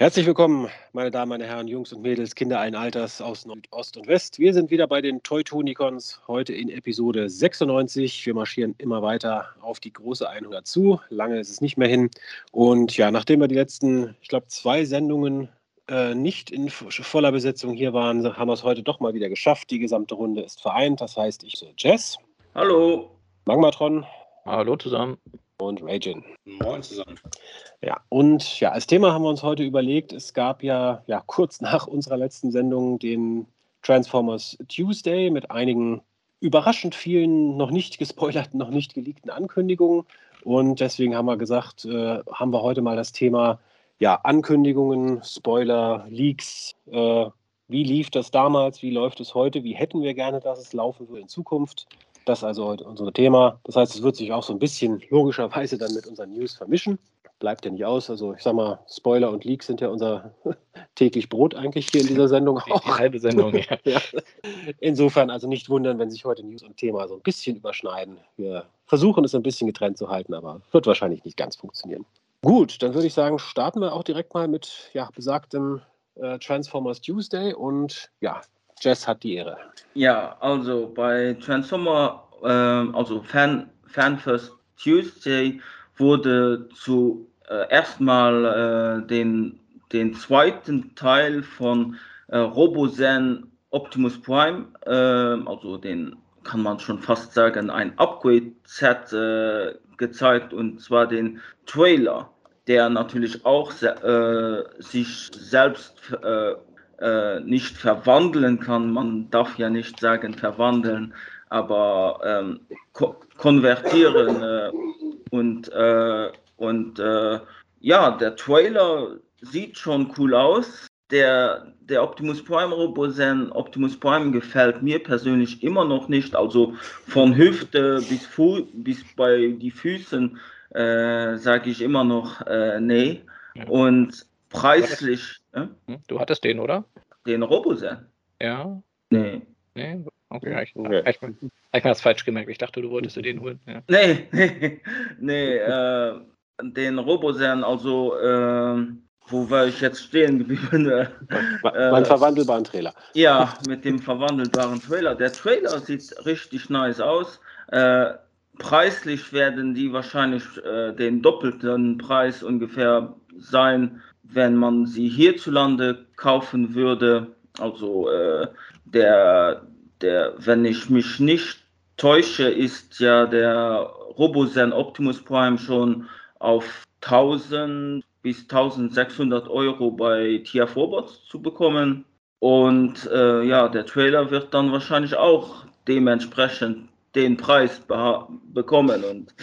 Herzlich willkommen, meine Damen, meine Herren, Jungs und Mädels, Kinder allen Alters aus Nord, Ost und West. Wir sind wieder bei den Teutonicons, heute in Episode 96. Wir marschieren immer weiter auf die große 100 zu. Lange ist es nicht mehr hin. Und ja, nachdem wir die letzten, ich glaube, zwei Sendungen äh, nicht in voller Besetzung hier waren, haben wir es heute doch mal wieder geschafft. Die gesamte Runde ist vereint. Das heißt, ich bin Jess. Hallo. Magmatron. Hallo zusammen und Ragin. Moin zusammen. Ja, und ja, als Thema haben wir uns heute überlegt, es gab ja, ja kurz nach unserer letzten Sendung den Transformers Tuesday mit einigen überraschend vielen noch nicht gespoilerten, noch nicht geleakten Ankündigungen. Und deswegen haben wir gesagt, äh, haben wir heute mal das Thema ja, Ankündigungen, Spoiler, Leaks. Äh, wie lief das damals? Wie läuft es heute? Wie hätten wir gerne, dass es laufen würde in Zukunft? Das ist also heute unser Thema. Das heißt, es wird sich auch so ein bisschen logischerweise dann mit unseren News vermischen. Bleibt ja nicht aus. Also ich sag mal, Spoiler und Leaks sind ja unser täglich Brot eigentlich hier in dieser Sendung auch. Die halbe Sendung, ja. ja. Insofern also nicht wundern, wenn sich heute News und Thema so ein bisschen überschneiden. Wir versuchen es ein bisschen getrennt zu halten, aber wird wahrscheinlich nicht ganz funktionieren. Gut, dann würde ich sagen, starten wir auch direkt mal mit ja, besagtem äh, Transformers Tuesday und ja, Jess hat die Ehre. Ja, also bei Transformer, äh, also Fan, Fan First Tuesday wurde zu äh, erstmal äh, den, den zweiten Teil von äh, Robozen Optimus Prime, äh, also den kann man schon fast sagen, ein Upgrade-Set äh, gezeigt und zwar den Trailer, der natürlich auch äh, sich selbst äh, äh, nicht verwandeln kann. Man darf ja nicht sagen verwandeln, aber ähm, ko konvertieren äh, und, äh, und äh, ja, der Trailer sieht schon cool aus. Der, der Optimus Prime Robozen Optimus Prime gefällt mir persönlich immer noch nicht. Also von Hüfte bis, Fu bis bei die Füßen äh, sage ich immer noch äh, nee. Und preislich. Äh? Du hattest den, oder? Den Robosen? Ja. Nee. Nee, okay. Ich, okay. ich, ich, ich das falsch gemerkt. Ich dachte, du wolltest du den holen. Ja. Nee, nee, nee. Äh, den Robosen, also, äh, wo war ich jetzt stehen geblieben? Äh, mein verwandelbaren Trailer. Ja, mit dem verwandelbaren Trailer. Der Trailer sieht richtig nice aus. Äh, preislich werden die wahrscheinlich äh, den doppelten Preis ungefähr sein wenn man sie hierzulande kaufen würde, also äh, der, der, wenn ich mich nicht täusche, ist ja der Robozen Optimus Prime schon auf 1000 bis 1600 Euro bei TIAF Robots zu bekommen. Und äh, ja, der Trailer wird dann wahrscheinlich auch dementsprechend den Preis bekommen. Und,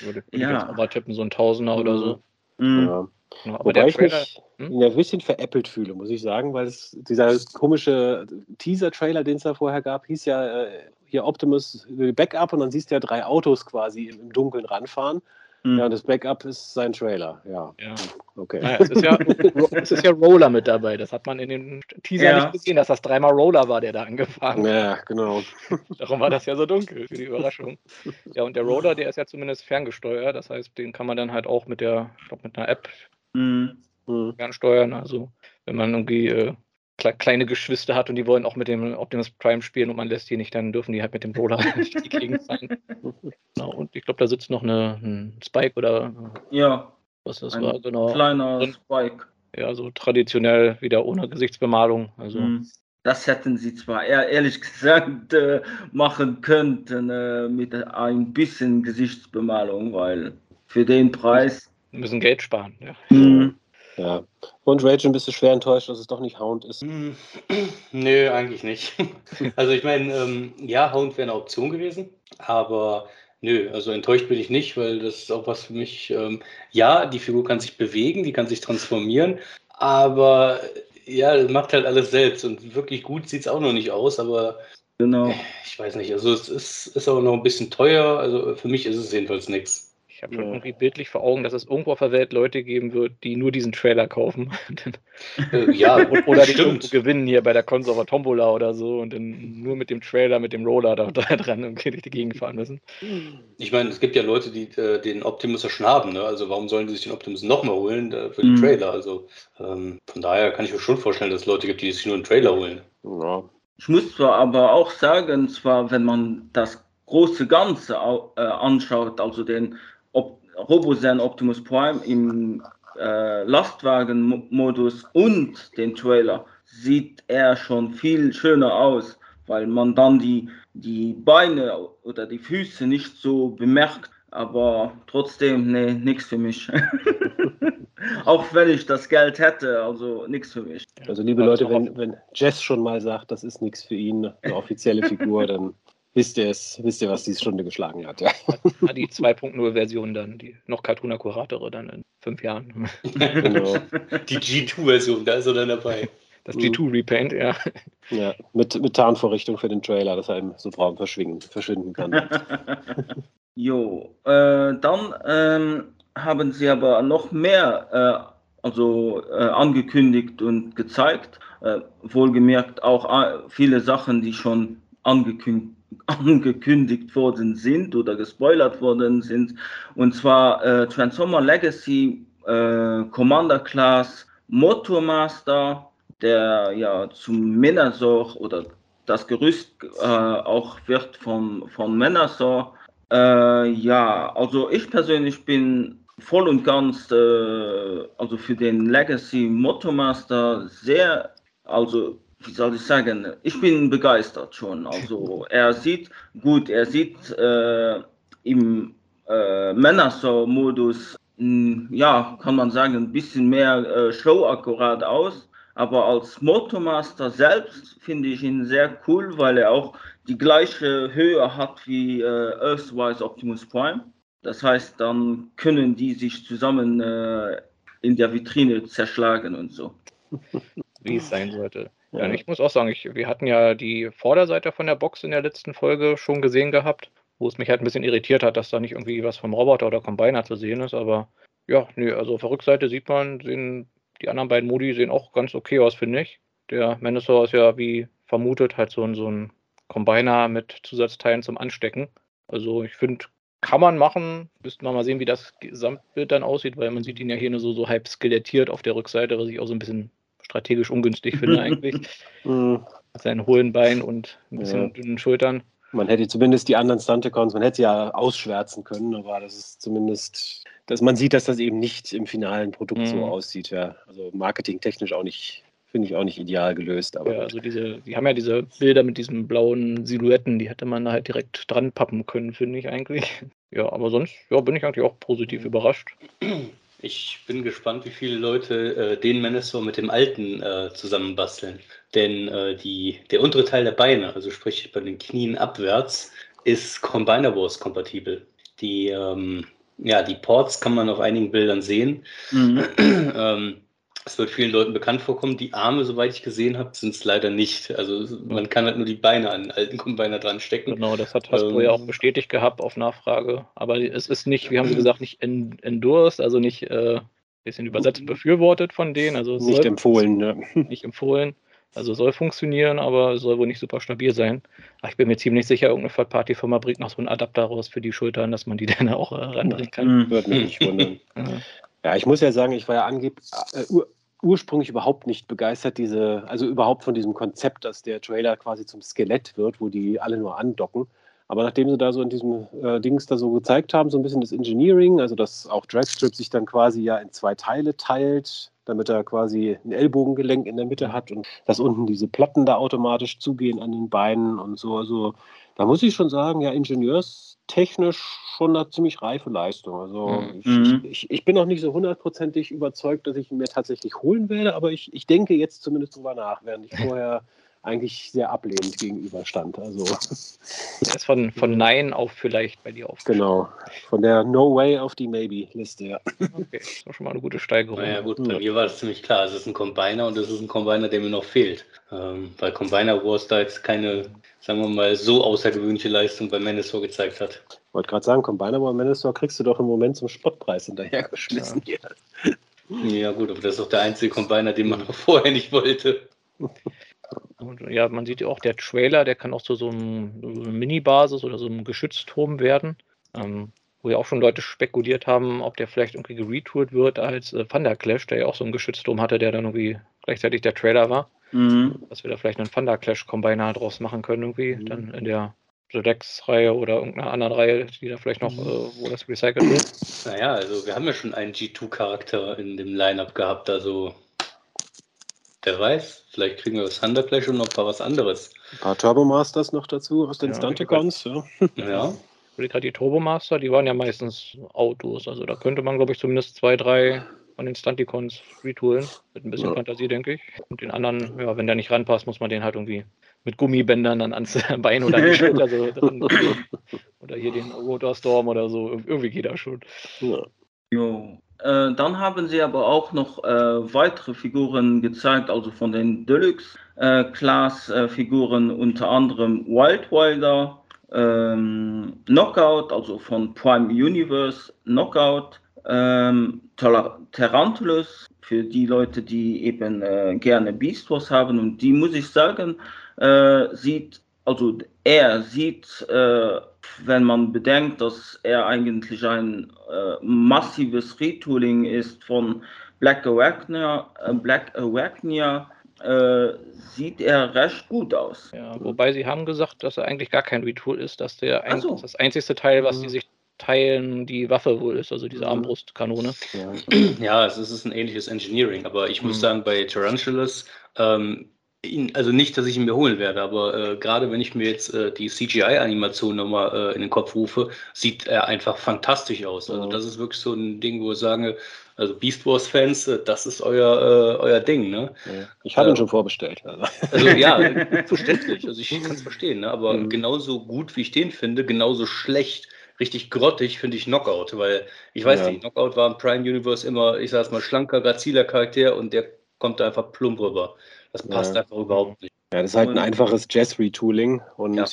Würde ich ja. jetzt aber tippen, so ein Tausender oder so. Mhm. Ja. Ja, Wobei ich mich hm? ein bisschen veräppelt fühle, muss ich sagen, weil es, dieser komische Teaser-Trailer, den es da vorher gab, hieß ja äh, hier Optimus Backup und dann siehst du ja drei Autos quasi im, im Dunkeln ranfahren. Mhm. Ja, und das Backup ist sein Trailer. Ja. ja. Okay. Naja, es, ist ja, es ist ja Roller mit dabei. Das hat man in dem Teaser ja. nicht gesehen, dass das dreimal Roller war, der da angefangen hat. Ja, genau. Darum war das ja so dunkel für die Überraschung. Ja, und der Roller, der ist ja zumindest ferngesteuert. Das heißt, den kann man dann halt auch mit der, ich glaube, mit einer App mhm. fernsteuern. Also, wenn man irgendwie äh, kleine Geschwister hat und die wollen auch mit dem Optimus Prime spielen und man lässt die nicht, dann dürfen die halt mit dem Roller nicht die Gegend sein. genau, und ich glaube, da sitzt noch eine, ein Spike oder ja, was das war, genau. Kleiner Spike. Ja, so traditionell wieder ohne Gesichtsbemalung. Also. Mhm. Das hätten sie zwar ehrlich gesagt äh, machen könnten äh, mit ein bisschen Gesichtsbemalung, weil für den Preis. Wir müssen Geld sparen, ja. Mhm. Ja. Und Rachel, bist du schwer enttäuscht, dass es doch nicht Hound ist? Hm. Nö, eigentlich nicht. Also ich meine, ähm, ja, Hound wäre eine Option gewesen, aber nö, also enttäuscht bin ich nicht, weil das ist auch was für mich, ähm, ja, die Figur kann sich bewegen, die kann sich transformieren, aber ja, das macht halt alles selbst und wirklich gut sieht es auch noch nicht aus, aber genau. ich weiß nicht, also es ist, ist auch noch ein bisschen teuer, also für mich ist es jedenfalls nichts. Ich habe schon ja. irgendwie bildlich vor Augen, dass es irgendwo auf der Welt Leute geben wird, die nur diesen Trailer kaufen. Äh, ja, oder die stimmt. gewinnen hier bei der Konserva Tombola oder so und dann nur mit dem Trailer, mit dem Roller da, da dran und durch die Gegend fahren müssen. Ich meine, es gibt ja Leute, die äh, den Optimus ja schon haben. Ne? Also warum sollen die sich den Optimus nochmal holen äh, für den mhm. Trailer? Also ähm, von daher kann ich mir schon vorstellen, dass es Leute gibt, die sich nur einen Trailer holen. Ja. Ich muss zwar aber auch sagen, zwar wenn man das große Ganze äh, anschaut, also den Op Robozen Optimus Prime im äh, Lastwagenmodus und den Trailer, sieht er schon viel schöner aus, weil man dann die, die Beine oder die Füße nicht so bemerkt. Aber trotzdem, nee, nichts für mich. Auch wenn ich das Geld hätte, also nichts für mich. Also liebe Leute, wenn, wenn Jess schon mal sagt, das ist nichts für ihn, eine offizielle Figur, dann wisst ihr es, wisst ihr, was die Stunde geschlagen hat. Ja. Die 2.0-Version dann, die noch Cartoon akkuratere dann in fünf Jahren. Genau. Die G2-Version, da ist er dann dabei. Das G2-Repaint, ja. Ja, mit, mit Tarnvorrichtung für den Trailer, dass er im Subraum verschwinden kann. jo, äh, dann ähm, haben sie aber noch mehr äh, also, äh, angekündigt und gezeigt. Äh, wohlgemerkt auch äh, viele Sachen, die schon angekündigt angekündigt worden sind oder gespoilert worden sind. Und zwar äh, Transformer Legacy äh, Commander Class Motormaster, der ja zum Menasor oder das Gerüst äh, auch wird von, von Menasor. Äh, ja, also ich persönlich bin voll und ganz äh, also für den Legacy Motormaster sehr also wie soll ich sagen, ich bin begeistert schon. Also er sieht gut, er sieht äh, im äh, Männerso-Modus, hm, ja, kann man sagen, ein bisschen mehr äh, Show-akkurat aus. Aber als Motomaster selbst finde ich ihn sehr cool, weil er auch die gleiche Höhe hat wie äh, Earthwise Optimus Prime. Das heißt, dann können die sich zusammen äh, in der Vitrine zerschlagen und so. Wie es sein sollte. Ja, und ich muss auch sagen, ich, wir hatten ja die Vorderseite von der Box in der letzten Folge schon gesehen gehabt, wo es mich halt ein bisschen irritiert hat, dass da nicht irgendwie was vom Roboter oder Combiner zu sehen ist. Aber ja, nee, also auf der Rückseite sieht man, sehen die anderen beiden Modi sehen auch ganz okay aus, finde ich. Der Manosaur ist ja wie vermutet halt so ein, so ein Combiner mit Zusatzteilen zum Anstecken. Also ich finde, kann man machen. Müssten wir mal sehen, wie das Gesamtbild dann aussieht, weil man sieht ihn ja hier nur so, so halb skelettiert auf der Rückseite, was ich auch so ein bisschen strategisch ungünstig finde eigentlich. Mhm. Seinen hohlen Bein und ein bisschen ja. dünnen Schultern. Man hätte zumindest die anderen Stunticons, man hätte sie ja ausschwärzen können, aber das ist zumindest, dass man sieht, dass das eben nicht im finalen Produkt mhm. so aussieht. Ja. Also marketingtechnisch auch nicht, finde ich auch nicht ideal gelöst. Aber ja, also diese, die haben ja diese Bilder mit diesen blauen Silhouetten, die hätte man da halt direkt dran pappen können, finde ich eigentlich. Ja, aber sonst ja, bin ich eigentlich auch positiv überrascht. Ich bin gespannt, wie viele Leute äh, den Manasaur mit dem alten äh, zusammenbasteln. Denn äh, die, der untere Teil der Beine, also sprich bei den Knien abwärts, ist Combiner Wars kompatibel. Die, ähm, ja, die Ports kann man auf einigen Bildern sehen. Mhm. ähm, es wird vielen Leuten bekannt vorkommen. Die Arme, soweit ich gesehen habe, sind es leider nicht. Also man kann halt nur die Beine an den alten Combiner dran stecken. Genau, das hat Hasbro ähm, ja auch bestätigt gehabt auf Nachfrage. Aber es ist nicht, wie haben sie gesagt, nicht endorsed, also nicht äh, bisschen übersetzt befürwortet von denen. Also nicht empfohlen, ne? Nicht empfohlen. Also soll funktionieren, aber soll wohl nicht super stabil sein. Aber ich bin mir ziemlich sicher, irgendeine Third-Party-Firma bringt noch so einen Adapter raus für die Schultern, dass man die dann auch äh, ranbringen kann. Würde mich nicht wundern. Ja, ich muss ja sagen, ich war ja angeblich äh, ursprünglich überhaupt nicht begeistert, diese, also überhaupt von diesem Konzept, dass der Trailer quasi zum Skelett wird, wo die alle nur andocken. Aber nachdem sie da so in diesem äh, Dings da so gezeigt haben, so ein bisschen das Engineering, also dass auch Dragstrip sich dann quasi ja in zwei Teile teilt, damit er quasi ein Ellbogengelenk in der Mitte hat und dass unten diese Platten da automatisch zugehen an den Beinen und so. Also da muss ich schon sagen, ja, ingenieurstechnisch schon eine ziemlich reife Leistung. Also mhm. ich, ich, ich, bin noch nicht so hundertprozentig überzeugt, dass ich ihn mir tatsächlich holen werde, aber ich, ich denke jetzt zumindest drüber nach, während ich vorher eigentlich sehr ablehnend gegenüberstand. Also er ist von, von Nein auf vielleicht bei dir aufgestellt. Genau, von der No Way auf die Maybe-Liste, ja. Okay, das ist doch schon mal eine gute Steigerung. Naja gut, bei ja. mir war das ziemlich klar. Es ist ein Combiner und es ist ein Combiner, der mir noch fehlt. Ähm, weil Combiner Wars da jetzt keine, sagen wir mal, so außergewöhnliche Leistung bei Manasor gezeigt hat. Ich wollte gerade sagen, Combiner War Manasor kriegst du doch im Moment zum Spottpreis hinterhergeschmissen ja. hier. Ja gut, aber das ist doch der einzige Combiner, den man noch vorher nicht wollte. Und ja, man sieht ja auch, der Trailer, der kann auch zu so, einem, so einer Mini-Basis oder so einem Geschützturm werden. Ähm, wo ja auch schon Leute spekuliert haben, ob der vielleicht irgendwie geretourt wird als äh, Thunder Clash, der ja auch so einen Geschützturm hatte, der dann irgendwie gleichzeitig der Trailer war. Mhm. Dass wir da vielleicht einen Thunder Clash Combiner draus machen können, irgendwie. Mhm. Dann in der Rex-Reihe oder irgendeiner anderen Reihe, die da vielleicht noch, mhm. äh, wo das recycelt wird. Naja, also wir haben ja schon einen G2-Charakter in dem Lineup gehabt, also wer weiß, vielleicht kriegen wir das Thunderclash und noch ein paar was anderes. Ein paar Turbomasters noch dazu aus den ja, Stunticons, ja. Ja. Gerade die Turbomaster, die waren ja meistens Autos, also da könnte man, glaube ich, zumindest zwei, drei von den Stunticons retoolen, mit ein bisschen ja. Fantasie, denke ich. Und den anderen, ja, wenn der nicht ranpasst, muss man den halt irgendwie mit Gummibändern dann ans Bein oder an die Schulter so dran. oder hier den Rotor Storm oder so. Irgendwie geht das schon. Ja. Jo. Äh, dann haben sie aber auch noch äh, weitere Figuren gezeigt, also von den Deluxe-Class-Figuren, äh, unter anderem Wild Wilder, ähm, Knockout, also von Prime Universe, Knockout, ähm, Tarantulus, für die Leute, die eben äh, gerne Beast Wars haben. Und die muss ich sagen, äh, sieht, also er sieht, äh, wenn man bedenkt, dass er eigentlich ein äh, massives Retooling ist von Black Awakening, äh, Black Awakening äh, sieht er recht gut aus. Ja, wobei sie haben gesagt, dass er eigentlich gar kein Retool ist, dass der ein, so. das einzige Teil, was die mhm. sich teilen, die Waffe wohl ist, also diese mhm. Armbrustkanone. Ja, es ist ein ähnliches Engineering, aber ich muss mhm. sagen, bei Tarantulas ähm, ihn, also nicht, dass ich ihn mir holen werde, aber äh, gerade wenn ich mir jetzt äh, die CGI-Animation nochmal äh, in den Kopf rufe, sieht er einfach fantastisch aus. Also das ist wirklich so ein Ding, wo ich sage, also Beast Wars-Fans, äh, das ist euer, äh, euer Ding, ne? Ich habe ihn schon vorbestellt. Also, also ja, verständlich. Also ich kann es verstehen, ne? aber mhm. genauso gut wie ich den finde, genauso schlecht richtig grottig finde ich Knockout, weil ich weiß ja. nicht, Knockout war im Prime Universe immer, ich sag's mal, schlanker, graziler Charakter und der kommt da einfach plump rüber. Das passt ja. einfach überhaupt nicht. Ja, das ist halt ein einfaches Jazz-Retooling und ja.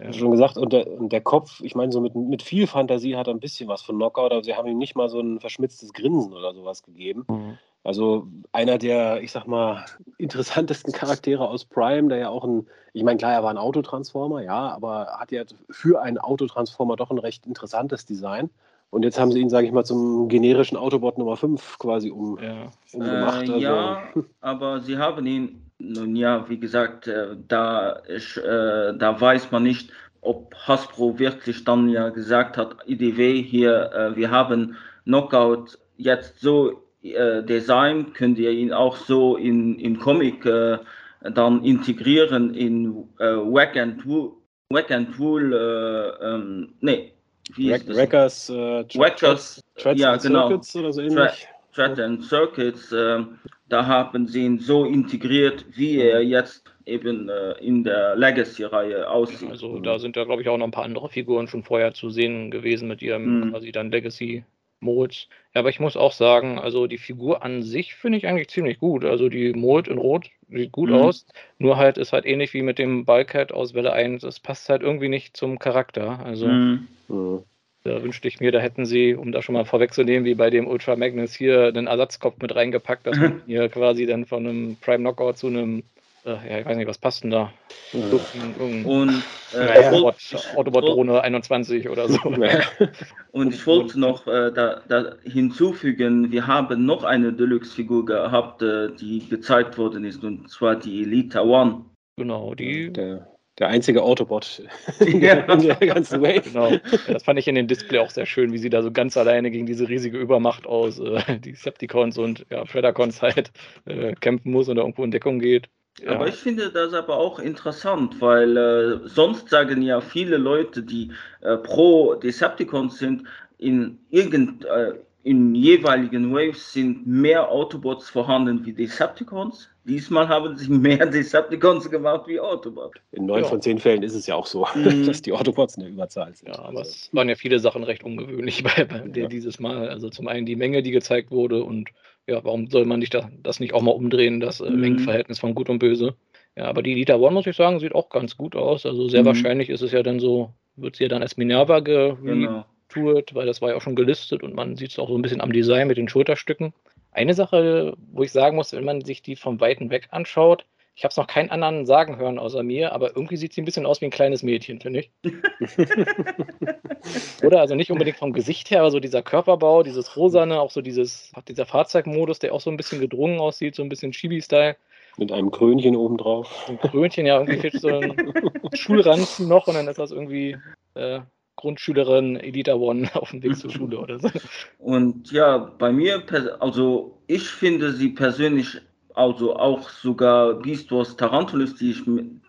ja. schon gesagt, und der, und der Kopf, ich meine, so mit, mit viel Fantasie hat er ein bisschen was von Knockout, aber sie haben ihm nicht mal so ein verschmitztes Grinsen oder sowas gegeben. Mhm. Also einer der, ich sag mal, interessantesten Charaktere aus Prime, der ja auch ein, ich meine, klar, er war ein Autotransformer, ja, aber hat ja für einen Autotransformer doch ein recht interessantes Design. Und jetzt haben sie ihn, sage ich mal, zum generischen Autobot Nummer 5 quasi um, ja. umgemacht. Äh, also. Ja, aber sie haben ihn, nun ja, wie gesagt, äh, da, ist, äh, da weiß man nicht, ob Hasbro wirklich dann ja gesagt hat, IDW hier, äh, wir haben Knockout jetzt so äh, designt, könnt ihr ihn auch so in, im Comic äh, dann integrieren in äh, Wack and Wool, Wack and Wool, ähm, nee, wie Rack, Rackers, äh, Rackers, Threads ja, genau. Circuits oder so ähnlich. Thread and Circuits, äh, da haben sie ihn so integriert, wie er jetzt eben äh, in der Legacy-Reihe aussieht. Also da sind ja, glaube ich, auch noch ein paar andere Figuren schon vorher zu sehen gewesen mit ihrem mhm. quasi dann Legacy Mold. Ja, aber ich muss auch sagen, also die Figur an sich finde ich eigentlich ziemlich gut. Also die Mold in Rot sieht gut mhm. aus. Nur halt ist halt ähnlich wie mit dem Bulkhead aus Welle 1. Es passt halt irgendwie nicht zum Charakter. Also mhm. da wünschte ich mir, da hätten sie, um da schon mal vorwegzunehmen, wie bei dem Ultra Magnus hier einen Ersatzkopf mit reingepackt, dass man hier quasi dann von einem Prime Knockout zu einem äh, ja, ich weiß nicht, was passt denn da? Mhm. Und äh, Autobot, Autobot-Drohne 21 oder so. Und ich wollte noch äh, da, da, hinzufügen, wir haben noch eine Deluxe-Figur gehabt, äh, die gezeigt worden ist, und zwar die Elite One. Genau, die. Der, der einzige Autobot in der, in der ganzen Wave. Genau. Ja, das fand ich in dem Display auch sehr schön, wie sie da so ganz alleine gegen diese riesige Übermacht aus äh, die Septicons und ja, Predacons halt äh, kämpfen muss und da irgendwo in Deckung geht. Ja. Aber ich finde das aber auch interessant, weil äh, sonst sagen ja viele Leute, die äh, pro Decepticons sind, in, irgend, äh, in jeweiligen Waves sind mehr Autobots vorhanden wie Decepticons. Diesmal haben sich mehr Decepticons gemacht wie Autobots. In neun ja. von zehn Fällen ist es ja auch so, mhm. dass die Autobots eine Überzahl sind. Ja, aber es waren ja viele Sachen recht ungewöhnlich bei, bei ja. dieses Mal. Also zum einen die Menge, die gezeigt wurde und ja, warum soll man nicht da, das nicht auch mal umdrehen, das äh, mhm. Mengenverhältnis von Gut und Böse. Ja, aber die Elite One, muss ich sagen, sieht auch ganz gut aus. Also sehr mhm. wahrscheinlich ist es ja dann so, wird sie ja dann als Minerva geretourt, genau. weil das war ja auch schon gelistet und man sieht es auch so ein bisschen am Design mit den Schulterstücken. Eine Sache, wo ich sagen muss, wenn man sich die vom Weiten weg anschaut, ich habe es noch keinen anderen sagen hören außer mir, aber irgendwie sieht sie ein bisschen aus wie ein kleines Mädchen, finde ich. Oder also nicht unbedingt vom Gesicht her, aber so dieser Körperbau, dieses Rosane, auch so dieses, dieser Fahrzeugmodus, der auch so ein bisschen gedrungen aussieht, so ein bisschen Chibi-Style. Mit einem Krönchen obendrauf. Ein Krönchen, ja, irgendwie fehlt so ein Schulranzen noch und dann ist das irgendwie äh, Grundschülerin Elita One auf dem Weg zur Schule oder so. Und ja, bei mir, also ich finde sie persönlich, also auch sogar Beast Wars Tarantulas, die ich,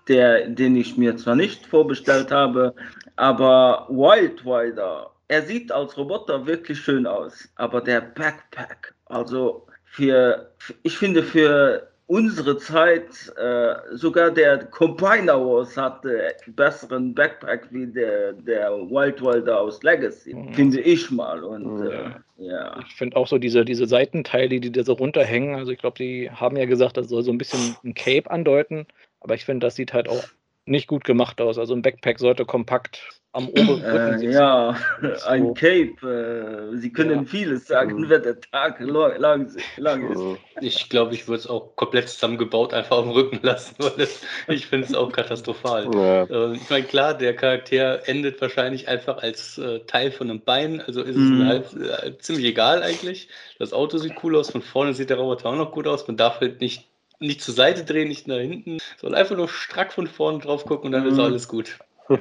der, den ich mir zwar nicht vorbestellt habe, aber Wild Wilder, er sieht als Roboter wirklich schön aus, aber der Backpack, also für, ich finde für unsere Zeit, äh, sogar der Combiner Wars hatte besseren Backpack wie der, der Wild Wilder aus Legacy, mhm. finde ich mal. Und mhm. äh, ja. Ich finde auch so diese, diese Seitenteile, die da so runterhängen, also ich glaube, die haben ja gesagt, das soll so ein bisschen ein Cape andeuten, aber ich finde, das sieht halt auch nicht gut gemacht aus. Also ein Backpack sollte kompakt am oberen Rücken äh, Ja, ein Cape. Äh, Sie können ja. vieles sagen, mhm. wenn der Tag lang, lang ist. Ich glaube, ich würde es auch komplett zusammengebaut einfach am Rücken lassen, weil das, ich finde es auch katastrophal. Ja. Äh, ich meine, klar, der Charakter endet wahrscheinlich einfach als äh, Teil von einem Bein, also ist mhm. es halt äh, ziemlich egal eigentlich. Das Auto sieht cool aus, von vorne sieht der Roboter auch noch gut aus. Man darf halt nicht nicht zur Seite drehen, nicht nach hinten, sondern einfach nur strack von vorne drauf gucken und dann mhm. ist alles gut. Ja.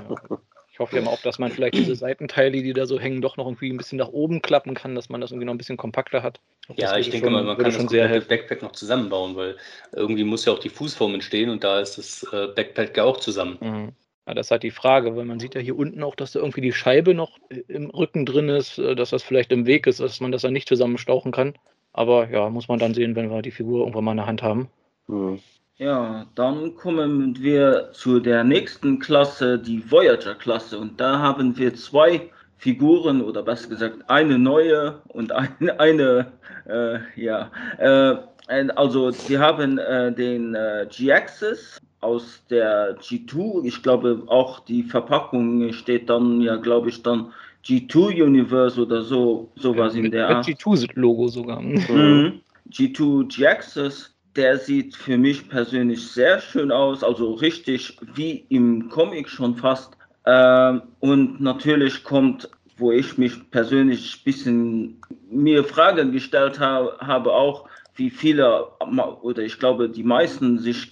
Ich hoffe ja mal auch, dass man vielleicht diese Seitenteile, die da so hängen, doch noch irgendwie ein bisschen nach oben klappen kann, dass man das irgendwie noch ein bisschen kompakter hat. Ja, ich denke schon, mal, man kann schon das helfen. Backpack noch zusammenbauen, weil irgendwie muss ja auch die Fußform entstehen und da ist das äh, Backpack ja auch zusammen. Mhm. Ja, das ist halt die Frage, weil man sieht ja hier unten auch, dass da irgendwie die Scheibe noch im Rücken drin ist, äh, dass das vielleicht im Weg ist, dass man das dann nicht zusammenstauchen kann. Aber ja, muss man dann sehen, wenn wir die Figur irgendwann mal in der Hand haben. Mhm. Ja, dann kommen wir zu der nächsten Klasse, die Voyager-Klasse. Und da haben wir zwei Figuren oder besser gesagt eine neue und eine, eine äh, ja, äh, also wir haben äh, den äh, G-Axis aus der G2. Ich glaube auch die Verpackung steht dann ja, glaube ich, dann G2 Universe oder so, sowas ja, in der Art. G2-Logo sogar. Mhm. G2 G-Axis der sieht für mich persönlich sehr schön aus, also richtig wie im Comic schon fast. Ähm, und natürlich kommt, wo ich mich persönlich ein bisschen mir Fragen gestellt habe, habe auch, wie viele oder ich glaube die meisten sich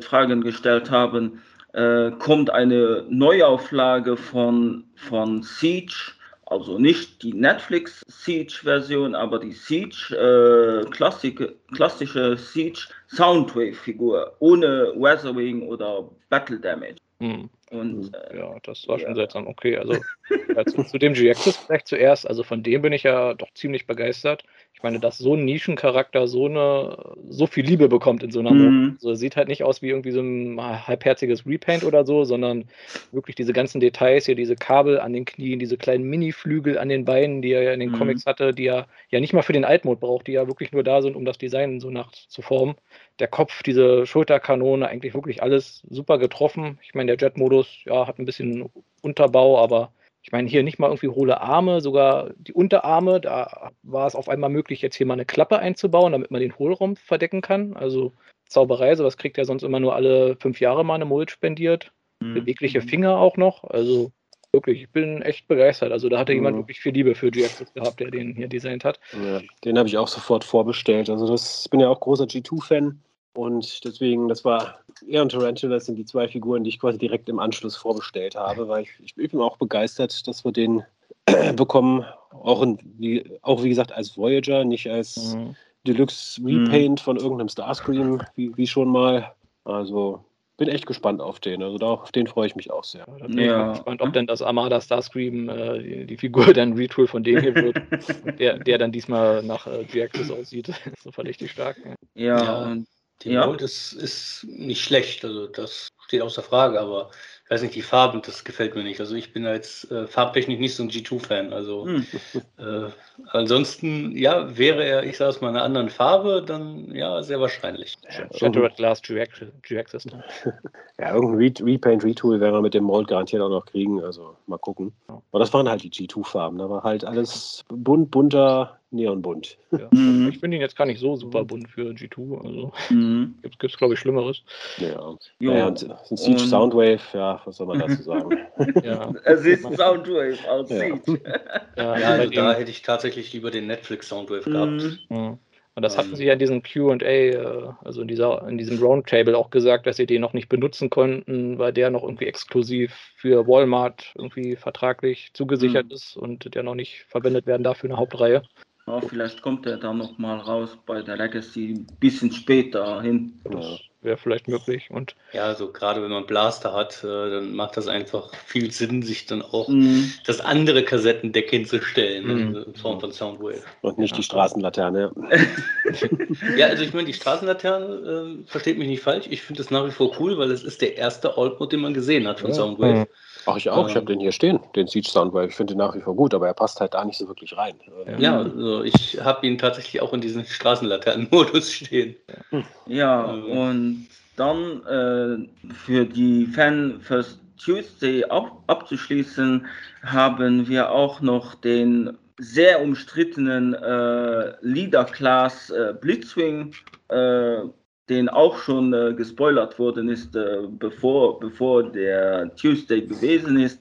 Fragen gestellt haben, äh, kommt eine Neuauflage von, von Siege also nicht die Netflix Siege-Version, aber die Siege, äh, Klassik, klassische Siege Soundwave-Figur ohne Weathering oder Battle Damage. Hm. Und, äh, ja, das war schon ja. seltsam. Okay, also zu, zu, dem G-Axis vielleicht zuerst. Also von dem bin ich ja doch ziemlich begeistert. Ich meine, dass so ein Nischencharakter so eine so viel Liebe bekommt in so einer mhm. Also sieht halt nicht aus wie irgendwie so ein halbherziges Repaint oder so, sondern wirklich diese ganzen Details hier, diese Kabel an den Knien, diese kleinen Mini-Flügel an den Beinen, die er ja in den mhm. Comics hatte, die er ja nicht mal für den Altmod braucht, die ja wirklich nur da sind, um das Design so nachzuformen. Der Kopf, diese Schulterkanone, eigentlich wirklich alles super getroffen. Ich meine, der Jet-Modus ja, hat ein bisschen Unterbau, aber ich meine, hier nicht mal irgendwie hohle Arme, sogar die Unterarme, da war es auf einmal möglich, jetzt hier mal eine Klappe einzubauen, damit man den Hohlraum verdecken kann. Also Zauberei, sowas kriegt er sonst immer nur alle fünf Jahre mal eine Mold spendiert. Mhm. Bewegliche Finger auch noch. Also wirklich, ich bin echt begeistert. Also da hatte mhm. jemand wirklich viel Liebe für G-Axis gehabt, der den hier designt hat. Ja, den habe ich auch sofort vorbestellt. Also das, ich bin ja auch großer G2-Fan. Und deswegen, das war er und Tarantula sind die zwei Figuren, die ich quasi direkt im Anschluss vorbestellt habe, weil ich, ich bin auch begeistert, dass wir den bekommen. Auch, in, wie, auch wie gesagt als Voyager, nicht als mhm. Deluxe Repaint mhm. von irgendeinem Starscream, wie, wie schon mal. Also bin echt gespannt auf den. Also auf den freue ich mich auch sehr. Da bin ja. ich gespannt, ob denn das Armada Starscream äh, die, die, Figur dann Retool von dem hier wird, der, der dann diesmal nach äh, G-Axis aussieht. so verdächtig stark. Ja, ja, und die ja. Mold ist, ist nicht schlecht, also das steht außer Frage, aber ich weiß nicht, die Farben, das gefällt mir nicht. Also ich bin als äh, Farbtechnik nicht so ein G2-Fan. Also hm. äh, ansonsten, ja, wäre er, ich sage es mal, einer anderen Farbe, dann ja, sehr wahrscheinlich. Shattered Glass G-Axis. ja, irgendein Repaint, Retool werden wir mit dem Mold garantiert auch noch kriegen. Also mal gucken. Aber das waren halt die G2-Farben. Da war halt alles bunt, bunter, neonbunt. Ja. Mhm. Ich finde ihn jetzt gar nicht so super bunt für G2. Also mhm. gibt es, glaube ich, Schlimmeres. Ja. ja und ein Siege Soundwave, ja, was soll man dazu sagen? ja. Es ist Soundwave aus Siege. Ja, ja also da hätte ich tatsächlich lieber den Netflix Soundwave gehabt. Mhm. Und das hatten sie ja in diesem QA, äh, also in, dieser, in diesem Roundtable auch gesagt, dass sie den noch nicht benutzen konnten, weil der noch irgendwie exklusiv für Walmart irgendwie vertraglich zugesichert mhm. ist und der noch nicht verwendet werden darf für eine Hauptreihe. Ja, vielleicht kommt er dann noch mal raus bei der Legacy ein bisschen später hin. Das wäre vielleicht möglich. Und ja, also gerade wenn man Blaster hat, äh, dann macht das einfach viel Sinn, sich dann auch mm. das andere Kassettendeck hinzustellen mm. in Form von Soundwave. Und nicht ja. die Straßenlaterne. ja, also ich meine, die Straßenlaterne, äh, versteht mich nicht falsch, ich finde das nach wie vor cool, weil es ist der erste Alt-Mode, den man gesehen hat von ja. Soundwave. Ach, ich auch. Ähm, ich habe den hier stehen, den Siege Sound, weil ich finde den nach wie vor gut, aber er passt halt da nicht so wirklich rein. Ja, also ich habe ihn tatsächlich auch in diesem Straßenlaternen-Modus stehen. Ja, ähm. und dann äh, für die Fan First Tuesday ab, abzuschließen, haben wir auch noch den sehr umstrittenen äh, Leader Class äh, Blitzwing äh, den auch schon äh, gespoilert worden ist, äh, bevor, bevor der Tuesday gewesen ist.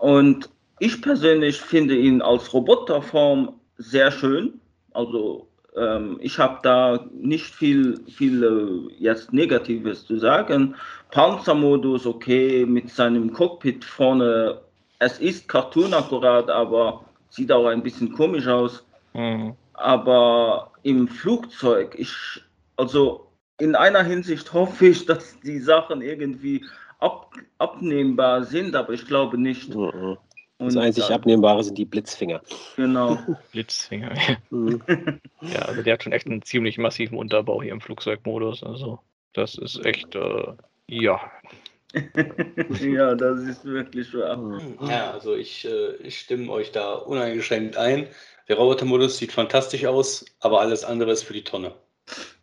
Und ich persönlich finde ihn als Roboterform sehr schön. Also ähm, ich habe da nicht viel, viel äh, jetzt Negatives zu sagen. Panzermodus okay, mit seinem Cockpit vorne. Es ist Cartoon akkurat, aber sieht auch ein bisschen komisch aus. Mhm. Aber im Flugzeug, ich, also in einer Hinsicht hoffe ich, dass die Sachen irgendwie ab, abnehmbar sind, aber ich glaube nicht. Mhm. Das einzig dann, Abnehmbare sind die Blitzfinger. Genau. Blitzfinger, ja. Mhm. ja, also der hat schon echt einen ziemlich massiven Unterbau hier im Flugzeugmodus. Also das ist echt, äh, ja. ja, das ist wirklich wahr. Mhm. Ja, also ich, äh, ich stimme euch da uneingeschränkt ein. Der Robotermodus sieht fantastisch aus, aber alles andere ist für die Tonne.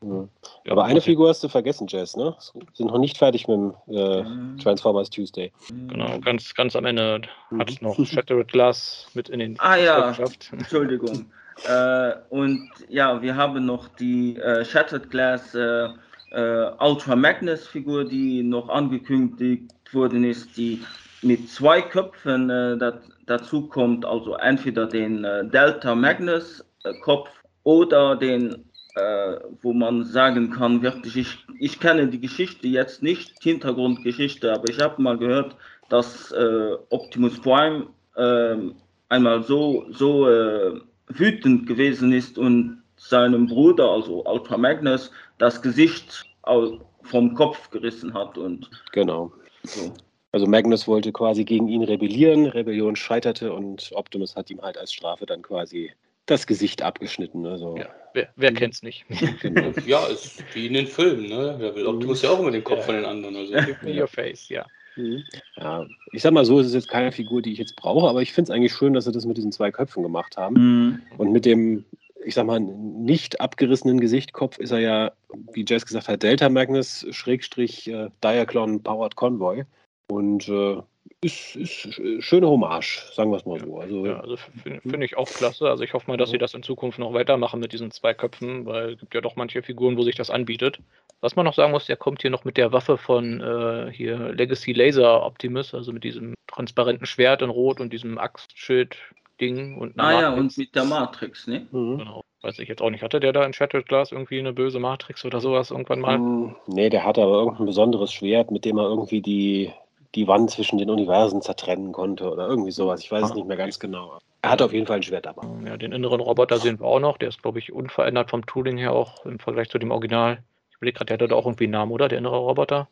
Ja. Aber eine Figur hast du vergessen, Jess, ne? Sind noch nicht fertig mit dem äh, mhm. Transformers Tuesday. Genau, ganz, ganz am Ende mhm. hat es noch Shattered Glass mit in den Ah ja, geschafft. Entschuldigung. äh, und ja, wir haben noch die äh, Shattered Glass äh, äh, Ultra Magnus Figur, die noch angekündigt worden ist, die mit zwei Köpfen äh, dat, dazu kommt, also entweder den Delta Magnus Kopf oder den äh, wo man sagen kann, wirklich, ich, ich kenne die Geschichte jetzt nicht, Hintergrundgeschichte, aber ich habe mal gehört, dass äh, Optimus Prime äh, einmal so, so äh, wütend gewesen ist und seinem Bruder, also Ultra Magnus, das Gesicht vom Kopf gerissen hat. Und genau. So. Also Magnus wollte quasi gegen ihn rebellieren, Rebellion scheiterte und Optimus hat ihm halt als Strafe dann quasi das Gesicht abgeschnitten. Also. Ja, wer, wer mhm. kennt's nicht? Genau. ja, ist wie in den Filmen, ne? Wer will Optimus ja auch immer den Kopf ja. von den anderen. Also. Give me your face, ja. Mhm. Ja, ich sag mal so, es ist jetzt keine Figur, die ich jetzt brauche, aber ich finde es eigentlich schön, dass sie das mit diesen zwei Köpfen gemacht haben. Mhm. Und mit dem, ich sag mal, nicht abgerissenen Gesichtkopf ist er ja, wie Jess gesagt hat, Delta Magnus Schrägstrich äh, Diaclon Powered Convoy. Und äh, ist, ist schöne Hommage, sagen wir es mal so. Also, ja, also finde find ich auch klasse. Also ich hoffe mal, dass sie das in Zukunft noch weitermachen mit diesen zwei Köpfen, weil es gibt ja doch manche Figuren, wo sich das anbietet. Was man noch sagen muss, der kommt hier noch mit der Waffe von äh, hier Legacy Laser Optimus, also mit diesem transparenten Schwert in Rot und diesem Axtschild-Ding und Ah ja, und mit der Matrix, ne? Mhm. Genau. Weiß ich jetzt auch nicht. Hatte der da in Shattered Glass irgendwie eine böse Matrix oder sowas irgendwann mal? Mm, nee, der hatte aber irgendein besonderes Schwert, mit dem er irgendwie die die Wand zwischen den Universen zertrennen konnte oder irgendwie sowas. Ich weiß ah, es nicht mehr ganz genau. Er hat auf jeden Fall ein Schwert dabei. Ja, den inneren Roboter sehen wir auch noch. Der ist, glaube ich, unverändert vom Tooling her auch im Vergleich zu dem Original. Ich überlege gerade, der hat da auch irgendwie einen Namen, oder? Der innere Roboter?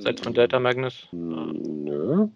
Seit von Delta Magnus? Nö.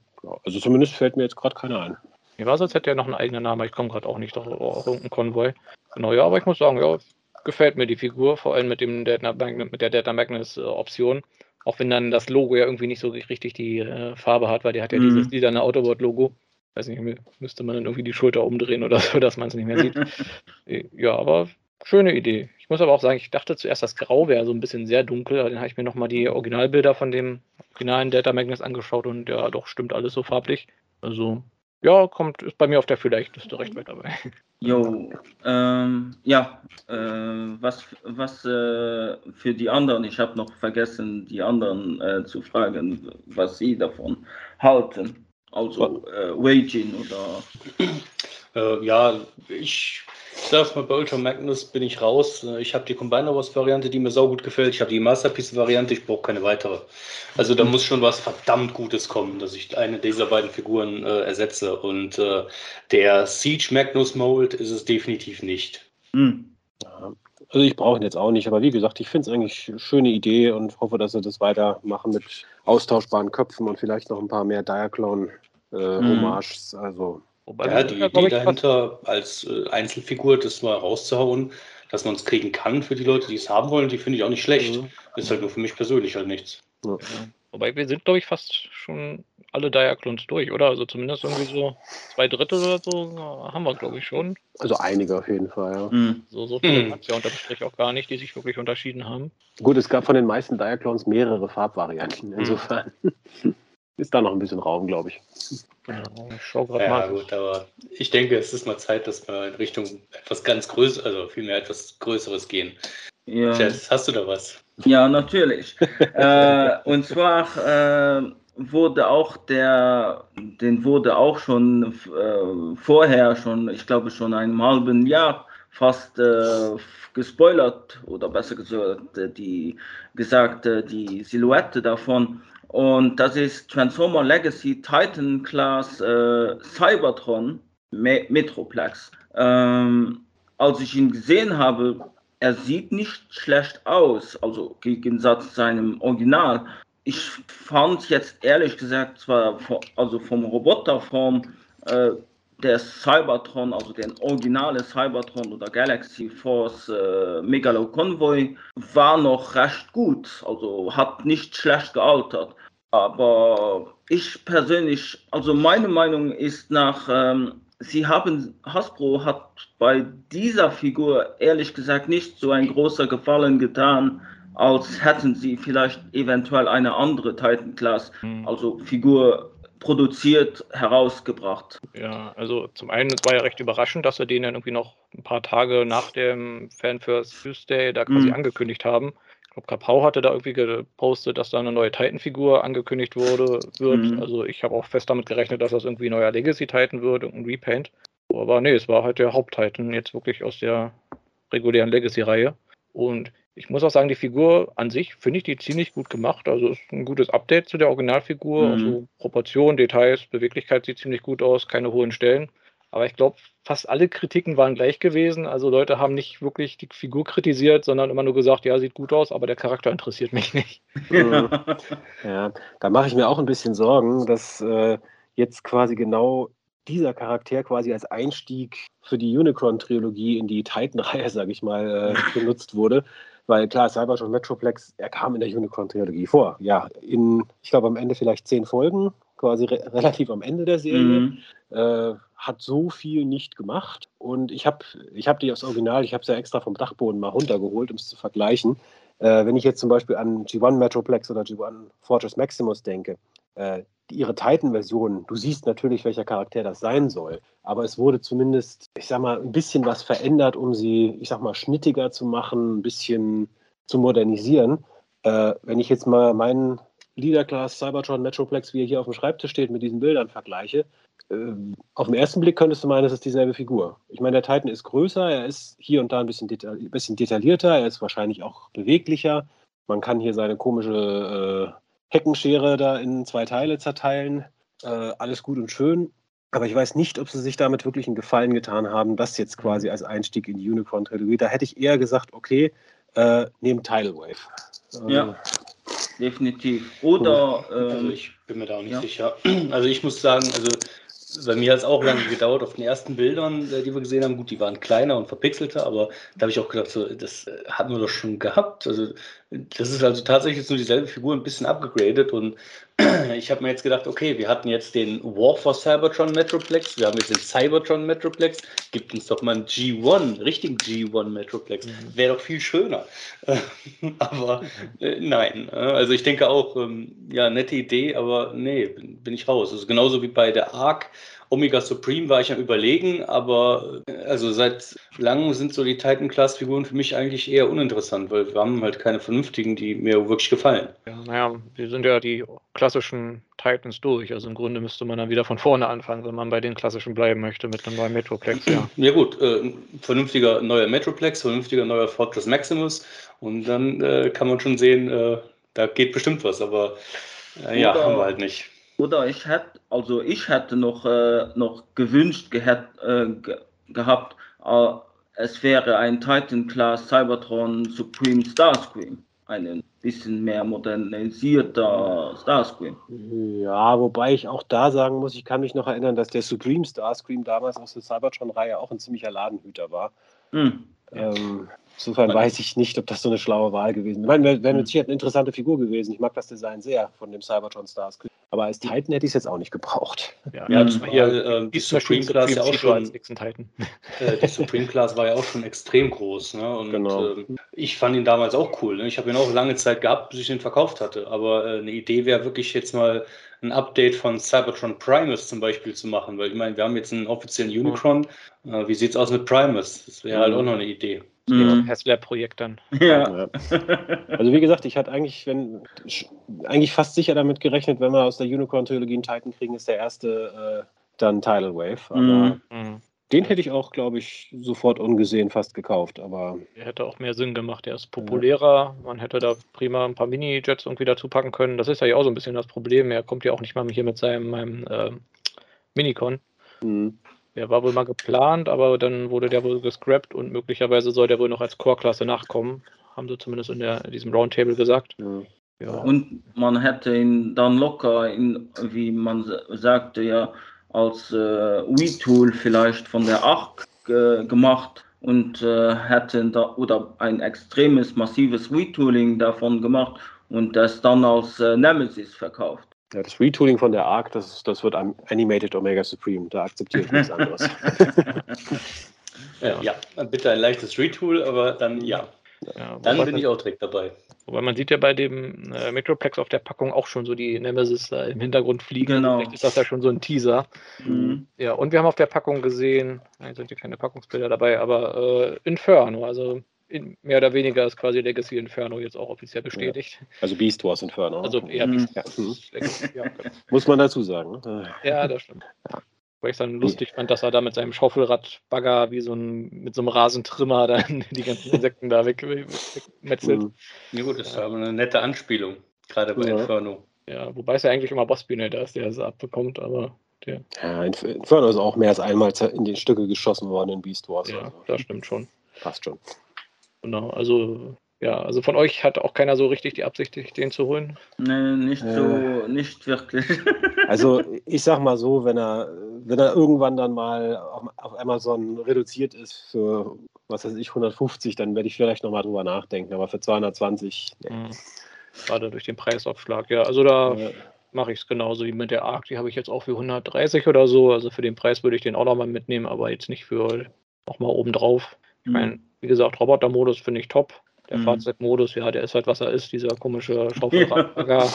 Also zumindest fällt mir jetzt gerade keiner ein. Mir war so, als hätte er noch einen eigenen Namen. Ich komme gerade auch nicht auf, auf irgendeinen Konvoi. Genau, ja, aber ich muss sagen, ja, gefällt mir die Figur, vor allem mit, dem Delta Magnus, mit der Delta Magnus äh, Option. Auch wenn dann das Logo ja irgendwie nicht so richtig die äh, Farbe hat, weil die hat ja mhm. dieses lilane Autobot-Logo. Weiß nicht, müsste man dann irgendwie die Schulter umdrehen oder so, dass man es nicht mehr sieht. ja, aber schöne Idee. Ich muss aber auch sagen, ich dachte zuerst, das Grau wäre so ein bisschen sehr dunkel. Dann habe ich mir nochmal die Originalbilder von dem originalen Delta Magnus angeschaut und ja, doch stimmt alles so farblich. Also, ja, kommt, ist bei mir auf der Vielleicht-Liste recht weit dabei. Jo, ähm, ja, äh, was, was äh, für die anderen, ich habe noch vergessen, die anderen äh, zu fragen, was sie davon halten. Also äh, Waging oder. Äh, ja, ich sag mal, bei Ultra Magnus bin ich raus. Ich habe die Combiner Wars Variante, die mir saugut gefällt. Ich habe die Masterpiece Variante, ich brauche keine weitere. Also da muss schon was verdammt Gutes kommen, dass ich eine dieser beiden Figuren äh, ersetze. Und äh, der Siege Magnus Mold ist es definitiv nicht. Hm. Ja, also ich brauche ihn jetzt auch nicht, aber wie gesagt, ich finde es eigentlich eine schöne Idee und hoffe, dass sie das weitermachen mit austauschbaren Köpfen und vielleicht noch ein paar mehr Diaclone äh, hm. Homages. Also Wobei ja, die Idee dahinter, als äh, Einzelfigur das mal rauszuhauen, dass man es kriegen kann für die Leute, die es haben wollen, die finde ich auch nicht schlecht. Mhm. Ist halt nur für mich persönlich halt nichts. Ja. Wobei wir sind, glaube ich, fast schon alle Diaclons durch, oder? Also zumindest irgendwie so zwei Drittel oder so haben wir, glaube ich, schon. Also einige auf jeden Fall, ja. Mhm. So, so viele mhm. gab es ja unter Strich auch gar nicht, die sich wirklich unterschieden haben. Gut, es gab von den meisten Diaclons mehrere Farbvarianten, mhm. insofern. Mhm. Ist da noch ein bisschen Raum, glaube ich. Genau, ich schaue gerade ja, gut, aber ich denke, es ist mal Zeit, dass wir in Richtung etwas ganz Größeres, also vielmehr etwas Größeres gehen. Ja. Jess, hast du da was? Ja, natürlich. äh, und zwar äh, wurde auch der, den wurde auch schon äh, vorher schon, ich glaube schon ein halben Jahr fast äh, gespoilert oder besser gesagt, äh, die gesagt, die Silhouette davon und das ist Transformer Legacy Titan Class äh, Cybertron Me Metroplex. Ähm, als ich ihn gesehen habe, er sieht nicht schlecht aus, also im Gegensatz zu seinem Original. Ich fand jetzt ehrlich gesagt zwar also vom Roboterform äh, der Cybertron, also den originale Cybertron oder Galaxy Force äh, Megalo Convoy, war noch recht gut, also hat nicht schlecht gealtert. Aber ich persönlich, also meine Meinung ist nach, ähm, sie haben, Hasbro hat bei dieser Figur ehrlich gesagt nicht so ein großer Gefallen getan, als hätten sie vielleicht eventuell eine andere Titan Class, mhm. also Figur produziert, herausgebracht. Ja, also zum einen, es war ja recht überraschend, dass wir den dann irgendwie noch ein paar Tage nach dem Fan First Tuesday da quasi mhm. angekündigt haben glaube, Kapau hatte da irgendwie gepostet, dass da eine neue Titan-Figur angekündigt wurde, wird. Mhm. Also ich habe auch fest damit gerechnet, dass das irgendwie ein neuer Legacy-Titan wird, ein Repaint. Aber nee, es war halt der Haupt-Titan, jetzt wirklich aus der regulären Legacy-Reihe. Und ich muss auch sagen, die Figur an sich finde ich die ziemlich gut gemacht. Also ist ein gutes Update zu der Originalfigur. Mhm. Also Proportionen, Details, Beweglichkeit sieht ziemlich gut aus, keine hohen Stellen. Aber ich glaube, fast alle Kritiken waren gleich gewesen. Also Leute haben nicht wirklich die Figur kritisiert, sondern immer nur gesagt, ja, sieht gut aus, aber der Charakter interessiert mich nicht. Ja, ja da mache ich mir auch ein bisschen Sorgen, dass äh, jetzt quasi genau dieser Charakter quasi als Einstieg für die Unicron-Trilogie in die Titan-Reihe, sage ich mal, äh, benutzt wurde. Weil klar, Cybertron Metroplex, er kam in der Unicron-Trilogie vor. Ja, in, ich glaube, am Ende vielleicht zehn Folgen quasi re relativ am Ende der Serie. Mhm. Äh, hat so viel nicht gemacht. Und ich habe ich hab die aus Original, ich habe es ja extra vom Dachboden mal runtergeholt, um es zu vergleichen. Äh, wenn ich jetzt zum Beispiel an G1 Metroplex oder G1 Fortress Maximus denke, äh, ihre Titan-Version, du siehst natürlich, welcher Charakter das sein soll, aber es wurde zumindest, ich sag mal, ein bisschen was verändert, um sie, ich sag mal, schnittiger zu machen, ein bisschen zu modernisieren. Äh, wenn ich jetzt mal meinen Leader Class Cybertron Metroplex, wie er hier auf dem Schreibtisch steht, mit diesen Bildern vergleiche, äh, auf den ersten Blick könntest du meinen, es ist dieselbe Figur. Ich meine, der Titan ist größer, er ist hier und da ein bisschen, deta bisschen detaillierter, er ist wahrscheinlich auch beweglicher. Man kann hier seine komische äh, Heckenschere da in zwei Teile zerteilen. Äh, alles gut und schön. Aber ich weiß nicht, ob sie sich damit wirklich einen Gefallen getan haben, das jetzt quasi als Einstieg in die Unicorn-Trilogie. Da hätte ich eher gesagt, okay, äh, nehmt Tidal Wave. ja. definitiv. Oder. Also ähm, ich bin mir da auch nicht ja. sicher. Also ich muss sagen, also bei mir hat es auch lange gedauert auf den ersten Bildern, äh, die wir gesehen haben. Gut, die waren kleiner und verpixelter, aber da habe ich auch gedacht, so, das äh, hatten wir doch schon gehabt. Also das ist also tatsächlich nur dieselbe Figur ein bisschen abgegradet und ich habe mir jetzt gedacht, okay, wir hatten jetzt den War for Cybertron Metroplex, wir haben jetzt den Cybertron Metroplex, gibt uns doch mal einen G1, richtigen G1 Metroplex. Mhm. Wäre doch viel schöner. aber äh, nein, also ich denke auch, ähm, ja, nette Idee, aber nee, bin, bin ich raus. Also genauso wie bei der Arc Omega Supreme war ich am überlegen, aber äh, also seit langem sind so die Titan-Class-Figuren für mich eigentlich eher uninteressant, weil wir haben halt keine vernünftigen, die mir wirklich gefallen. Ja, naja, wir sind ja die klassischen Titans durch. Also im Grunde müsste man dann wieder von vorne anfangen, wenn man bei den klassischen bleiben möchte mit einem neuen Metroplex, ja. Ja gut, äh, vernünftiger neuer Metroplex, vernünftiger neuer Fortress Maximus und dann äh, kann man schon sehen, äh, da geht bestimmt was, aber äh, ja, haben wir halt nicht. Oder ich hätte, also ich hätte noch, äh, noch gewünscht gehabt, äh, ge gehabt äh, es wäre ein Titan Class Cybertron Supreme Starscream. Ein bisschen mehr modernisierter Starscream. Ja, wobei ich auch da sagen muss, ich kann mich noch erinnern, dass der Supreme Starscream damals aus der Cybertron-Reihe auch ein ziemlicher Ladenhüter war. Mhm. Ähm, insofern weiß ich nicht, ob das so eine schlaue Wahl gewesen wäre. Ich meine, wäre mit Sicherheit eine interessante Figur gewesen. Ich mag das Design sehr von dem Cybertron Starscream. Aber als Titan hätte ich es jetzt auch nicht gebraucht. Ja, ja das war hier, äh, die Supreme Class ja auch schon. Äh, die Supreme Class war ja auch schon extrem groß. Ne? Und genau. äh, ich fand ihn damals auch cool. Ne? Ich habe ihn auch lange Zeit gehabt, bis ich ihn verkauft hatte. Aber äh, eine Idee wäre wirklich jetzt mal ein Update von Cybertron Primus zum Beispiel zu machen. Weil ich meine, wir haben jetzt einen offiziellen Unicron. Mhm. wie sieht es aus mit Primus? Das wäre halt mhm. auch noch eine Idee. Mhm. Haslab-Projekt dann. Ja. Also wie gesagt, ich hatte eigentlich, wenn, eigentlich fast sicher damit gerechnet, wenn wir aus der Unicorn-Trilogie einen Titan kriegen, ist der erste äh, dann Tidal Wave. Aber mhm. Mhm. den hätte ich auch, glaube ich, sofort ungesehen fast gekauft. Aber der hätte auch mehr Sinn gemacht. Er ist populärer. Man hätte da prima ein paar Mini-Jets irgendwie dazu packen können. Das ist ja auch so ein bisschen das Problem. Er kommt ja auch nicht mal hier mit seinem meinem, äh, Minicon. Mhm. Der war wohl mal geplant, aber dann wurde der wohl gescrapped und möglicherweise soll der wohl noch als Core-Klasse nachkommen. Haben sie zumindest in, der, in diesem Roundtable gesagt. Ja. Ja. Und man hätte ihn dann locker, in, wie man sagte, ja, als äh, Wii-Tool vielleicht von der 8 äh, gemacht und äh, hätten da oder ein extremes, massives Retooling davon gemacht und das dann als äh, Nemesis verkauft. Ja, das Retooling von der Arc, das, das wird Animated Omega Supreme. Da akzeptiere ich nichts anderes. ja. ja, bitte ein leichtes Retool, aber dann ja. ja dann bin ich auch direkt dabei. Wobei man sieht ja bei dem äh, Metroplex auf der Packung auch schon so die Nemesis da im Hintergrund fliegen. Genau. Vielleicht ist das ja schon so ein Teaser. Mhm. Ja, und wir haben auf der Packung gesehen, nein, sind hier keine Packungsbilder dabei, aber äh, Inferno, also in, mehr oder weniger ist quasi Legacy Inferno jetzt auch offiziell bestätigt. Ja. Also Beast Wars Inferno. Also eher mhm. Beast Wars. Ja. ja. Muss man dazu sagen. Ne? Ja, das stimmt. Weil ich dann lustig fand, dass er da mit seinem Schaufelradbagger wie so ein, mit so einem Rasentrimmer dann die ganzen Insekten da wegmetzelt. Mhm. Ja gut, das ist aber eine nette Anspielung, gerade bei Inferno. Ja, wobei es ja eigentlich immer Bossbühne da ist, der es abbekommt, aber der. Ja, Inferno ist auch mehr als einmal in die Stücke geschossen worden in Beast Wars. Ja, also. das stimmt schon. Passt schon. Genau, also ja, also von euch hat auch keiner so richtig die Absicht, den zu holen? Nee, nicht so, äh, nicht wirklich. Also ich sag mal so, wenn er, wenn er irgendwann dann mal auf, Amazon reduziert ist für, was weiß ich, 150, dann werde ich vielleicht nochmal drüber nachdenken, aber für 220, nee. Mhm. Gerade durch den Preisaufschlag, ja. Also da ja. mache ich es genauso wie mit der Arc, die habe ich jetzt auch für 130 oder so. Also für den Preis würde ich den auch nochmal mitnehmen, aber jetzt nicht für nochmal obendrauf. Ich meine, mhm. wie gesagt, Roboter-Modus finde ich top. Der mhm. Fahrzeugmodus, ja, der ist halt, was er ist, dieser komische Schaufelradbagger,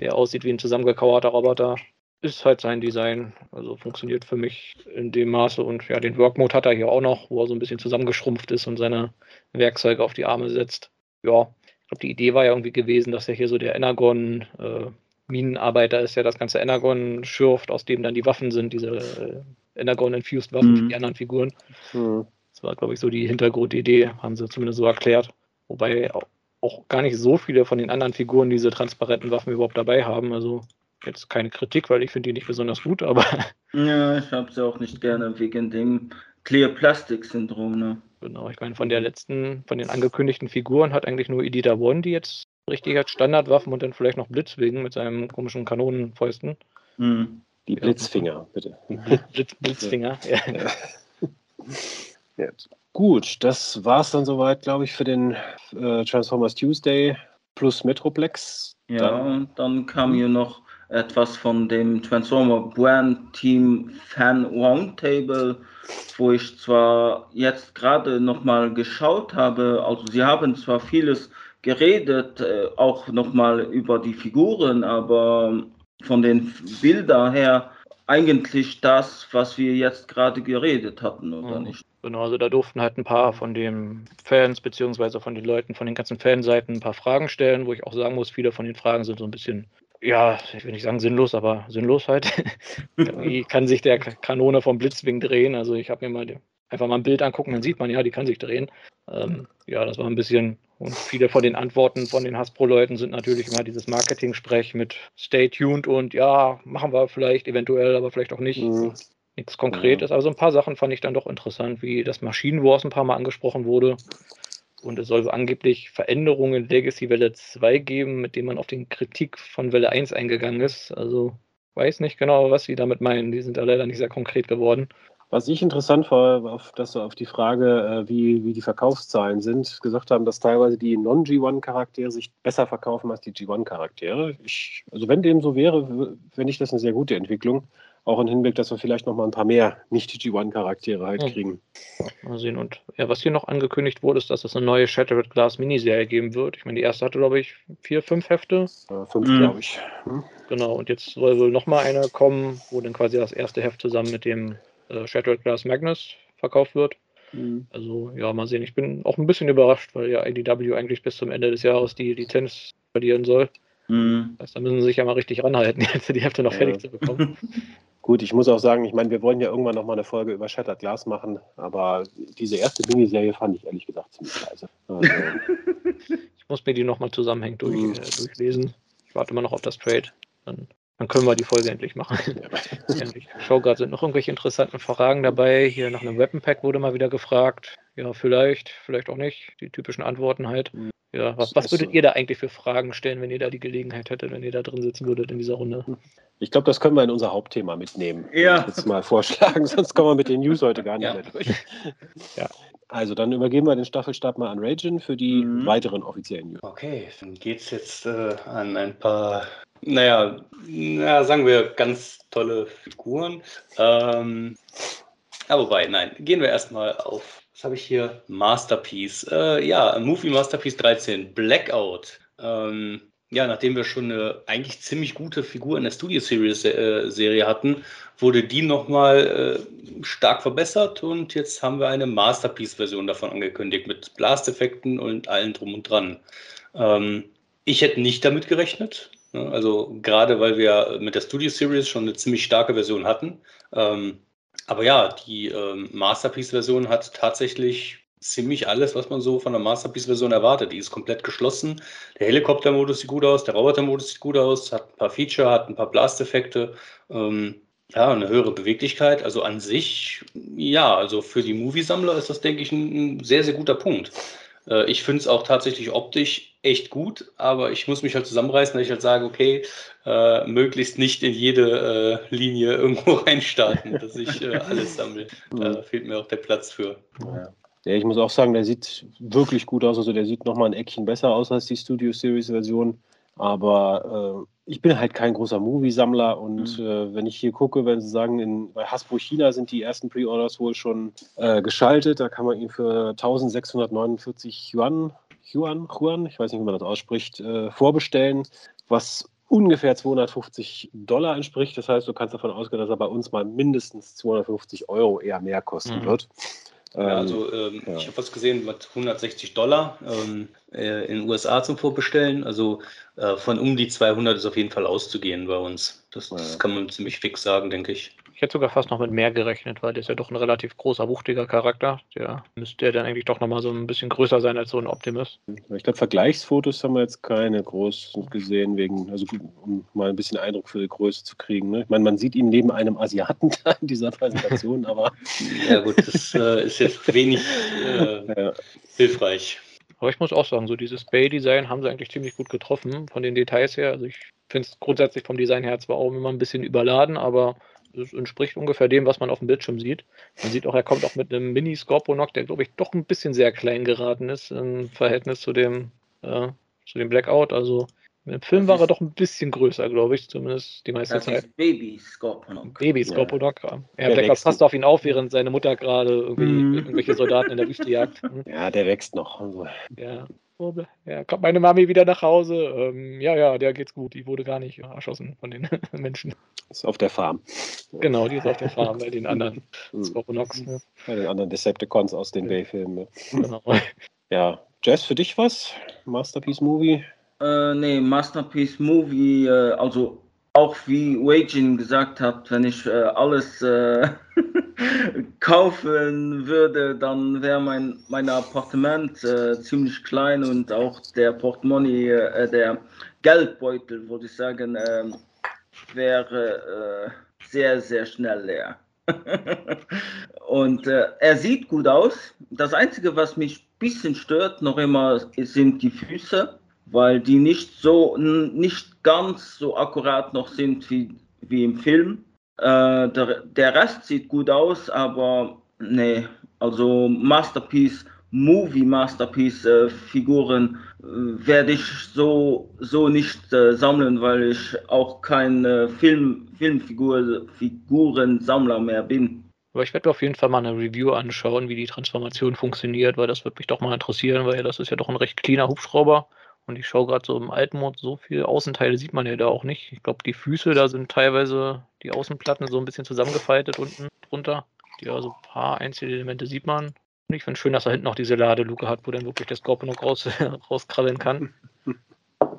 der aussieht wie ein zusammengekauerter Roboter. Ist halt sein Design, also funktioniert für mich in dem Maße und ja, den Workmode hat er hier auch noch, wo er so ein bisschen zusammengeschrumpft ist und seine Werkzeuge auf die Arme setzt. Ja, ich glaube, die Idee war ja irgendwie gewesen, dass er hier so der Energon äh, Minenarbeiter ist, ja das ganze Energon schürft, aus dem dann die Waffen sind, diese äh, Energon-infused Waffen mhm. für die anderen Figuren. Mhm. Das war, glaube ich, so die Hintergrundidee, haben sie zumindest so erklärt. Wobei auch gar nicht so viele von den anderen Figuren diese transparenten Waffen überhaupt dabei haben. Also jetzt keine Kritik, weil ich finde die nicht besonders gut, aber. Ja, ich habe sie auch nicht gerne wegen dem Clear Plastic Syndrom. Ne? Genau, ich meine, von der letzten, von den angekündigten Figuren hat eigentlich nur Edita One, die jetzt richtiger Standardwaffen und dann vielleicht noch Blitzwingen mit seinem komischen Kanonenfäusten. Mhm. Die Blitzfinger, bitte. Blitz, Blitzfinger, ja. ja. ja. Gut, das war es dann soweit, glaube ich, für den äh, Transformers Tuesday plus Metroplex. Ja, dann, und dann kam hier noch etwas von dem Transformer Brand Team Fan Roundtable, wo ich zwar jetzt gerade nochmal geschaut habe, also sie haben zwar vieles geredet, äh, auch nochmal über die Figuren, aber von den Bildern her eigentlich das, was wir jetzt gerade geredet hatten, oder mhm. nicht? Genau, also da durften halt ein paar von den Fans, beziehungsweise von den Leuten, von den ganzen Fanseiten ein paar Fragen stellen, wo ich auch sagen muss, viele von den Fragen sind so ein bisschen, ja, ich will nicht sagen sinnlos, aber sinnlos halt. Wie kann sich der Kanone vom Blitzwing drehen? Also ich habe mir mal einfach mal ein Bild angucken, dann sieht man ja, die kann sich drehen. Ähm, ja, das war ein bisschen, und viele von den Antworten von den Hasbro-Leuten sind natürlich immer dieses Marketing-Sprech mit Stay tuned und ja, machen wir vielleicht eventuell, aber vielleicht auch nicht. Mhm nichts Konkretes. Aber so ein paar Sachen fand ich dann doch interessant, wie das Maschinen Wars ein paar Mal angesprochen wurde. Und es soll angeblich Veränderungen in Legacy Welle 2 geben, mit denen man auf den Kritik von Welle 1 eingegangen ist. Also weiß nicht genau, was sie damit meinen. Die sind da leider nicht sehr konkret geworden. Was ich interessant war, auf, dass du auf die Frage, äh, wie, wie die Verkaufszahlen sind, gesagt haben, dass teilweise die Non-G1-Charaktere sich besser verkaufen als die G1-Charaktere. Also wenn dem so wäre, fände ich das eine sehr gute Entwicklung auch im Hinblick, dass wir vielleicht noch mal ein paar mehr Nicht-G1-Charaktere halt kriegen. mal sehen. Und ja, was hier noch angekündigt wurde, ist, dass es eine neue Shattered Glass Miniserie geben wird. Ich meine, die erste hatte, glaube ich, vier, fünf Hefte. Äh, fünf, mhm. glaube ich. Hm. Genau, und jetzt soll wohl noch mal eine kommen, wo dann quasi das erste Heft zusammen mit dem äh, Shattered Glass Magnus verkauft wird. Mhm. Also, ja, mal sehen. Ich bin auch ein bisschen überrascht, weil ja IDW eigentlich bis zum Ende des Jahres die Lizenz verlieren soll. Mhm. Das heißt, da müssen sie sich ja mal richtig ranhalten, jetzt die Hälfte noch fertig zu bekommen. Gut, ich muss auch sagen, ich meine, wir wollen ja irgendwann nochmal eine Folge über Shattered Glass machen, aber diese erste Miniserie fand ich ehrlich gesagt ziemlich leise. Also, ich muss mir die nochmal zusammenhängend durch, mhm. äh, durchlesen. Ich warte immer noch auf das Trade. Dann, dann können wir die Folge endlich machen. ich schaue gerade, sind noch irgendwelche interessanten Fragen dabei. Hier nach einem Weapon Pack wurde mal wieder gefragt. Ja, vielleicht, vielleicht auch nicht. Die typischen Antworten halt. Mhm. Ja, was, was würdet ihr da eigentlich für Fragen stellen, wenn ihr da die Gelegenheit hättet, wenn ihr da drin sitzen würdet in dieser Runde? Ich glaube, das können wir in unser Hauptthema mitnehmen. Ja. Ich jetzt mal vorschlagen, sonst kommen wir mit den News heute gar nicht ja. mehr durch. ja. Also dann übergeben wir den Staffelstab mal an Ragin für die mhm. weiteren offiziellen News. Okay, dann geht es jetzt äh, an ein paar, naja, na, sagen wir ganz tolle Figuren. Ähm, aber wobei, nein, gehen wir erstmal auf was habe ich hier? Masterpiece. Äh, ja, Movie Masterpiece 13, Blackout. Ähm, ja, nachdem wir schon eine eigentlich ziemlich gute Figur in der Studio Series äh, Serie hatten, wurde die nochmal äh, stark verbessert und jetzt haben wir eine Masterpiece-Version davon angekündigt mit Blasteffekten und allem drum und dran. Ähm, ich hätte nicht damit gerechnet. Ne? Also gerade weil wir mit der Studio Series schon eine ziemlich starke Version hatten. Ähm, aber ja, die ähm, Masterpiece-Version hat tatsächlich ziemlich alles, was man so von der Masterpiece-Version erwartet. Die ist komplett geschlossen. Der Helikopter-Modus sieht gut aus, der Roboter-Modus sieht gut aus, hat ein paar Feature, hat ein paar Blasteffekte. Ähm, ja, eine höhere Beweglichkeit. Also an sich, ja, also für die Movie-Sammler ist das, denke ich, ein, ein sehr, sehr guter Punkt. Äh, ich finde es auch tatsächlich optisch echt gut, aber ich muss mich halt zusammenreißen, dass ich halt sage, okay, äh, möglichst nicht in jede äh, Linie irgendwo reinstarten, dass ich äh, alles sammle. Da fehlt mir auch der Platz für. Ja. ja. ich muss auch sagen, der sieht wirklich gut aus. Also der sieht nochmal ein Eckchen besser aus als die Studio Series Version. Aber äh, ich bin halt kein großer Movie-Sammler und mhm. äh, wenn ich hier gucke, wenn Sie sagen, in, bei Hasbro China sind die ersten Pre-Orders wohl schon äh, geschaltet, da kann man ihn für 1649 Yuan, Yuan, Yuan, ich weiß nicht, wie man das ausspricht, äh, vorbestellen, was ungefähr 250 Dollar entspricht. Das heißt, du kannst davon ausgehen, dass er bei uns mal mindestens 250 Euro eher mehr kosten mhm. wird. Ja, also ähm, ja. ich habe was gesehen mit 160 Dollar ähm, äh, in den USA zum Vorbestellen. Also äh, von um die 200 ist auf jeden Fall auszugehen bei uns. Das, das kann man ziemlich fix sagen, denke ich. Ich hätte sogar fast noch mit mehr gerechnet, weil der ist ja doch ein relativ großer, wuchtiger Charakter. Der müsste ja dann eigentlich doch nochmal so ein bisschen größer sein als so ein Optimus. Ich glaube, Vergleichsfotos haben wir jetzt keine groß gesehen, wegen, also um mal ein bisschen Eindruck für die Größe zu kriegen. Ne? Ich meine, man sieht ihn neben einem Asiaten da in dieser Präsentation, aber. ja, gut, das äh, ist jetzt wenig äh, ja. hilfreich. Aber ich muss auch sagen, so dieses Bay-Design haben sie eigentlich ziemlich gut getroffen von den Details her. Also ich finde es grundsätzlich vom Design her zwar auch immer ein bisschen überladen, aber es entspricht ungefähr dem, was man auf dem Bildschirm sieht. Man sieht auch, er kommt auch mit einem Mini-Scorponok, der glaube ich doch ein bisschen sehr klein geraten ist im Verhältnis zu dem, äh, zu dem Blackout. Also im Film war er doch ein bisschen größer, glaube ich, zumindest die meiste Das Zeit. ist Baby Scorponok. Baby Scorponok. Ja, Der Blackout passt auf ihn auf, während seine Mutter gerade irgendwie Mhm. irgendwelche Soldaten in der Wüste jagt. Hm, Ja, der wächst noch. Also, Ja. Ja, kommt meine Mami wieder nach Hause? Ähm, ja, ja, der geht's gut. Die wurde gar nicht erschossen von den Menschen. ist auf der Farm. Genau, die ist auf der Farm bei den anderen Mhm. Scorponox. Ja, Bei den anderen Decepticons aus den Bay-Filmen. ne? genau. Ja, Jess, für dich was? Masterpiece Movie? Äh, nee, Masterpiece Movie, äh, also auch wie Wagin gesagt hat, wenn ich äh, alles äh, kaufen würde, dann wäre mein, mein Appartement äh, ziemlich klein und auch der Portemonnaie, äh, der Geldbeutel, würde ich sagen, ähm, wäre äh, sehr, sehr schnell leer. und äh, er sieht gut aus. Das Einzige, was mich ein bisschen stört, noch immer, sind die Füße weil die nicht so nicht ganz so akkurat noch sind wie, wie im Film. Äh, der, der Rest sieht gut aus, aber nee, also Masterpiece, Movie Masterpiece äh, Figuren äh, werde ich so so nicht äh, sammeln, weil ich auch kein äh, Film Filmfigur Figurensammler mehr bin. Aber ich werde mir auf jeden Fall mal eine Review anschauen, wie die Transformation funktioniert, weil das würde mich doch mal interessieren, weil das ist ja doch ein recht cleaner Hubschrauber. Und ich schaue gerade so im Altmod, so viele Außenteile sieht man ja da auch nicht. Ich glaube, die Füße, da sind teilweise die Außenplatten so ein bisschen zusammengefaltet unten drunter. Die also ein paar Einzelelemente sieht man. Und ich finde schön, dass er hinten noch diese Ladeluke hat, wo dann wirklich der Scorpion noch raus, rauskrabbeln kann.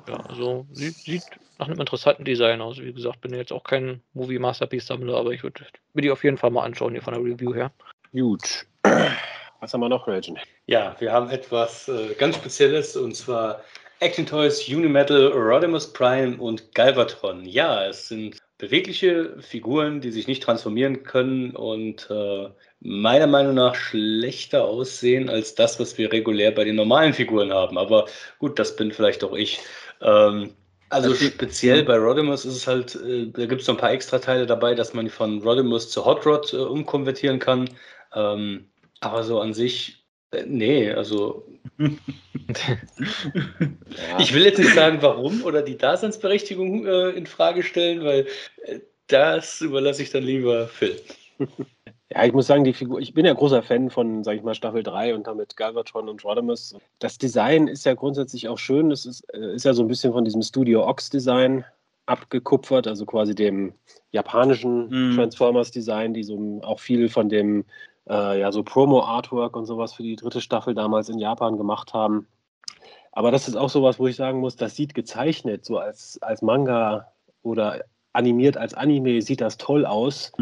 Ja, also sieht, sieht nach einem interessanten Design aus. Wie gesagt, bin jetzt auch kein Movie Masterpiece Sammler, aber ich würde mir die auf jeden Fall mal anschauen, hier von der Review her. Gut. Was haben wir noch, Regen? Ja, wir haben etwas äh, ganz Spezielles und zwar Action Toys, Unimetal, Rodimus Prime und Galvatron. Ja, es sind bewegliche Figuren, die sich nicht transformieren können und äh, meiner Meinung nach schlechter aussehen als das, was wir regulär bei den normalen Figuren haben. Aber gut, das bin vielleicht auch ich. Ähm, also Also- speziell bei Rodimus ist es halt, äh, da gibt es so ein paar Extrateile dabei, dass man von Rodimus zu Hot Rod äh, umkonvertieren kann. Ähm, aber so an sich, nee, also Ja, ich will jetzt nicht sagen, warum oder die Daseinsberechtigung äh, in Frage stellen, weil äh, das überlasse ich dann lieber Phil. ja, ich muss sagen, die Figur, ich bin ja großer Fan von, sag ich mal, Staffel 3 und damit Galvatron und Rodimus. Das Design ist ja grundsätzlich auch schön. Es ist, äh, ist ja so ein bisschen von diesem Studio Ox-Design abgekupfert, also quasi dem japanischen Mhm. Transformers-Design, die so auch viel von dem äh, ja, so Promo-Artwork und sowas für die dritte Staffel damals in Japan gemacht haben. Aber das ist auch sowas, wo ich sagen muss, das sieht gezeichnet, so als, als Manga oder animiert als Anime, sieht das toll aus.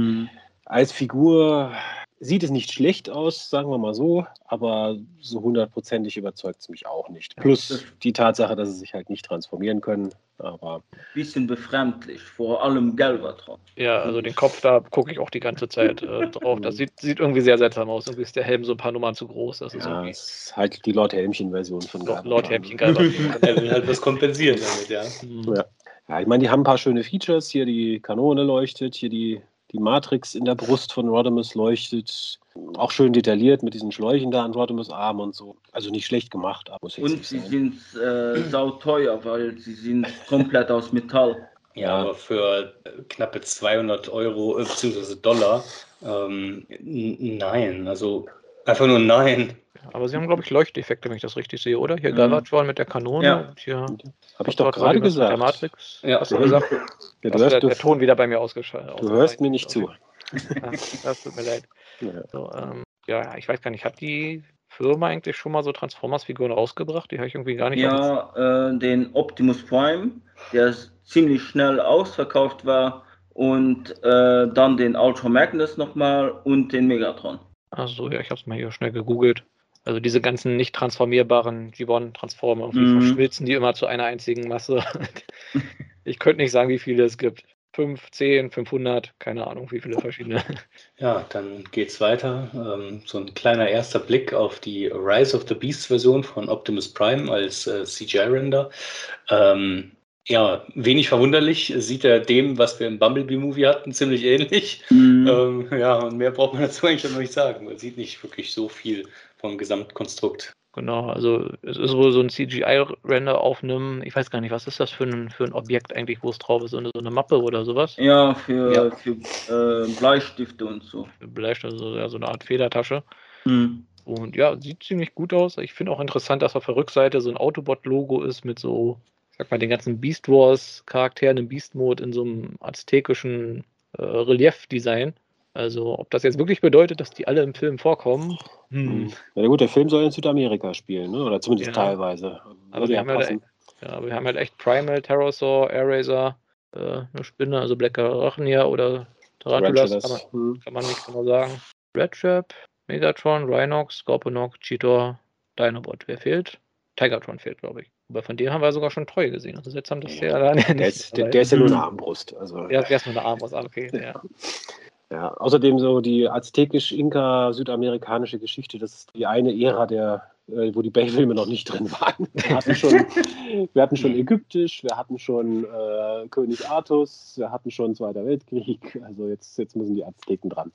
Als Figur sieht es nicht schlecht aus, sagen wir mal so, aber so hundertprozentig überzeugt es mich auch nicht. Plus die Tatsache, dass sie sich halt nicht transformieren können. Aber Bisschen befremdlich, vor allem Galvatron. Ja, also den Kopf, da gucke ich auch die ganze Zeit äh, drauf. Das sieht, sieht irgendwie sehr seltsam aus. Irgendwie ist der Helm so ein paar Nummern zu groß. Das ist ja, irgendwie ist halt die Lord Helmchen-Version von Lord, Galvatron. Lord Häppchen geil. Er will halt was kompensieren damit, ja. Ja. Ja, ich meine, die haben ein paar schöne Features. Hier die Kanone leuchtet, hier die, die Matrix in der Brust von Rodimus leuchtet. Auch schön detailliert mit diesen Schläuchen da an Rodimus Arm und so. Also nicht schlecht gemacht, aber muss jetzt Und sie sein. sind äh, sauteuer, weil sie sind komplett aus Metall. Ja, aber für äh, knappe 200 Euro äh, bzw. Dollar, ähm, nein, also einfach nur nein. Aber sie haben, glaube ich, Leuchteffekte, wenn ich das richtig sehe, oder? Hier Mhm. Galvatron mit der Kanone Ja. und hier. Habe ich doch gerade mit Der gesagt. Matrix. Ja. Hast du gesagt? Ja, Du hast hörst, der, der Ton wieder bei mir ausgeschaltet. du hörst mir nicht zu. Ja, das tut mir leid. Ja. So, ähm, ja, ich weiß gar nicht, hat die Firma eigentlich schon mal so Transformers-Figuren rausgebracht? Die habe ich irgendwie gar nicht. Ja, äh, den Optimus Prime, der ziemlich schnell ausverkauft war. Und äh, dann den Ultra Magnus nochmal und den Megatron. Achso, ja, ich habe es mal hier schnell gegoogelt. Also diese ganzen nicht transformierbaren G1-Transformer, irgendwie Mhm. verschmilzen die immer zu einer einzigen Masse. ich könnte nicht sagen, wie viele es gibt. 5, 10, 500, keine Ahnung, wie viele verschiedene. Ja, dann geht's weiter. Ähm, so ein kleiner erster Blick auf die Rise of the Beast Version von Optimus Prime als äh, CGI-Render. Ähm, ja, wenig verwunderlich sieht er dem, was wir im Bumblebee-Movie hatten, ziemlich ähnlich. Mhm. Ähm, ja, und mehr braucht man dazu eigentlich noch nicht sagen. Man sieht nicht wirklich so viel vom Gesamtkonstrukt. Genau, also es ist wohl so ein CGI-Render auf einem, ich weiß gar nicht, was ist das für ein, für ein Objekt eigentlich, wo es drauf ist, so eine, so eine Mappe oder sowas? Ja, für, ja. für äh, Bleistifte und so. Für Bleistifte, also ja, so eine Art Federtasche. Mhm. Und ja, sieht ziemlich gut aus. Ich finde auch interessant, dass auf der Rückseite so ein Autobot-Logo ist mit so, ich sag mal, den ganzen Beast Wars-Charakteren im Beast-Mode in so einem aztekischen äh, Relief-Design. Also, ob das jetzt wirklich bedeutet, dass die alle im Film vorkommen. Hm. hm. Ja, gut, der Film soll in Südamerika spielen, ne? oder zumindest ja. teilweise. Aber wir, ja haben halt, ja, wir haben halt echt Primal, Pterosaur, Air Razor, äh, eine Spinne, also Black Arachnia oder Tarantulas, kann man, hm. kann man nicht genau sagen. Red Trap, Megatron, Rhinox, Scorponok, Cheetor, Dinobot. Wer fehlt? Tigertron fehlt, glaube ich. Aber von dem haben wir sogar schon treu gesehen. Also jetzt haben das ja, ja der, ist, der, der, ist ja nur eine Armbrust. Also. Ja, der ist nur eine Armbrust, okay. Ja. Ja, außerdem so die aztekisch-inka-südamerikanische Geschichte, das ist die eine Ära, der, äh, wo die Bay-Filme noch nicht drin waren. Wir hatten schon, wir hatten schon Ägyptisch, wir hatten schon äh, König Artus, wir hatten schon Zweiter Weltkrieg, also jetzt, jetzt müssen die Azteken dran.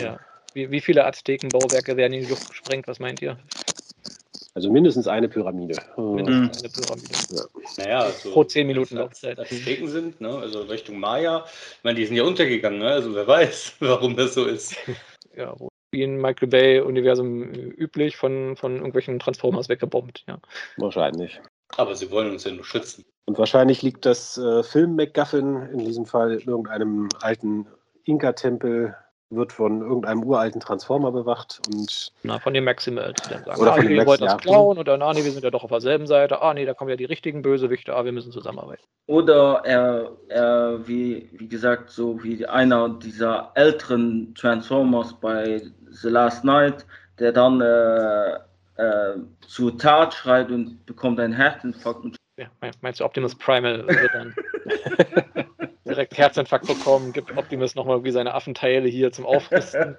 Ja. Wie, wie viele Aztekenbauwerke werden in die Luft gesprengt, was meint ihr? Also mindestens eine Pyramide. Mindestens eine Pyramide. Ja. Naja, also, Pro 10 Minuten Laufzeit. Azteken sind, ne? also Richtung Maya. Ich meine, die sind ja untergegangen, ne? also wer weiß, warum das so ist. ja, wie in Michael Bay-Universum üblich von, von irgendwelchen Transformers weggebombt. Ja. Wahrscheinlich. Aber sie wollen uns ja nur schützen. Und wahrscheinlich liegt das äh, Film-MacGuffin in diesem Fall in irgendeinem alten Inka-Tempel wird von irgendeinem uralten Transformer bewacht und. Na, von den Maximals, die dann sagen, oder ah, von wir wollten das klauen oder na, nee, wir sind ja doch auf derselben Seite, ah, nee, da kommen ja die richtigen Bösewichte, ah, wir müssen zusammenarbeiten. Oder er, er wie, wie gesagt, so wie einer dieser älteren Transformers bei The Last Night, der dann äh, äh, zu Tat schreit und bekommt einen Herzinfarkt. Und ja, meinst du, Optimus Primal wird dann. direkt Herzinfarkt bekommen, gibt Optimus nochmal irgendwie seine Affenteile hier zum Aufrüsten.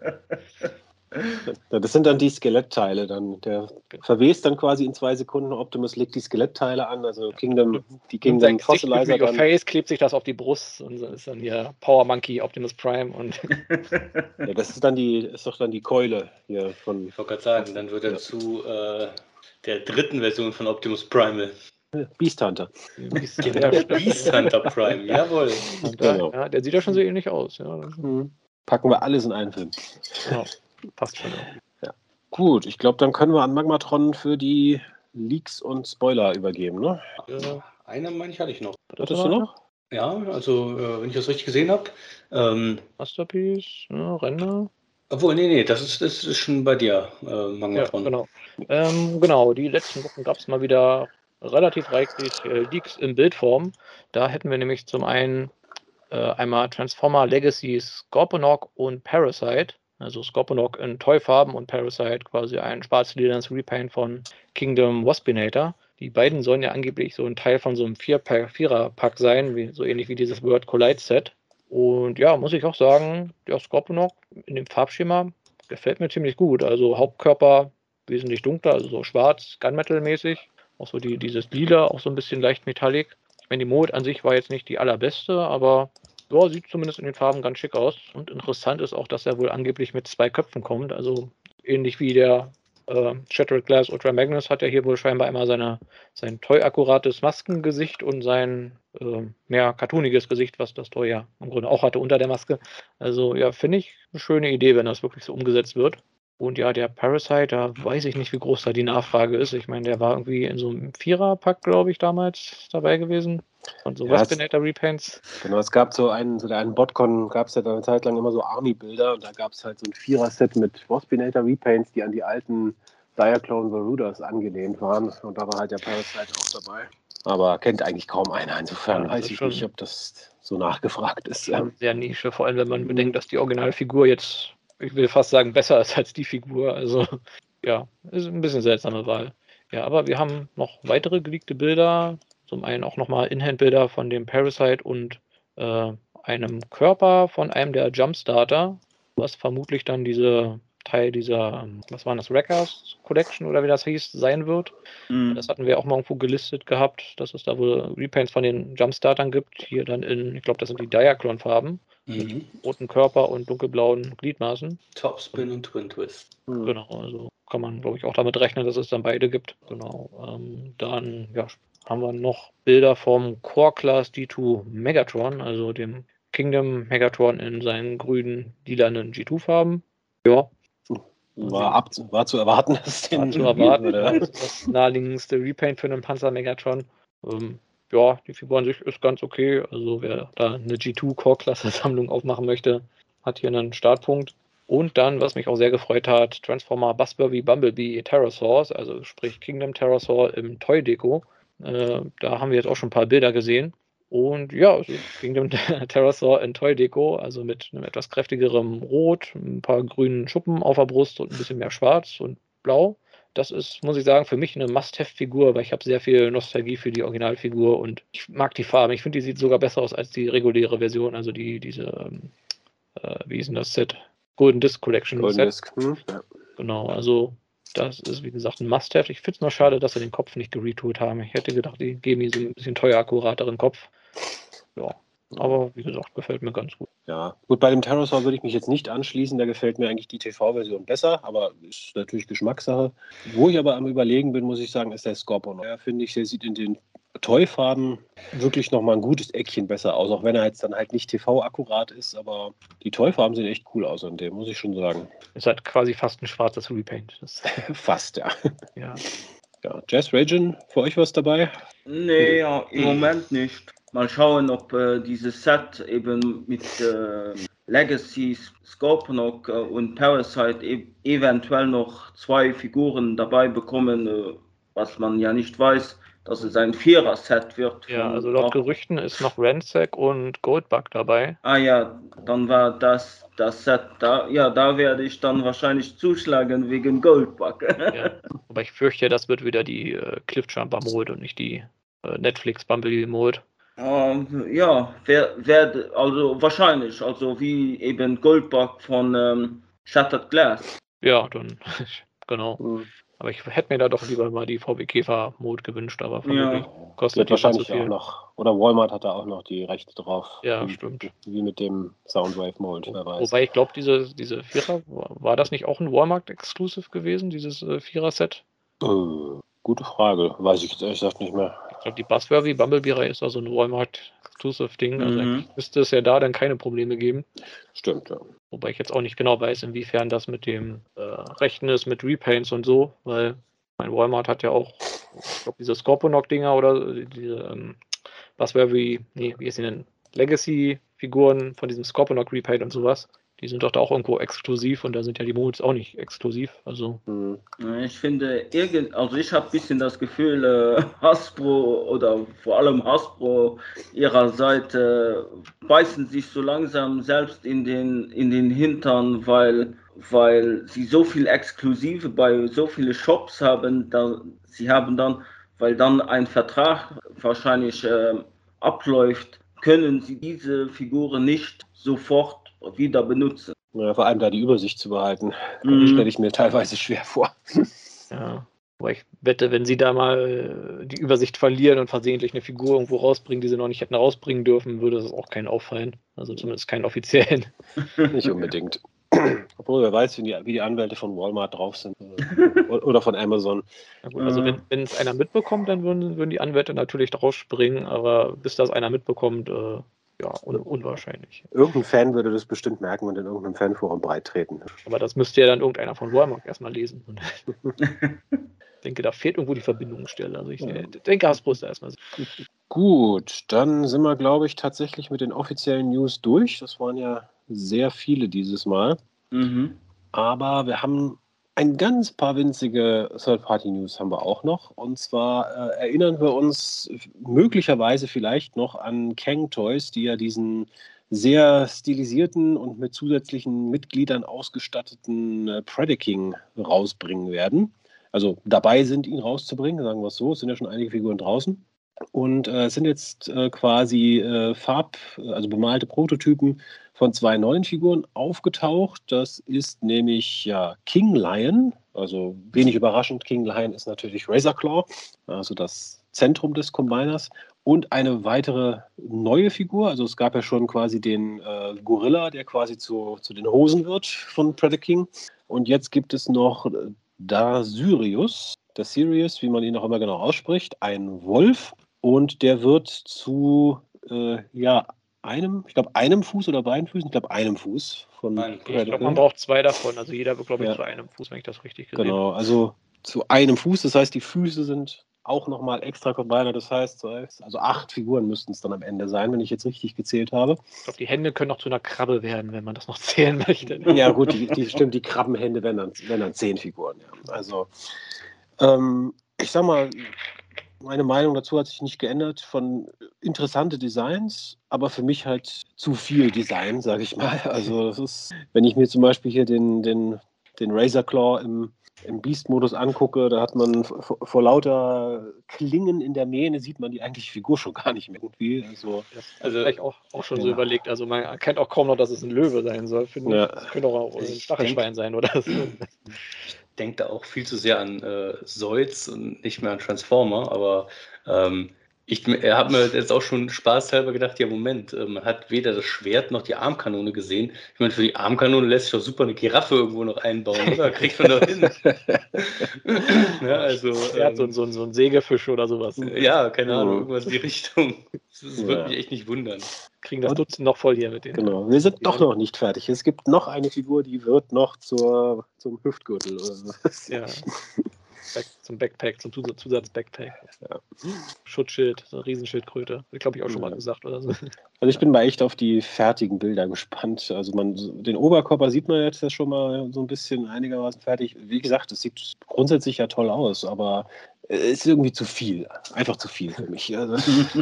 Das sind dann die Skelettteile. Dann. Der verwest dann quasi in zwei Sekunden. Optimus legt die Skelettteile an, also Kingdom, die Kingdom Fossilizer. Dann. Face klebt sich das auf die Brust und ist dann hier Power Monkey, Optimus Prime und. ja, das ist dann die, ist doch dann die Keule hier von. Ich wollte gerade sagen, dann wird er ja. zu äh, der dritten Version von Optimus Primal. Beast Hunter. Beast, Beast Hunter Prime, jawohl. Genau. Ja, der sieht ja schon so ähnlich aus. Ja. Mhm. Packen wir alles in einen Film. Genau. Passt schon. Ja. Gut, ich glaube, dann können wir an Magmatron für die Leaks und Spoiler übergeben, ne? Äh, eine meine ich hatte ich noch. Hattest du noch? Ja, also äh, wenn ich das richtig gesehen habe. Ähm, Masterpiece, ja, Render. Obwohl, nee, nee, das ist, das ist schon bei dir, äh, Magmatron. Ja, genau. Ähm, genau, die letzten Wochen gab es mal wieder relativ reichlich äh, Leaks in Bildform. Da hätten wir nämlich zum einen äh, einmal Transformer Legacy Scorponok und Parasite. Also Scorponok in Toyfarben und Parasite quasi ein schwarz-lilanes Repaint von Kingdom Waspinator. Die beiden sollen ja angeblich so ein Teil von so einem Vierer-Pack sein, wie, so ähnlich wie dieses World Collide Set. Und ja, muss ich auch sagen, der Scorponok in dem Farbschema gefällt mir ziemlich gut. Also Hauptkörper wesentlich dunkler, also so schwarz, Gunmetal-mäßig. Auch so die, dieses Lila, auch so ein bisschen leicht metallic. Ich meine, die Mode an sich war jetzt nicht die allerbeste, aber ja, sieht zumindest in den Farben ganz schick aus. Und interessant ist auch, dass er wohl angeblich mit zwei Köpfen kommt. Also ähnlich wie der äh, Shattered Glass Ultra Magnus hat er hier wohl scheinbar immer seine, sein toy-akkurates Maskengesicht und sein äh, mehr cartooniges Gesicht, was das Toy ja im Grunde auch hatte unter der Maske. Also ja, finde ich eine schöne Idee, wenn das wirklich so umgesetzt wird. Und ja, der Parasite, da weiß ich nicht, wie groß da die Nachfrage ist. Ich meine, der war irgendwie in so einem Vierer-Pack, glaube ich, damals dabei gewesen. Und so ja, Waspinator Repaints. Genau, es gab so einen, so einen Botcon, gab es ja eine Zeit lang immer so Army-Bilder und da gab es halt so ein Vierer-Set mit Waspinator Repaints, die an die alten Diaclone Varudas angelehnt waren. Und da war halt der Parasite auch dabei. Aber kennt eigentlich kaum einer. Insofern ja, weiß ich nicht, ob das so nachgefragt ist. Sehr Nische, vor allem wenn man bedenkt, dass die Originalfigur jetzt ich will fast sagen, besser ist als die Figur. Also ja, ist ein bisschen seltsame Wahl. Ja, aber wir haben noch weitere geleakte Bilder. Zum einen auch nochmal Inhand-Bilder von dem Parasite und äh, einem Körper von einem der Jumpstarter, was vermutlich dann diese Teil dieser, was waren das, Wreckers Collection oder wie das hieß, sein wird. Mhm. Das hatten wir auch mal irgendwo gelistet gehabt, dass es da wohl Repaints von den Jumpstartern gibt. Hier dann in, ich glaube, das sind die Diaclone-Farben. Mhm. Mit roten Körper und dunkelblauen Gliedmaßen. Topspin und Twin Twist. Mhm. Genau, also kann man, glaube ich, auch damit rechnen, dass es dann beide gibt. Genau. Ähm, dann ja, haben wir noch Bilder vom Core Class D2 Megatron, also dem Kingdom Megatron in seinen grünen, lilanen G2-Farben. Ja, war, ab, war zu erwarten, dass den zu erwarten, würde. Das naheliegendste Repaint für einen Panzer Megatron. Ähm, ja, die Figur an sich ist ganz okay. Also wer da eine G2 Core-Klasse-Sammlung aufmachen möchte, hat hier einen Startpunkt. Und dann, was mich auch sehr gefreut hat, Transformer Buzzberry Bumblebee Terrorsaurs, also sprich Kingdom Terrorsaur im Toy-Deko. Äh, da haben wir jetzt auch schon ein paar Bilder gesehen. Und ja, also Kingdom Terrorsaur in Toy Deko, also mit einem etwas kräftigerem Rot, ein paar grünen Schuppen auf der Brust und ein bisschen mehr Schwarz und Blau. Das ist, muss ich sagen, für mich eine Must-Have-Figur, weil ich habe sehr viel Nostalgie für die Originalfigur und ich mag die Farben. Ich finde, die sieht sogar besser aus als die reguläre Version, also die, diese, ähm, äh, wie ist denn das Set? Golden Disc Collection. Golden Set. Disc, hm, ja. Genau, also das ist, wie gesagt, ein Must-Have. Ich finde es nur schade, dass sie den Kopf nicht geretourt haben. Ich hätte gedacht, die geben ihm so ein bisschen teuer akkurateren Kopf. Ja, aber wie gesagt, gefällt mir ganz gut. Ja, gut, bei dem Terrorsaur würde ich mich jetzt nicht anschließen. Da gefällt mir eigentlich die TV-Version besser, aber ist natürlich Geschmackssache. Wo ich aber am Überlegen bin, muss ich sagen, ist der Scorpion. Ja, finde ich, der sieht in den Toy-Farben wirklich nochmal ein gutes Eckchen besser aus, auch wenn er jetzt dann halt nicht TV-akkurat ist, aber die Toy-Farben sehen echt cool aus an dem, muss ich schon sagen. Ist halt quasi fast ein schwarzes Repaint. fast, ja. Ja. ja. Jazz Ragin, für euch was dabei? Nee, ja, im Moment nicht. Mal schauen, ob äh, dieses Set eben mit äh, Legacy, Scorponok äh, und Parasite e eventuell noch zwei Figuren dabei bekommen, äh, was man ja nicht weiß dass es ein Vierer-Set wird. Ja, also laut Gerüchten ist noch Ransack und Goldbug dabei. Ah ja, dann war das das Set da. Ja, da werde ich dann wahrscheinlich zuschlagen wegen Goldbug. ja, aber ich fürchte, das wird wieder die äh, Cliffjumper Mode und nicht die äh, Netflix Bumblebee Mode. Ähm, ja, wer, wer, also wahrscheinlich, also wie eben Goldbug von ähm, Shattered Glass. Ja, dann genau. Mhm. Aber ich hätte mir da doch lieber mal die VW Käfer Mode gewünscht, aber vermutlich ja. kostet die wahrscheinlich so viel. auch noch. Oder Walmart hat da auch noch die Rechte drauf. Ja, wie, stimmt. Wie mit dem Soundwave Mold, wer weiß. Wobei ich glaube, diese, diese Vierer, war das nicht auch ein Walmart-Exclusive gewesen, dieses äh, Vierer-Set? Äh, gute Frage. Weiß ich jetzt ehrlich gesagt nicht mehr. Ich glaube, die Buzzworthy Bumblebee ist also ein Walmart-Exclusive-Ding. Also mhm. müsste es ja da dann keine Probleme geben. Stimmt, ja. Wobei ich jetzt auch nicht genau weiß, inwiefern das mit dem äh, Rechten ist, mit Repaints und so, weil mein Walmart hat ja auch, ich glaube, diese Scorponok-Dinger oder diese, ähm, wie, nee, wie ist denn Legacy-Figuren von diesem Scorponok Repaint und sowas die sind doch da auch irgendwo exklusiv und da sind ja die Modes auch nicht exklusiv. Also. Hm. Ich finde, also ich habe ein bisschen das Gefühl, äh, Hasbro oder vor allem Hasbro ihrer Seite beißen sich so langsam selbst in den, in den Hintern, weil, weil sie so viel Exklusive bei so vielen Shops haben, da, sie haben dann, weil dann ein Vertrag wahrscheinlich äh, abläuft, können sie diese Figuren nicht sofort wieder benutzen. Ja, vor allem da die Übersicht zu behalten, mhm. stelle ich mir teilweise schwer vor. Ja. Aber ich wette, wenn sie da mal die Übersicht verlieren und versehentlich eine Figur irgendwo rausbringen, die sie noch nicht hätten rausbringen dürfen, würde das auch keinen auffallen. Also zumindest keinen offiziellen. Nicht unbedingt. Obwohl, wer weiß, wie die, wie die Anwälte von Walmart drauf sind. Oder von Amazon. Gut, also, wenn, wenn es einer mitbekommt, dann würden, würden die Anwälte natürlich drauf springen. Aber bis das einer mitbekommt, äh, ja, un unwahrscheinlich. Irgendein Fan würde das bestimmt merken und in irgendeinem Fanforum breitreten. Aber das müsste ja dann irgendeiner von Walmart erstmal lesen. ich denke, da fehlt irgendwo die Verbindungsstelle. Also ich ja. denke, Hasbro ist da erstmal. Gut, dann sind wir, glaube ich, tatsächlich mit den offiziellen News durch. Das waren ja sehr viele dieses Mal. Mhm. Aber wir haben ein ganz paar winzige Third-Party-News haben wir auch noch. Und zwar äh, erinnern wir uns möglicherweise vielleicht noch an Kang Toys, die ja diesen sehr stilisierten und mit zusätzlichen Mitgliedern ausgestatteten äh, Predaking rausbringen werden. Also dabei sind, ihn rauszubringen, sagen wir es so. Es sind ja schon einige Figuren draußen. Und äh, es sind jetzt äh, quasi äh, Farb, also bemalte Prototypen von zwei neuen Figuren aufgetaucht. Das ist nämlich ja King Lion, also wenig überraschend, King Lion ist natürlich Razor Claw, also das Zentrum des Combiners. Und eine weitere neue Figur, also es gab ja schon quasi den äh, Gorilla, der quasi zu, zu den Hosen wird von Predator King. Und jetzt gibt es noch Dasyrius, der Sirius, wie man ihn auch immer genau ausspricht, ein Wolf und der wird zu äh, ja, einem, ich glaube, einem Fuß oder beiden Füßen, ich glaube, einem Fuß von Nein, Ich glaube, man braucht zwei davon. Also jeder wird, glaube ich, ja. zu einem Fuß, wenn ich das richtig gesehen genau, habe. Genau, also zu einem Fuß. Das heißt, die Füße sind auch nochmal extra Combiner. Das heißt, also acht Figuren müssten es dann am Ende sein, wenn ich jetzt richtig gezählt habe. Ich glaube, die Hände können noch zu einer Krabbe werden, wenn man das noch zählen möchte. Ja, gut, die, die stimmt, die Krabbenhände werden dann, werden dann zehn Figuren. Ja. Also, ähm, ich sag mal, meine Meinung dazu hat sich nicht geändert. Von interessante Designs, aber für mich halt zu viel Design, sage ich mal. Also das ist, wenn ich mir zum Beispiel hier den, den, den Razor Claw im, im Beast-Modus angucke, da hat man vor lauter Klingen in der Mähne sieht man die eigentliche Figur schon gar nicht mehr irgendwie. Also, also vielleicht auch, auch schon ja. so überlegt. Also man erkennt auch kaum noch, dass es ein Löwe sein soll. Finde ja. Das könnte auch ein Stachelschwein sein oder so denke da auch viel zu sehr an äh, Zoids und nicht mehr an Transformer, aber ähm, ich habe mir jetzt auch schon spaßhalber gedacht, ja Moment, äh, man hat weder das Schwert noch die Armkanone gesehen. Ich meine, für die Armkanone lässt sich doch super eine Giraffe irgendwo noch einbauen, oder? Kriegt man doch hin. ja, also, Schwert, ähm, so, so, so ein Sägefisch oder sowas. Ja, keine Ahnung, irgendwas in die Richtung. Das, das ja. würde mich echt nicht wundern kriegen das Dutzend noch voll hier mit denen. Genau, wir sind doch noch nicht fertig. Es gibt noch eine Figur, die wird noch zur, zum Hüftgürtel oder so. Ja. Back, zum Backpack, zum Zusatz-Backpack. Ja. Schutzschild, so eine Riesenschildkröte. Glaube ich auch schon ja. mal gesagt oder so. Also ich bin mal echt auf die fertigen Bilder gespannt. Also man, den Oberkörper sieht man jetzt ja schon mal so ein bisschen einigermaßen fertig. Wie gesagt, es sieht grundsätzlich ja toll aus, aber es ist irgendwie zu viel. Einfach zu viel für mich. Also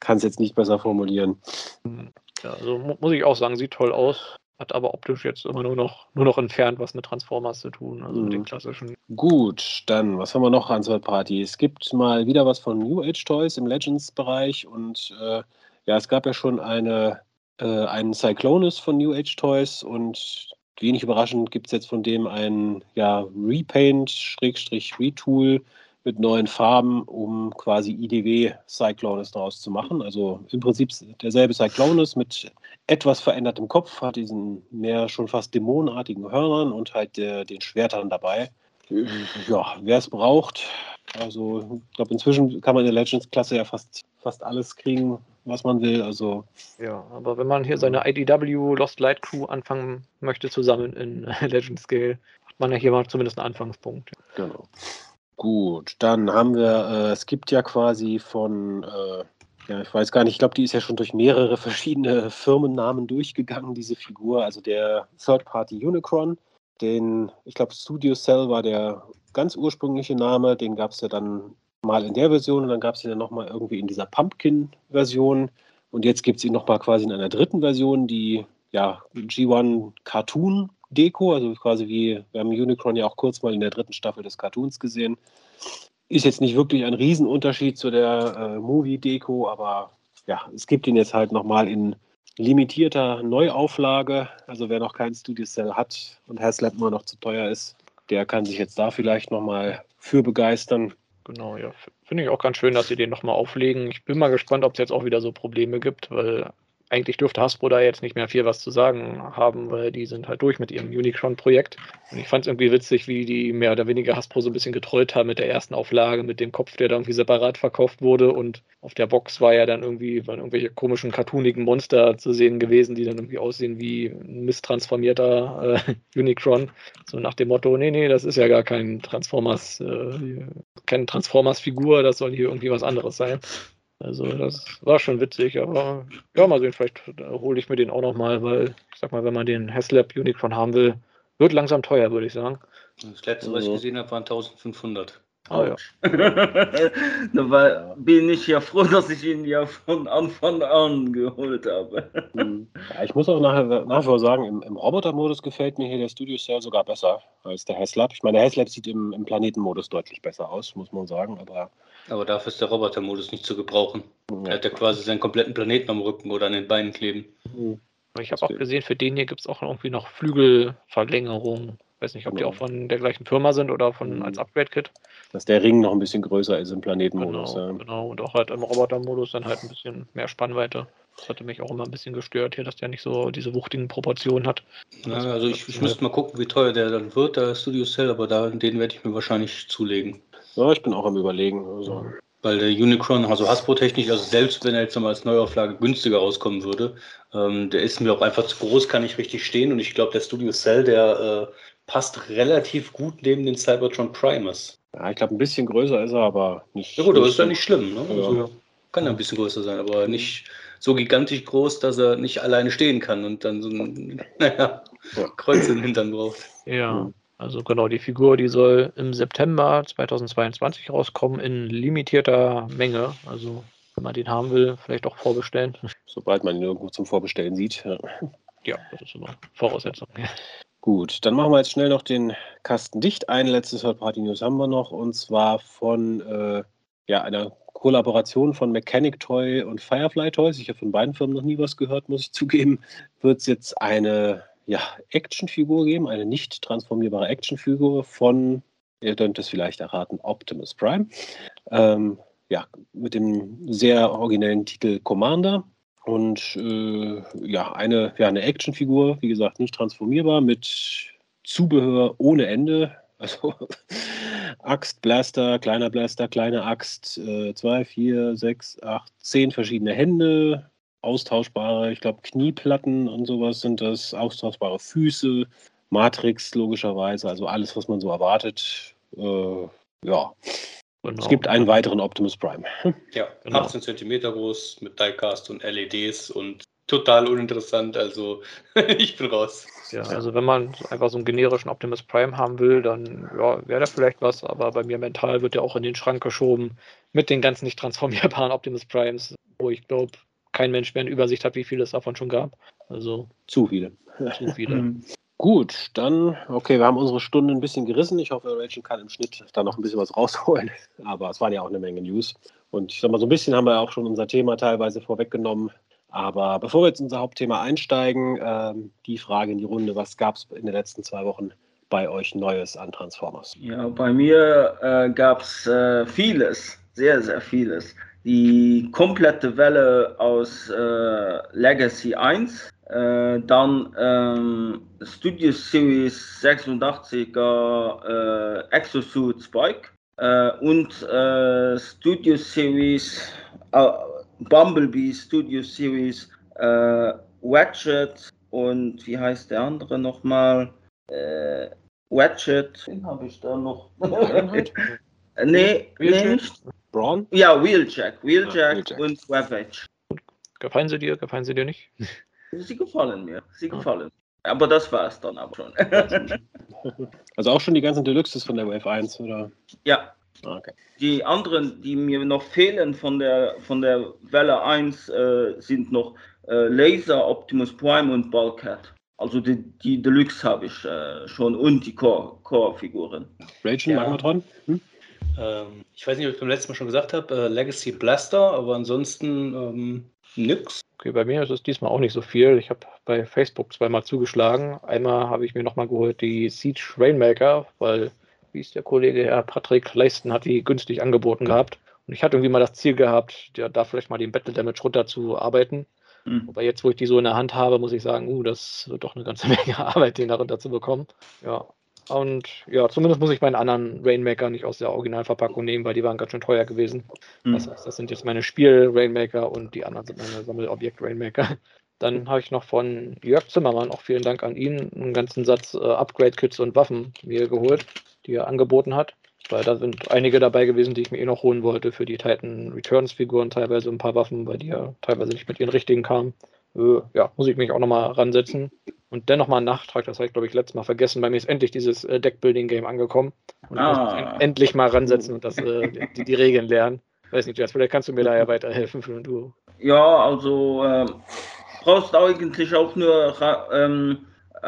kann es jetzt nicht besser formulieren. Ja, also muss ich auch sagen, sieht toll aus hat aber optisch jetzt immer nur noch, nur noch entfernt was mit Transformers zu tun, also mhm. mit den mhm. klassischen. Gut, dann, was haben wir noch an Third Party? Es gibt mal wieder was von New Age Toys im Legends-Bereich und äh, ja, es gab ja schon eine, äh, einen Cyclonus von New Age Toys und wenig überraschend gibt es jetzt von dem ein ja, Repaint-Retool mit neuen Farben, um quasi IDW Cyclonus daraus zu machen. Also im Prinzip derselbe Cyclonus mit etwas verändertem Kopf, hat diesen mehr schon fast dämonenartigen Hörnern und halt der, den Schwertern dabei. Ja, wer es braucht, also ich glaube, inzwischen kann man in der Legends-Klasse ja fast, fast alles kriegen, was man will. Also, ja, aber wenn man hier seine IDW Lost Light Crew anfangen möchte zu sammeln in Legends Scale, hat man ja hier mal zumindest einen Anfangspunkt. Genau. Gut, dann haben wir, äh, es gibt ja quasi von, äh, ja, ich weiß gar nicht, ich glaube, die ist ja schon durch mehrere verschiedene Firmennamen durchgegangen, diese Figur. Also der Third-Party Unicron, den, ich glaube, Studio Cell war der ganz ursprüngliche Name, den gab es ja dann mal in der Version und dann gab es ihn ja nochmal irgendwie in dieser Pumpkin-Version. Und jetzt gibt es ihn nochmal quasi in einer dritten Version, die ja G1 Cartoon Deko, also quasi wie, wir haben Unicron ja auch kurz mal in der dritten Staffel des Cartoons gesehen. Ist jetzt nicht wirklich ein Riesenunterschied zu der äh, Movie-Deko, aber ja, es gibt ihn jetzt halt nochmal in limitierter Neuauflage. Also wer noch kein Studio Cell hat und Haslab immer noch zu teuer ist, der kann sich jetzt da vielleicht nochmal für begeistern. Genau, ja. Finde ich auch ganz schön, dass sie den nochmal auflegen. Ich bin mal gespannt, ob es jetzt auch wieder so Probleme gibt, weil eigentlich dürfte Hasbro da jetzt nicht mehr viel was zu sagen haben, weil die sind halt durch mit ihrem Unicron-Projekt. Und ich fand es irgendwie witzig, wie die mehr oder weniger Hasbro so ein bisschen getreut haben mit der ersten Auflage, mit dem Kopf, der da irgendwie separat verkauft wurde. Und auf der Box war ja dann irgendwie waren irgendwelche komischen, cartoonigen Monster zu sehen gewesen, die dann irgendwie aussehen wie ein misstransformierter äh, Unicron. So nach dem Motto, nee, nee, das ist ja gar kein Transformers, äh, keine Transformers-Figur, das soll hier irgendwie was anderes sein. Also das war schon witzig, aber ja, mal sehen, vielleicht hole ich mir den auch nochmal, weil ich sag mal, wenn man den Haslab Unicron haben will, wird langsam teuer, würde ich sagen. Das letzte, was ich gesehen habe, waren 1500. Ah, ja. da war, bin ich ja froh, dass ich ihn ja von Anfang an geholt habe. Hm. ja, ich muss auch nachher, nach wie vor sagen, im, im Roboter-Modus gefällt mir hier der Studio Cell sogar besser als der Haslab. Ich meine, der Haslab sieht im, im Planetenmodus deutlich besser aus, muss man sagen, aber Aber dafür ist der Roboter-Modus nicht zu gebrauchen. Ja. Er hat ja quasi seinen kompletten Planeten am Rücken oder an den Beinen kleben. Mhm. Ich habe auch gesehen, für den hier gibt es auch irgendwie noch Flügelverlängerung. Ich weiß nicht, ob die genau. auch von der gleichen Firma sind oder von mhm. als Upgrade-Kit. Dass der Ring noch ein bisschen größer ist im Planetenmodus. Genau, ja. genau. und auch halt im Roboter-Modus dann halt ein bisschen mehr Spannweite. Das hatte mich auch immer ein bisschen gestört hier, dass der nicht so diese wuchtigen Proportionen hat. Ja, also ich, ich müsste mal gucken, wie teuer der dann wird, der Studio Cell, aber da, den werde ich mir wahrscheinlich zulegen. Ja, ich bin auch am überlegen. Also. Weil der Unicron, also Hasbro-technisch, also selbst wenn er jetzt nochmal als Neuauflage günstiger rauskommen würde, ähm, der ist mir auch einfach zu groß, kann nicht richtig stehen. Und ich glaube, der Studio Cell, der äh, passt relativ gut neben den Cybertron Primers. Ja, ich glaube, ein bisschen größer ist er, aber nicht. Ja, gut, aber ist ja nicht schlimm. Ne? Also, ja. Kann ja ein bisschen größer sein, aber nicht so gigantisch groß, dass er nicht alleine stehen kann und dann so ein naja, Kreuz im Hintern braucht. Ja. Also genau, die Figur, die soll im September 2022 rauskommen in limitierter Menge. Also wenn man den haben will, vielleicht auch vorbestellen. Sobald man ihn irgendwo zum Vorbestellen sieht. Ja, ja das ist immer Voraussetzung. Gut, dann machen wir jetzt schnell noch den Kasten dicht. Ein letztes Third-Party-News haben wir noch und zwar von äh, ja, einer Kollaboration von Mechanic Toy und Firefly Toys. Ich habe von beiden Firmen noch nie was gehört, muss ich zugeben. Wird es jetzt eine ja, Actionfigur geben, eine nicht transformierbare Actionfigur von, ihr könnt es vielleicht erraten, Optimus Prime. Ähm, ja, mit dem sehr originellen Titel Commander. Und äh, ja, eine, ja, eine Actionfigur, wie gesagt, nicht transformierbar, mit Zubehör ohne Ende. Also Axt, Blaster, kleiner Blaster, kleine Axt, äh, zwei, vier, sechs, acht, zehn verschiedene Hände, austauschbare, ich glaube, Knieplatten und sowas sind das, austauschbare Füße, Matrix logischerweise, also alles, was man so erwartet. Äh, ja. Genau. Es gibt einen weiteren Optimus Prime. Ja, genau. 18 cm groß mit Diecast und LEDs und total uninteressant. Also ich bin raus. Ja, also wenn man einfach so einen generischen Optimus Prime haben will, dann ja, wäre da vielleicht was, aber bei mir mental wird der auch in den Schrank geschoben mit den ganzen nicht transformierbaren Optimus Primes, wo ich glaube, kein Mensch mehr eine Übersicht hat, wie viele es davon schon gab. Also zu viele. Zu viele. Mhm. Gut, dann, okay, wir haben unsere Stunde ein bisschen gerissen. Ich hoffe, Rachel kann im Schnitt da noch ein bisschen was rausholen. Aber es waren ja auch eine Menge News. Und ich sag mal, so ein bisschen haben wir auch schon unser Thema teilweise vorweggenommen. Aber bevor wir jetzt in unser Hauptthema einsteigen, ähm, die Frage in die Runde: Was gab es in den letzten zwei Wochen bei euch Neues an Transformers? Ja, bei mir äh, gab es äh, vieles, sehr, sehr vieles die komplette Welle aus äh, Legacy 1, äh, dann ähm, Studio Series 86er äh, Exosuit Spike äh, und äh, Studio Series äh, Bumblebee Studio Series Ratchet und wie heißt der andere nochmal? Ratchet, den habe ich da noch. nee, nee, nicht. Braun? Ja, Wheeljack. Wheeljack, ja, und Ravage. Gefallen sie dir? Gefallen sie dir nicht? Sie gefallen mir. Sie ah. gefallen. Aber das war es dann aber schon. also auch schon die ganzen Deluxes von der Wave 1, oder? Ja. Ah, okay. Die anderen, die mir noch fehlen von der, von der Welle 1, äh, sind noch äh, Laser, Optimus Prime und Bulkhead. Also die, die Deluxe habe ich äh, schon und die Core-Figuren. Core Rachel, ja. Magmatron? Hm? Ähm, ich weiß nicht, ob ich beim letzten Mal schon gesagt habe, äh, Legacy Blaster, aber ansonsten ähm, nix. Okay, bei mir ist es diesmal auch nicht so viel. Ich habe bei Facebook zweimal zugeschlagen. Einmal habe ich mir nochmal geholt die Siege Rainmaker, weil, wie es der Kollege Herr Patrick Leisten hat, die günstig angeboten gehabt. Und ich hatte irgendwie mal das Ziel gehabt, ja, da vielleicht mal den Battle Damage runterzuarbeiten. Mhm. Wobei jetzt, wo ich die so in der Hand habe, muss ich sagen, uh, das wird doch eine ganze Menge Arbeit, den da runter zu bekommen. Ja, und ja, zumindest muss ich meinen anderen Rainmaker nicht aus der Originalverpackung nehmen, weil die waren ganz schön teuer gewesen. Mhm. Das heißt, das sind jetzt meine Spiel-Rainmaker und die anderen sind meine Sammelobjekt-Rainmaker. Dann habe ich noch von Jörg Zimmermann, auch vielen Dank an ihn, einen ganzen Satz äh, Upgrade-Kits und Waffen mir geholt, die er angeboten hat. Weil da sind einige dabei gewesen, die ich mir eh noch holen wollte für die Titan Returns-Figuren, teilweise ein paar Waffen, weil die ja teilweise nicht mit ihren richtigen kamen. Äh, ja, muss ich mich auch nochmal ransetzen. Und dennoch mal einen Nachtrag, das habe ich glaube ich letztes Mal vergessen. Bei mir ist endlich dieses äh, Deckbuilding-Game angekommen. Und ah. ich muss endlich mal ransetzen und das, äh, die, die, Regeln lernen. Weiß nicht, Jess, vielleicht kannst du mir da ja weiterhelfen für ein Duo. Ja, also äh, brauchst eigentlich auch nur ähm, äh,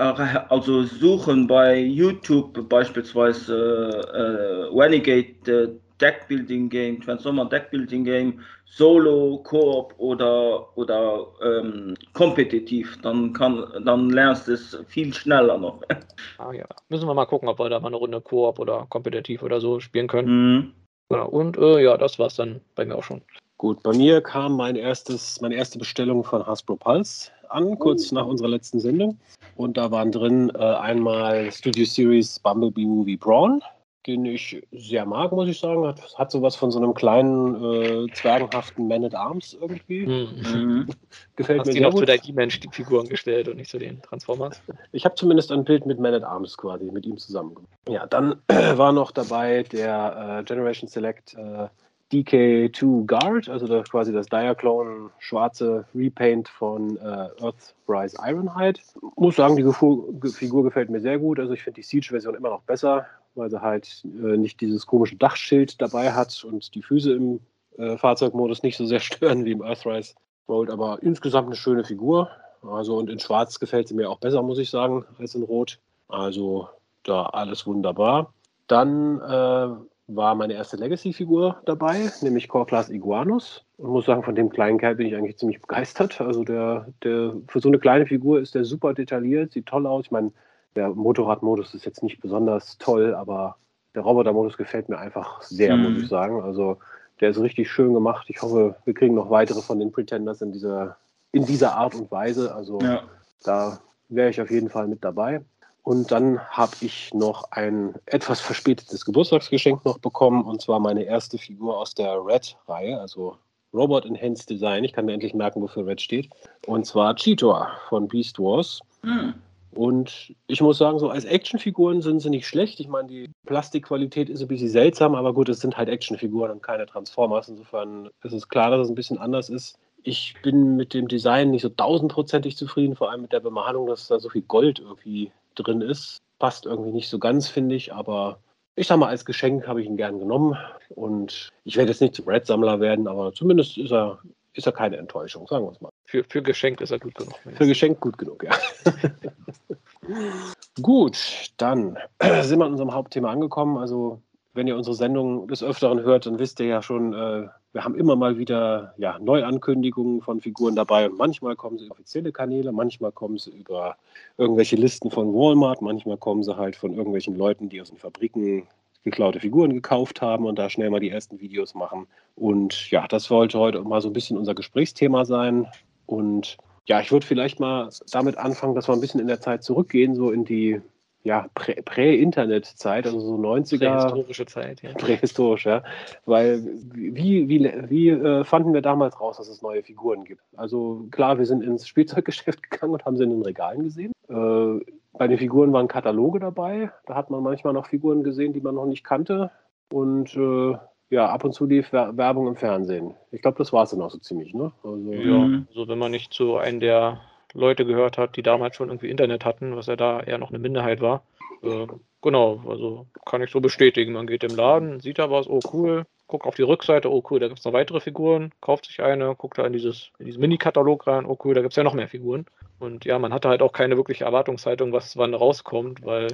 also suchen bei YouTube beispielsweise äh, Renegade Deckbuilding Game, Transformer Deckbuilding Game, Solo, Koop oder, oder ähm, kompetitiv. Dann, kann, dann lernst du es viel schneller noch. Ah ja, müssen wir mal gucken, ob wir da mal eine Runde Koop oder kompetitiv oder so spielen können. Mhm. Ja, und äh, ja, das war's dann bei mir auch schon. Gut, bei mir kam mein erstes, meine erste Bestellung von Hasbro Pulse an, kurz nach unserer letzten Sendung. Und da waren drin äh, einmal Studio Series Bumblebee Movie Brawl, den ich sehr mag, muss ich sagen. Hat, hat sowas von so einem kleinen, äh, zwergenhaften Man at Arms irgendwie. Mhm. Gefällt Hast mir sehr gut. Hast du für deine E-Mensch-Figuren gestellt und nicht zu den Transformers? Ich habe zumindest ein Bild mit Man at Arms quasi, mit ihm zusammen. Ja, dann äh, war noch dabei der äh, Generation Select äh, DK2 Guard, also das, quasi das Diaclone schwarze Repaint von äh, Earthrise Ironhide. Muss sagen, die Figur gefällt mir sehr gut. Also ich finde die Siege-Version immer noch besser, weil sie halt äh, nicht dieses komische Dachschild dabei hat und die Füße im äh, Fahrzeugmodus nicht so sehr stören wie im Earthrise Gold. Aber insgesamt eine schöne Figur. Also und in Schwarz gefällt sie mir auch besser, muss ich sagen, als in Rot. Also da alles wunderbar. Dann äh, war meine erste Legacy-Figur dabei, nämlich Core Class Iguanus. Und muss sagen, von dem kleinen Kerl bin ich eigentlich ziemlich begeistert. Also der, der für so eine kleine Figur ist der super detailliert, sieht toll aus. Ich meine, der Motorradmodus ist jetzt nicht besonders toll, aber der Robotermodus gefällt mir einfach sehr, mhm. muss ich sagen. Also der ist richtig schön gemacht. Ich hoffe, wir kriegen noch weitere von den Pretenders in dieser, in dieser Art und Weise. Also ja. da wäre ich auf jeden Fall mit dabei. Und dann habe ich noch ein etwas verspätetes Geburtstagsgeschenk noch bekommen, und zwar meine erste Figur aus der Red-Reihe, also Robot Enhanced Design. Ich kann mir endlich merken, wofür Red steht. Und zwar Cheetor von Beast Wars. Mhm. Und ich muss sagen, so als Actionfiguren sind sie nicht schlecht. Ich meine, die Plastikqualität ist ein bisschen seltsam, aber gut, es sind halt Actionfiguren und keine Transformers. Insofern ist es klar, dass es ein bisschen anders ist. Ich bin mit dem Design nicht so tausendprozentig zufrieden, vor allem mit der Bemalung, dass da so viel Gold irgendwie drin ist. Passt irgendwie nicht so ganz, finde ich, aber ich sag mal, als Geschenk habe ich ihn gern genommen. Und ich werde jetzt nicht zum Red-Sammler werden, aber zumindest ist er, ist er keine Enttäuschung, sagen wir es mal. Für, für Geschenk ist er gut genug. Für Geschenk gut genug, ja. gut, dann sind wir an unserem Hauptthema angekommen. Also wenn ihr unsere Sendung des Öfteren hört, dann wisst ihr ja schon, äh, wir haben immer mal wieder ja, Neuankündigungen von Figuren dabei und manchmal kommen sie über offizielle Kanäle, manchmal kommen sie über irgendwelche Listen von Walmart, manchmal kommen sie halt von irgendwelchen Leuten, die aus den Fabriken geklaute Figuren gekauft haben und da schnell mal die ersten Videos machen. Und ja, das wollte heute mal so ein bisschen unser Gesprächsthema sein. Und ja, ich würde vielleicht mal damit anfangen, dass wir ein bisschen in der Zeit zurückgehen, so in die ja, Prä-Internet-Zeit, also so 90er. Prähistorische Zeit, ja. Prähistorisch, ja. Weil wie, wie, wie äh, fanden wir damals raus, dass es neue Figuren gibt? Also klar, wir sind ins Spielzeuggeschäft gegangen und haben sie in den Regalen gesehen. Äh, bei den Figuren waren Kataloge dabei. Da hat man manchmal noch Figuren gesehen, die man noch nicht kannte. Und äh, ja, ab und zu lief Werbung im Fernsehen. Ich glaube, das war es dann auch so ziemlich, ne? Also, ja, also wenn man nicht zu einem der Leute gehört hat, die damals schon irgendwie Internet hatten, was ja da eher noch eine Minderheit war. Äh, genau, also kann ich so bestätigen. Man geht im Laden, sieht da was, oh cool, guckt auf die Rückseite, oh cool, da gibt es noch weitere Figuren, kauft sich eine, guckt da in, dieses, in diesen Mini-Katalog rein, oh cool, da gibt es ja noch mehr Figuren. Und ja, man hatte halt auch keine wirkliche Erwartungshaltung, was wann rauskommt, weil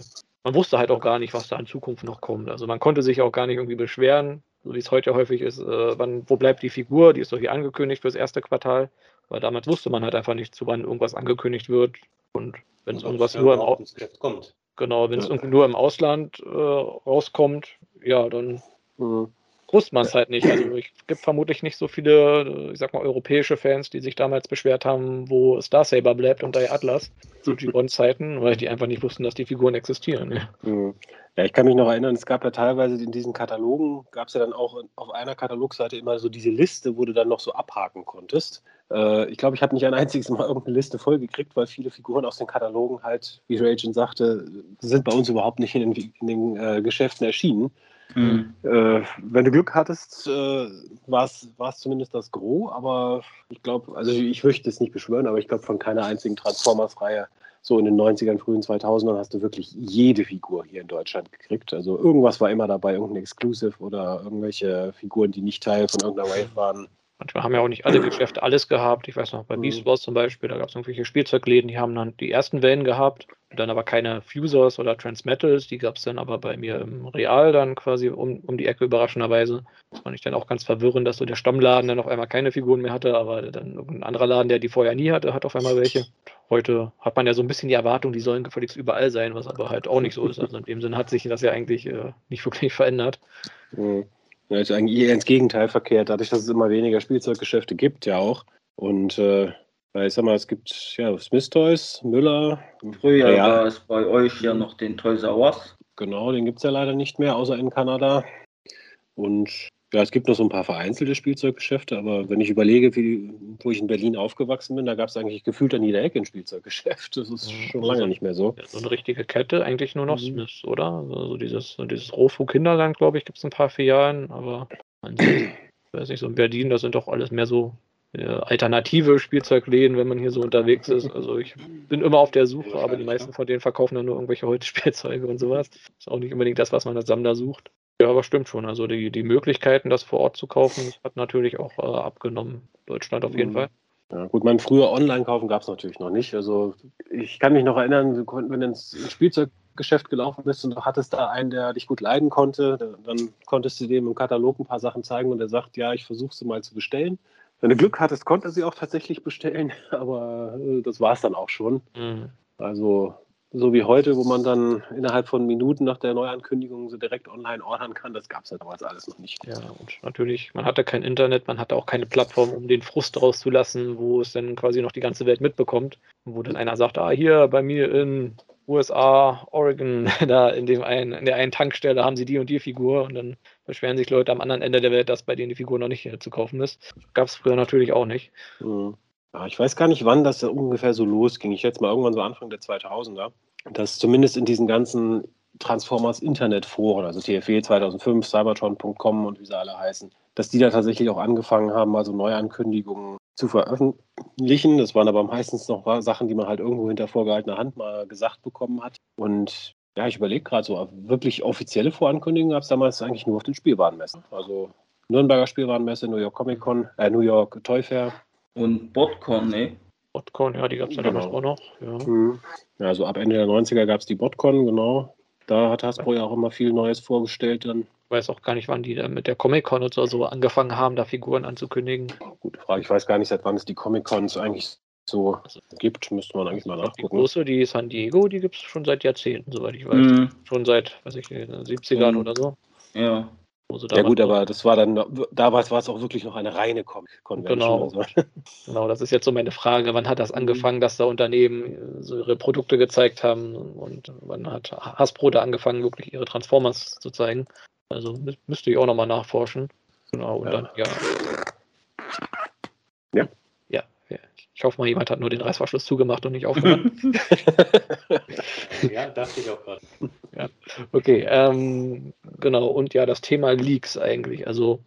man wusste halt auch gar nicht, was da in Zukunft noch kommt. Also man konnte sich auch gar nicht irgendwie beschweren, so wie es heute häufig ist, äh, wann, wo bleibt die Figur, die ist doch hier angekündigt fürs erste Quartal. Weil damals wusste man halt einfach nicht, zu wann irgendwas angekündigt wird. Und wenn es irgendwas nur im Ausland kommt. Genau, wenn es ja. nur im Ausland äh, rauskommt, ja, dann mhm wusste man es halt nicht. Also es gibt vermutlich nicht so viele, ich sag mal, europäische Fans, die sich damals beschwert haben, wo Star Saber bleibt und der Atlas zu G1-Zeiten, weil die einfach nicht wussten, dass die Figuren existieren. Ja. Ich kann mich noch erinnern, es gab ja teilweise in diesen Katalogen, gab es ja dann auch auf einer Katalogseite immer so diese Liste, wo du dann noch so abhaken konntest. Äh, ich glaube, ich habe nicht ein einziges Mal irgendeine Liste vollgekriegt, weil viele Figuren aus den Katalogen halt, wie Raging sagte, sind bei uns überhaupt nicht in den, in den äh, Geschäften erschienen. Mhm. Äh, wenn du Glück hattest, äh, war es zumindest das Gros, aber ich glaube, also ich möchte es nicht beschwören, aber ich glaube, von keiner einzigen Transformers-Reihe so in den 90ern, frühen 2000ern hast du wirklich jede Figur hier in Deutschland gekriegt. Also irgendwas war immer dabei, irgendein Exclusive oder irgendwelche Figuren, die nicht Teil von irgendeiner Wave waren. Manchmal haben ja auch nicht alle Geschäfte alles gehabt. Ich weiß noch, bei mhm. Beast Wars zum Beispiel, da gab es irgendwelche Spielzeugläden, die haben dann die ersten Wellen gehabt, dann aber keine Fusers oder Transmetals, die gab es dann aber bei mir im Real dann quasi um, um die Ecke überraschenderweise. Das fand ich dann auch ganz verwirrend, dass so der Stammladen dann auf einmal keine Figuren mehr hatte, aber dann irgendein anderer Laden, der die vorher nie hatte, hat auf einmal welche. Heute hat man ja so ein bisschen die Erwartung, die sollen gefälligst überall sein, was aber halt auch nicht so ist. Also in dem Sinne hat sich das ja eigentlich äh, nicht wirklich verändert. Mhm. Ja, ist eigentlich eher ins Gegenteil verkehrt, dadurch, dass es immer weniger Spielzeuggeschäfte gibt, ja auch. Und äh, ich sag mal, es gibt ja Smith Toys, Müller. Früher ja. war es bei euch ja noch den Toys R Us. Genau, den gibt es ja leider nicht mehr, außer in Kanada. Und ja, es gibt noch so ein paar vereinzelte Spielzeuggeschäfte, aber wenn ich überlege, wie, wo ich in Berlin aufgewachsen bin, da gab es eigentlich gefühlt an jeder Ecke ein Spielzeuggeschäft. Das ist schon lange nicht mehr so. Ja, so eine richtige Kette, eigentlich nur noch mhm. Smiths, oder? Also dieses, dieses Rofu Kinderland, glaube ich, gibt es ein paar Filialen, aber man sieht, weiß nicht, so in Berlin, das sind doch alles mehr so äh, alternative Spielzeugläden, wenn man hier so unterwegs ist. Also ich bin immer auf der Suche, aber die meisten von denen verkaufen dann nur irgendwelche Holzspielzeuge und sowas. Ist auch nicht unbedingt das, was man als Sammler sucht. Ja, aber stimmt schon. Also die, die Möglichkeiten, das vor Ort zu kaufen, hat natürlich auch äh, abgenommen. Deutschland auf jeden mhm. Fall. Ja, gut, mein früher online kaufen gab es natürlich noch nicht. Also ich kann mich noch erinnern, wenn du ins Spielzeuggeschäft gelaufen bist und du hattest da einen, der dich gut leiden konnte, dann konntest du dem im Katalog ein paar Sachen zeigen und er sagt, ja, ich versuche sie mal zu bestellen. Wenn du Glück hattest, konnte er sie auch tatsächlich bestellen, aber äh, das war es dann auch schon. Mhm. Also so wie heute, wo man dann innerhalb von Minuten nach der Neuankündigung so direkt online ordern kann, das gab es ja damals alles noch nicht. Ja, und natürlich, man hatte kein Internet, man hatte auch keine Plattform, um den Frust rauszulassen, wo es dann quasi noch die ganze Welt mitbekommt. Wo dann einer sagt, ah, hier bei mir in USA, Oregon, da in, dem einen, in der einen Tankstelle haben sie die und die Figur und dann beschweren sich Leute am anderen Ende der Welt, dass bei denen die Figur noch nicht zu kaufen ist. Gab es früher natürlich auch nicht. Mhm. Ja, ich weiß gar nicht, wann das ungefähr so losging. Ich schätze mal irgendwann so Anfang der 2000er, dass zumindest in diesen ganzen Transformers Internetforen, also TFW 2005, Cybertron.com und wie sie alle heißen, dass die da tatsächlich auch angefangen haben, mal so Neuankündigungen zu veröffentlichen. Das waren aber meistens noch Sachen, die man halt irgendwo hinter vorgehaltener Hand mal gesagt bekommen hat. Und ja, ich überlege gerade so, wirklich offizielle Vorankündigungen gab es damals eigentlich nur auf den Spielwarenmessen. Also Nürnberger Spielwarenmesse, New York Comic Con, äh, New York Toy Fair und Botcon, ne? Botcon, ja, die gab es ja genau. damals auch noch. Ja. Mhm. ja, also ab Ende der 90er gab es die Botcon, genau. Da hat Hasbro ja auch immer viel Neues vorgestellt dann. Ich weiß auch gar nicht, wann die da mit der Comic-Con oder so angefangen haben, da Figuren anzukündigen. Gute Frage. Ich weiß gar nicht, seit wann es die Comic-Cons eigentlich so also, gibt. Müsste man eigentlich mal nachgucken. Die große, die San Diego, die gibt es schon seit Jahrzehnten, soweit ich weiß. Mhm. Schon seit, weiß ich, 70ern mhm. oder so. Ja ja gut, aber das war dann, damals war es auch wirklich noch eine reine Convention. Genau. Also. genau, das ist jetzt so meine Frage. Wann hat das mhm. angefangen, dass da Unternehmen so ihre Produkte gezeigt haben und wann hat Hasbro da angefangen, wirklich ihre Transformers zu zeigen? Also müsste ich auch nochmal nachforschen. Genau, und ja. dann, ja. Ja. Ich hoffe mal, jemand hat nur den Reißverschluss zugemacht und nicht aufgemacht. ja, dachte ich auch gerade. Ja, okay. Ähm, genau, und ja, das Thema Leaks eigentlich. Also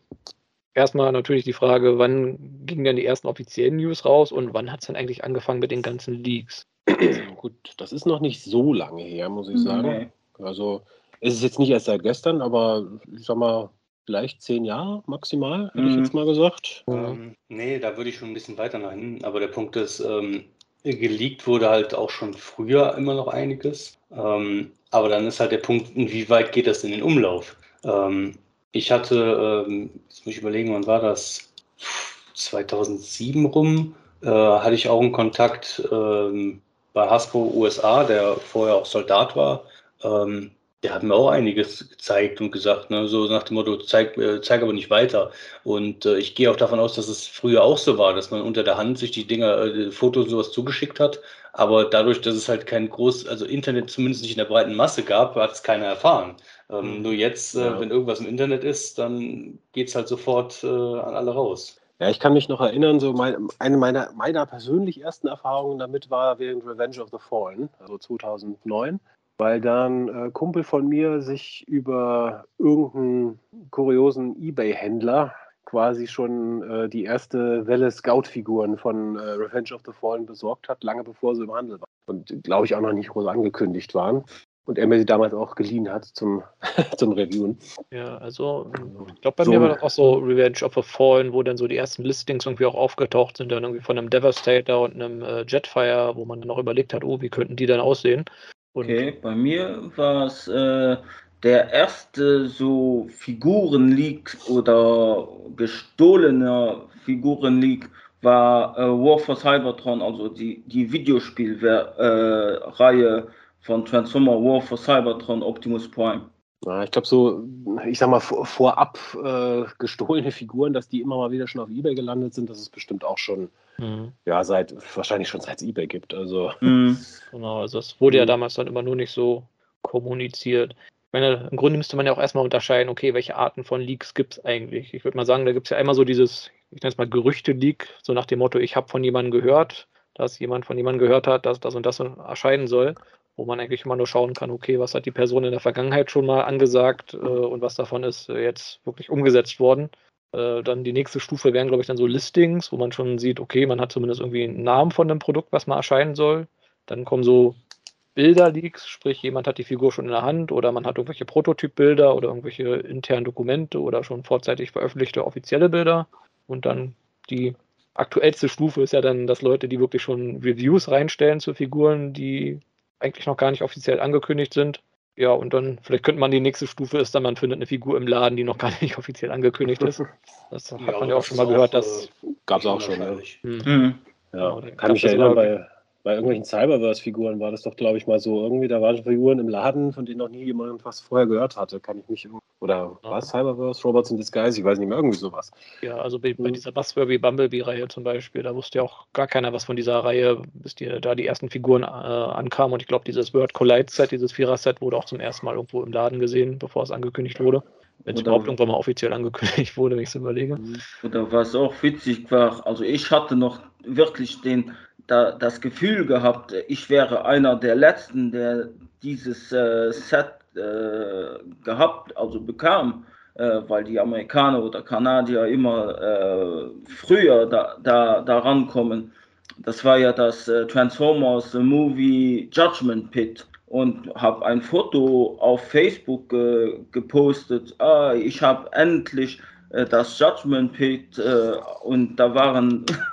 erstmal natürlich die Frage, wann gingen denn die ersten offiziellen News raus und wann hat es denn eigentlich angefangen mit den ganzen Leaks? Gut, das ist noch nicht so lange her, muss ich sagen. Okay. Also es ist jetzt nicht erst seit gestern, aber ich sag mal, vielleicht zehn Jahre maximal, hätte mhm. ich jetzt mal gesagt. Ähm, nee, da würde ich schon ein bisschen weiter nach hinten. Aber der Punkt ist, ähm, geleakt wurde halt auch schon früher immer noch einiges. Ähm, aber dann ist halt der Punkt, inwieweit geht das in den Umlauf? Ähm, ich hatte, ähm, jetzt muss ich überlegen, wann war das? 2007 rum, äh, hatte ich auch einen Kontakt ähm, bei Hasbro USA, der vorher auch Soldat war. Ähm, der hat mir auch einiges gezeigt und gesagt, ne, so nach dem Motto, zeig, äh, zeig aber nicht weiter. Und äh, ich gehe auch davon aus, dass es früher auch so war, dass man unter der Hand sich die Dinger, äh, Fotos und sowas zugeschickt hat. Aber dadurch, dass es halt kein groß, also Internet zumindest nicht in der breiten Masse gab, hat es keiner erfahren. Ähm, mhm. Nur jetzt, äh, ja. wenn irgendwas im Internet ist, dann geht es halt sofort äh, an alle raus. Ja, ich kann mich noch erinnern, so mein, eine meiner, meiner persönlich ersten Erfahrungen damit war während Revenge of the Fallen, also 2009 weil dann äh, Kumpel von mir sich über irgendeinen kuriosen Ebay-Händler quasi schon äh, die erste Welle Scout-Figuren von äh, Revenge of the Fallen besorgt hat, lange bevor sie im Handel waren. Und glaube ich auch noch nicht groß angekündigt waren. Und er mir sie damals auch geliehen hat zum, zum Reviewen. Ja, also ich glaube, bei so. mir war das auch so Revenge of the Fallen, wo dann so die ersten Listings irgendwie auch aufgetaucht sind, dann irgendwie von einem Devastator und einem äh, Jetfire, wo man dann auch überlegt hat, oh, wie könnten die dann aussehen? Und okay, bei mir war es äh, der erste so Figurenleak oder gestohlener Figurenleak war äh, War for Cybertron, also die, die Videospielreihe äh, von Transformer War for Cybertron Optimus Prime. Ja, ich glaube, so, ich sag mal, vorab äh, gestohlene Figuren, dass die immer mal wieder schon auf Ebay gelandet sind, das ist bestimmt auch schon, mhm. ja, seit, wahrscheinlich schon seit es Ebay gibt. Also. Mhm. Genau, also es wurde ja mhm. damals dann immer nur nicht so kommuniziert. Ich meine, im Grunde müsste man ja auch erstmal unterscheiden, okay, welche Arten von Leaks gibt es eigentlich? Ich würde mal sagen, da gibt es ja einmal so dieses, ich nenne es mal Gerüchte-Leak, so nach dem Motto, ich habe von jemandem gehört, dass jemand von jemandem gehört hat, dass das und das erscheinen soll, wo man eigentlich immer nur schauen kann, okay, was hat die Person in der Vergangenheit schon mal angesagt äh, und was davon ist äh, jetzt wirklich umgesetzt worden. Äh, dann die nächste Stufe wären, glaube ich, dann so Listings, wo man schon sieht, okay, man hat zumindest irgendwie einen Namen von dem Produkt, was mal erscheinen soll. Dann kommen so Bilder-Leaks, sprich jemand hat die Figur schon in der Hand oder man hat irgendwelche Prototypbilder oder irgendwelche internen Dokumente oder schon vorzeitig veröffentlichte offizielle Bilder. Und dann die aktuellste Stufe ist ja dann, dass Leute, die wirklich schon Reviews reinstellen zu Figuren, die eigentlich noch gar nicht offiziell angekündigt sind. Ja, und dann, vielleicht könnte man die nächste Stufe ist dann, man findet eine Figur im Laden, die noch gar nicht offiziell angekündigt ist. Das hat ja, man ja auch schon mal gehört. Das gab es auch schon. Ja, mhm. ja. ja kann mich erinnern, bei, bei irgendwelchen Cyberverse-Figuren war das doch, glaube ich, mal so irgendwie, da waren Figuren im Laden, von denen noch nie jemand was vorher gehört hatte, kann ich mich oder ja. was, Cyberverse, Robots in Disguise, ich weiß nicht mehr, irgendwie sowas. Ja, also bei, bei hm. dieser Buzzworthy Bumblebee-Reihe zum Beispiel, da wusste ja auch gar keiner was von dieser Reihe, bis die, da die ersten Figuren äh, ankamen und ich glaube, dieses Word Collide-Set, dieses Vierer-Set wurde auch zum ersten Mal irgendwo im Laden gesehen, bevor es angekündigt wurde. Wenn es überhaupt irgendwann mal offiziell angekündigt wurde, wenn ich es überlege. Oder was auch witzig war, also ich hatte noch wirklich den da, das Gefühl gehabt, ich wäre einer der Letzten, der dieses äh, Set äh, gehabt, also bekam, äh, weil die Amerikaner oder Kanadier immer äh, früher da, da, da rankommen. Das war ja das äh, Transformers Movie Judgment Pit und habe ein Foto auf Facebook gepostet. Ah, ich habe endlich äh, das Judgment Pit und da waren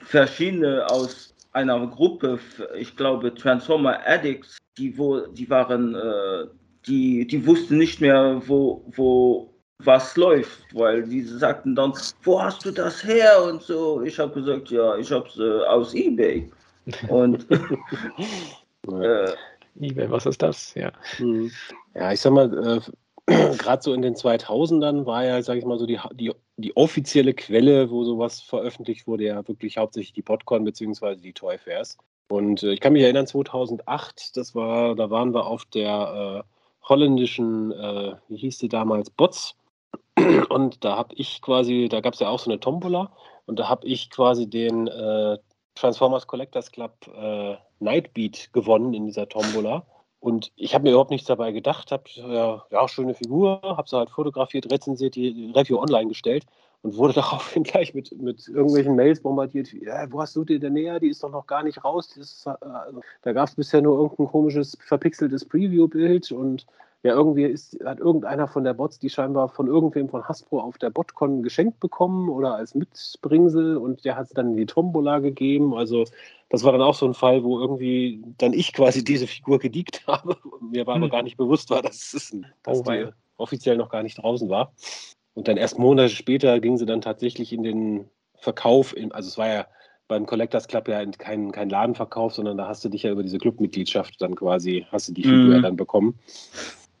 verschiedene aus einer Gruppe, ich glaube Transformer Addicts, die, wo, die waren, äh, die, die wussten nicht mehr, wo, wo was läuft, weil die sagten dann, wo hast du das her und so. Ich habe gesagt, ja, ich habe es äh, aus eBay. Und äh, eBay, was ist das? Ja, hm. ja ich sag mal, äh, gerade so in den 2000ern war ja, sage ich mal, so die, die die offizielle Quelle, wo sowas veröffentlicht wurde, ja wirklich hauptsächlich die Podcon bzw. die Toy Fairs. Und äh, ich kann mich erinnern, 2008, das war, da waren wir auf der äh, holländischen, äh, wie hieß die damals, Bots. Und da habe ich quasi, da gab es ja auch so eine Tombola und da habe ich quasi den äh, Transformers Collectors Club äh, Nightbeat gewonnen in dieser Tombola. Und ich habe mir überhaupt nichts dabei gedacht, habe ja, ja, schöne Figur, habe sie halt fotografiert, rezensiert, die Review online gestellt und wurde daraufhin gleich mit, mit irgendwelchen Mails bombardiert. Ja, wo hast du die denn näher? Die ist doch noch gar nicht raus. Ist, äh, da gab es bisher nur irgendein komisches, verpixeltes Preview-Bild und ja, irgendwie ist, hat irgendeiner von der Bots die scheinbar von irgendwem von Hasbro auf der Botcon geschenkt bekommen oder als Mitbringsel und der hat es dann in die Tombola gegeben. Also das war dann auch so ein Fall, wo irgendwie dann ich quasi diese Figur gediegt habe. Mir war hm. aber gar nicht bewusst war, dass, es, dass oh, die offiziell noch gar nicht draußen war. Und dann erst Monate später ging sie dann tatsächlich in den Verkauf, in, also es war ja beim Collectors Club ja kein, kein Ladenverkauf, sondern da hast du dich ja über diese Clubmitgliedschaft dann quasi, hast du die Figur mm. dann bekommen.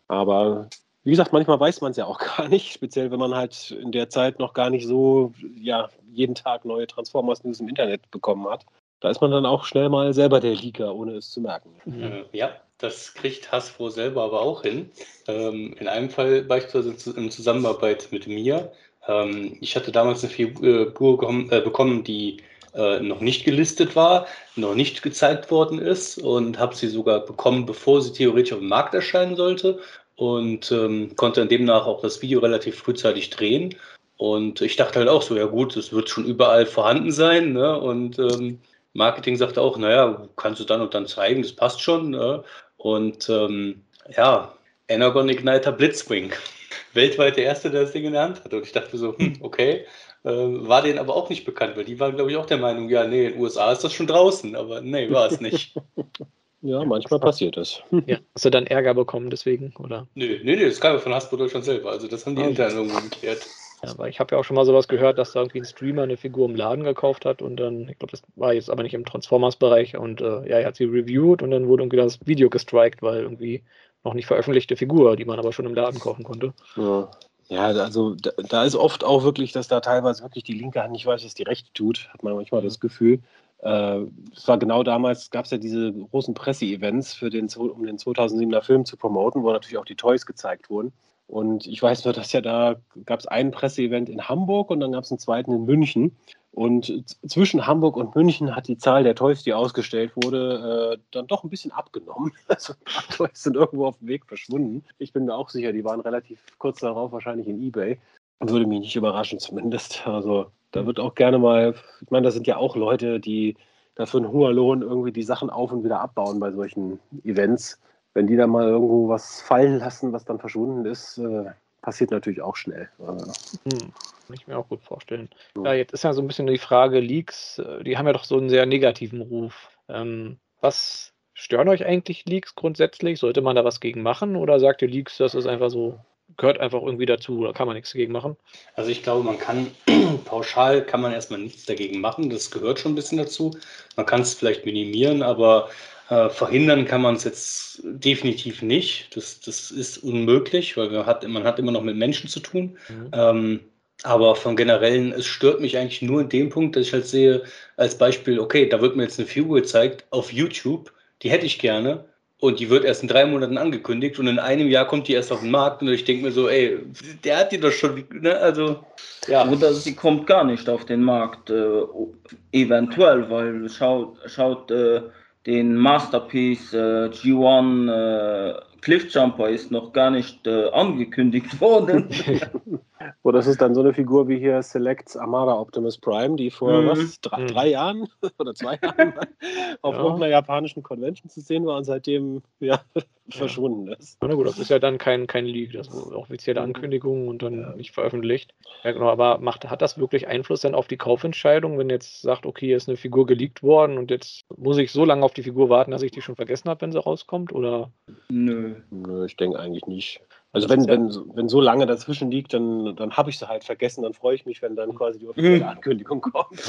Aber wie gesagt, manchmal weiß man es ja auch gar nicht, speziell wenn man halt in der Zeit noch gar nicht so ja, jeden Tag neue Transformers News im Internet bekommen hat. Da ist man dann auch schnell mal selber der Leaker, ohne es zu merken. Äh, ja, das kriegt Hasbro selber aber auch hin. Ähm, in einem Fall beispielsweise in Zusammenarbeit mit mir. Ähm, ich hatte damals eine Figur äh, bekommen, die äh, noch nicht gelistet war, noch nicht gezeigt worden ist und habe sie sogar bekommen, bevor sie theoretisch auf dem Markt erscheinen sollte und ähm, konnte dann demnach auch das Video relativ frühzeitig drehen. Und ich dachte halt auch so, ja gut, es wird schon überall vorhanden sein. Ne? Und ähm, Marketing sagte auch, naja, kannst du dann und dann zeigen, das passt schon. Ne? Und ähm, Ja, Energon Igniter Blitzwing. Weltweit der erste, der das Ding in der Hand hatte. Und ich dachte so, hm, okay. Äh, war denen aber auch nicht bekannt, weil die waren, glaube ich, auch der Meinung, ja, nee, in den USA ist das schon draußen, aber nee, war es nicht. ja, manchmal passiert das. Ja, hast du dann Ärger bekommen deswegen, oder? Nö, nee, nee, das kam ja von Hasbro Deutschland selber, also das haben die ah, intern irgendwo geklärt. Ja, aber ich habe ja auch schon mal sowas gehört, dass da irgendwie ein Streamer eine Figur im Laden gekauft hat und dann, ich glaube, das war jetzt aber nicht im Transformers-Bereich und äh, ja, er hat sie reviewed und dann wurde irgendwie das Video gestrikt, weil irgendwie noch nicht veröffentlichte Figur, die man aber schon im Laden kaufen konnte. Ja. Ja, also da, da, ist oft auch wirklich, dass da teilweise wirklich die linke Hand nicht weiß, was die rechte tut, hat man manchmal das Gefühl. Äh, es war genau damals, gab es ja diese großen Presse-Events um den 2007er Film zu promoten, wo natürlich auch die Toys gezeigt wurden. Und ich weiß nur, dass ja da gab es ein Presseevent in Hamburg und dann gab es einen zweiten in München. Und zwischen Hamburg und München hat die Zahl der Toys, die ausgestellt wurde, äh, dann doch ein bisschen abgenommen. Also ein paar Toys sind irgendwo auf dem Weg verschwunden. Ich bin mir auch sicher, die waren relativ kurz darauf wahrscheinlich in Ebay. Würde mich nicht überraschen zumindest. Also da wird auch gerne mal, ich meine, da sind ja auch Leute, die dafür einen hohen Lohn irgendwie die Sachen auf und wieder abbauen bei solchen Events wenn die da mal irgendwo was fallen lassen, was dann verschwunden ist, äh, passiert natürlich auch schnell. Hm, kann ich mir auch gut vorstellen. Ja. ja. jetzt ist ja so ein bisschen die Frage, Leaks, äh, die haben ja doch so einen sehr negativen Ruf. Ähm, was stören euch eigentlich Leaks grundsätzlich? Sollte man da was gegen machen oder sagt ihr Leaks, das ist einfach so, gehört einfach irgendwie dazu, da kann man nichts dagegen machen? Also ich glaube, man kann pauschal kann man erstmal nichts dagegen machen, das gehört schon ein bisschen dazu. Man kann es vielleicht minimieren, aber äh, verhindern kann man es jetzt definitiv nicht. Das, das ist unmöglich, weil man hat, man hat immer noch mit Menschen zu tun. Mhm. Ähm, aber von generellen, es stört mich eigentlich nur in dem Punkt, dass ich halt sehe, als Beispiel, okay, da wird mir jetzt eine Figur gezeigt auf YouTube, die hätte ich gerne. Und die wird erst in drei Monaten angekündigt und in einem Jahr kommt die erst auf den Markt und ich denke mir so, ey, der hat die doch schon, ne? Also, ja. Oder sie kommt gar nicht auf den Markt, äh, eventuell, weil schaut, schaut äh, den Masterpiece äh, G1 äh, Cliffjumper ist noch gar nicht äh, angekündigt worden. Wo das ist dann so eine Figur wie hier Selects Amara Optimus Prime, die vor mhm. was, drei, mhm. drei, Jahren oder zwei Jahren auf ja. irgendeiner japanischen Convention zu sehen war und seitdem ja, verschwunden ist. Na gut, das ist ja dann kein, kein Leak, das ist eine offizielle mhm. Ankündigung und dann ja. nicht veröffentlicht. Ja, genau, aber macht, hat das wirklich Einfluss dann auf die Kaufentscheidung, wenn jetzt sagt, okay, hier ist eine Figur geleakt worden und jetzt muss ich so lange auf die Figur warten, dass ich die schon vergessen habe, wenn sie rauskommt? Oder? Nö. Nö, ich denke eigentlich nicht. Also wenn, wenn, wenn so lange dazwischen liegt, dann, dann habe ich sie halt vergessen, dann freue ich mich, wenn dann quasi die offizielle mhm. Ankündigung kommt.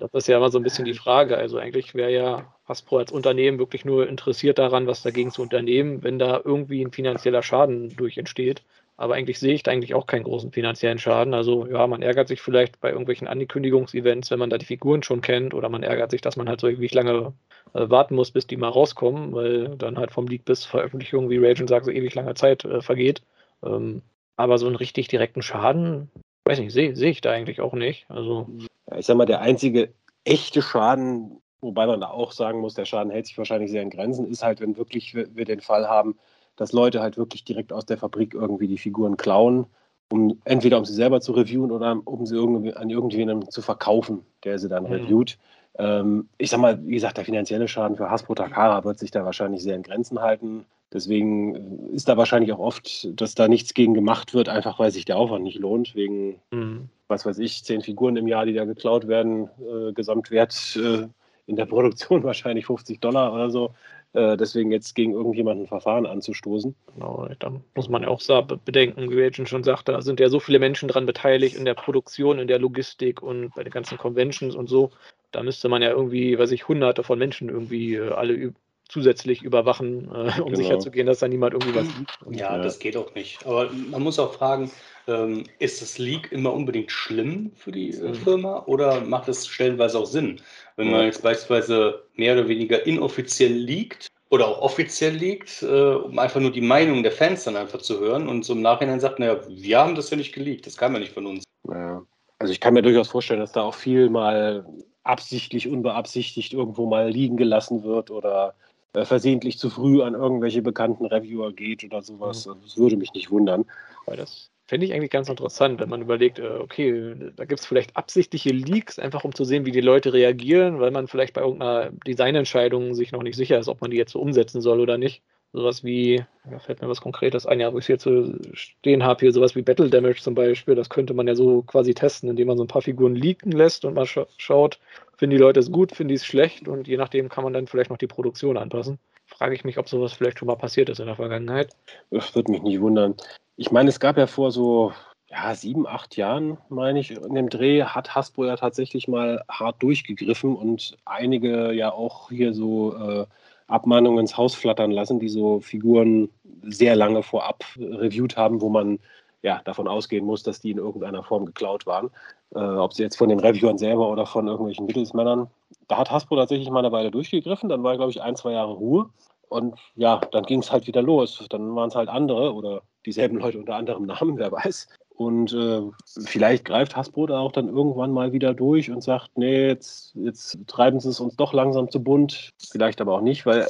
Das ist ja immer so ein bisschen die Frage. Also eigentlich wäre ja Hasbro als Unternehmen wirklich nur interessiert daran, was dagegen zu unternehmen, wenn da irgendwie ein finanzieller Schaden durch entsteht. Aber eigentlich sehe ich da eigentlich auch keinen großen finanziellen Schaden. Also ja, man ärgert sich vielleicht bei irgendwelchen Ankündigungsevents, wenn man da die Figuren schon kennt, oder man ärgert sich, dass man halt so ewig lange äh, warten muss, bis die mal rauskommen, weil dann halt vom Leak bis Veröffentlichung, wie Rage sagt, so ewig lange Zeit äh, vergeht. Ähm, aber so einen richtig direkten Schaden, weiß nicht, sehe seh ich da eigentlich auch nicht. Also ja, ich sag mal, der einzige echte Schaden, wobei man da auch sagen muss, der Schaden hält sich wahrscheinlich sehr in Grenzen, ist halt, wenn wirklich wir den Fall haben, dass Leute halt wirklich direkt aus der Fabrik irgendwie die Figuren klauen, um entweder um sie selber zu reviewen oder um sie irgendwie an irgendjemanden zu verkaufen, der sie dann mhm. reviewt. Ähm, ich sag mal, wie gesagt, der finanzielle Schaden für Hasbro Takara wird sich da wahrscheinlich sehr in Grenzen halten. Deswegen ist da wahrscheinlich auch oft, dass da nichts gegen gemacht wird, einfach weil sich der Aufwand nicht lohnt, wegen, mhm. was weiß ich, zehn Figuren im Jahr, die da geklaut werden, äh, Gesamtwert äh, in der Produktion wahrscheinlich 50 Dollar oder so. Äh, deswegen jetzt gegen irgendjemanden Verfahren anzustoßen. Genau, dann muss man ja auch bedenken, wie Agent schon sagte, da sind ja so viele Menschen dran beteiligt in der Produktion, in der Logistik und bei den ganzen Conventions und so. Da müsste man ja irgendwie, weiß ich, hunderte von Menschen irgendwie äh, alle zusätzlich überwachen, äh, um genau. sicherzugehen, dass da niemand irgendwie was liegt. ja, das geht auch nicht. Aber man muss auch fragen, ähm, ist das Leak immer unbedingt schlimm für die äh, mhm. Firma oder macht es stellenweise auch Sinn? Wenn man jetzt beispielsweise mehr oder weniger inoffiziell liegt oder auch offiziell liegt, äh, um einfach nur die Meinung der Fans dann einfach zu hören und so im Nachhinein sagt, naja, wir haben das ja nicht geleakt, das kam ja nicht von uns. Ja. Also ich kann mir durchaus vorstellen, dass da auch viel mal absichtlich, unbeabsichtigt irgendwo mal liegen gelassen wird oder äh, versehentlich zu früh an irgendwelche bekannten Reviewer geht oder sowas. Mhm. Also das würde mich nicht wundern. Weil das Fände ich eigentlich ganz interessant, wenn man überlegt, äh, okay, da gibt es vielleicht absichtliche Leaks, einfach um zu sehen, wie die Leute reagieren, weil man vielleicht bei irgendeiner Designentscheidung sich noch nicht sicher ist, ob man die jetzt so umsetzen soll oder nicht. sowas wie, da fällt mir was Konkretes ein, ja, wo ich hier zu stehen habe, hier sowas wie Battle Damage zum Beispiel, das könnte man ja so quasi testen, indem man so ein paar Figuren leaken lässt und mal scha schaut, finden die Leute es gut, finden die es schlecht und je nachdem kann man dann vielleicht noch die Produktion anpassen. Frage ich mich, ob sowas vielleicht schon mal passiert ist in der Vergangenheit. Das würde mich nicht wundern. Ich meine, es gab ja vor so ja, sieben, acht Jahren, meine ich, in dem Dreh hat Hasbro ja tatsächlich mal hart durchgegriffen und einige ja auch hier so äh, Abmahnungen ins Haus flattern lassen, die so Figuren sehr lange vorab reviewt haben, wo man ja davon ausgehen muss, dass die in irgendeiner Form geklaut waren. Äh, ob sie jetzt von den Reviewern selber oder von irgendwelchen Mittelsmännern. Da hat Hasbro tatsächlich mal eine Weile durchgegriffen, dann war, glaube ich, ein, zwei Jahre Ruhe. Und ja, dann ging es halt wieder los. Dann waren es halt andere oder dieselben Leute unter anderem Namen, wer weiß, und äh, vielleicht greift Hasbro da auch dann irgendwann mal wieder durch und sagt, nee, jetzt, jetzt treiben sie es uns doch langsam zu bunt. Vielleicht aber auch nicht, weil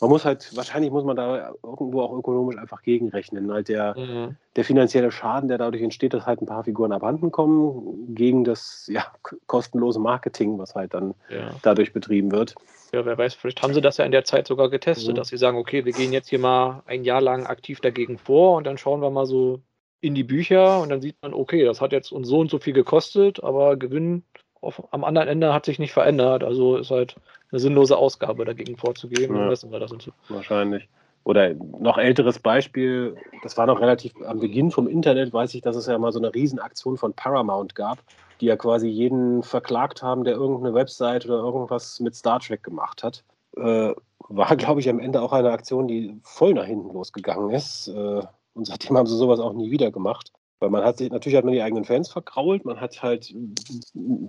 man muss halt, wahrscheinlich muss man da irgendwo auch ökonomisch einfach gegenrechnen. Halt der, mhm. der finanzielle Schaden, der dadurch entsteht, dass halt ein paar Figuren abhanden kommen, gegen das ja, kostenlose Marketing, was halt dann ja. dadurch betrieben wird. Ja, wer weiß, vielleicht haben sie das ja in der Zeit sogar getestet, mhm. dass sie sagen, okay, wir gehen jetzt hier mal ein Jahr lang aktiv dagegen vor und dann schauen wir mal so, in die Bücher und dann sieht man, okay, das hat jetzt uns so und so viel gekostet, aber Gewinn auf, am anderen Ende hat sich nicht verändert. Also ist halt eine sinnlose Ausgabe dagegen vorzugehen. Ja, wissen wir das so. Wahrscheinlich. Oder noch älteres Beispiel, das war noch relativ am Beginn vom Internet, weiß ich, dass es ja mal so eine Riesenaktion von Paramount gab, die ja quasi jeden verklagt haben, der irgendeine Website oder irgendwas mit Star Trek gemacht hat. Äh, war, glaube ich, am Ende auch eine Aktion, die voll nach hinten losgegangen ist. Äh, und seitdem haben sie sowas auch nie wieder gemacht. Weil man hat sich, natürlich hat man die eigenen Fans verkrault, man hat halt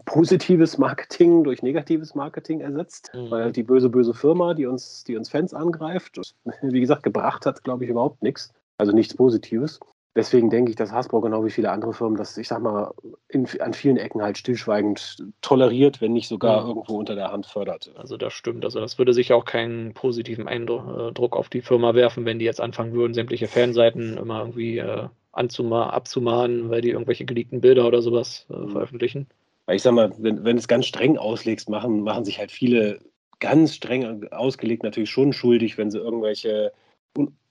positives Marketing durch negatives Marketing ersetzt, mhm. weil halt die böse, böse Firma, die uns, die uns Fans angreift, wie gesagt, gebracht hat, glaube ich, überhaupt nichts. Also nichts Positives. Deswegen denke ich, dass Hasbro genau wie viele andere Firmen das, ich sag mal, in, an vielen Ecken halt stillschweigend toleriert, wenn nicht sogar ja. irgendwo unter der Hand fördert. Also das stimmt. Also das würde sich auch keinen positiven Eindruck auf die Firma werfen, wenn die jetzt anfangen würden, sämtliche Fanseiten immer irgendwie äh, anzuma abzumahnen, weil die irgendwelche geleakten Bilder oder sowas äh, mhm. veröffentlichen. Weil ich sag mal, wenn, wenn du es ganz streng auslegst, machen, machen sich halt viele ganz streng ausgelegt natürlich schon schuldig, wenn sie irgendwelche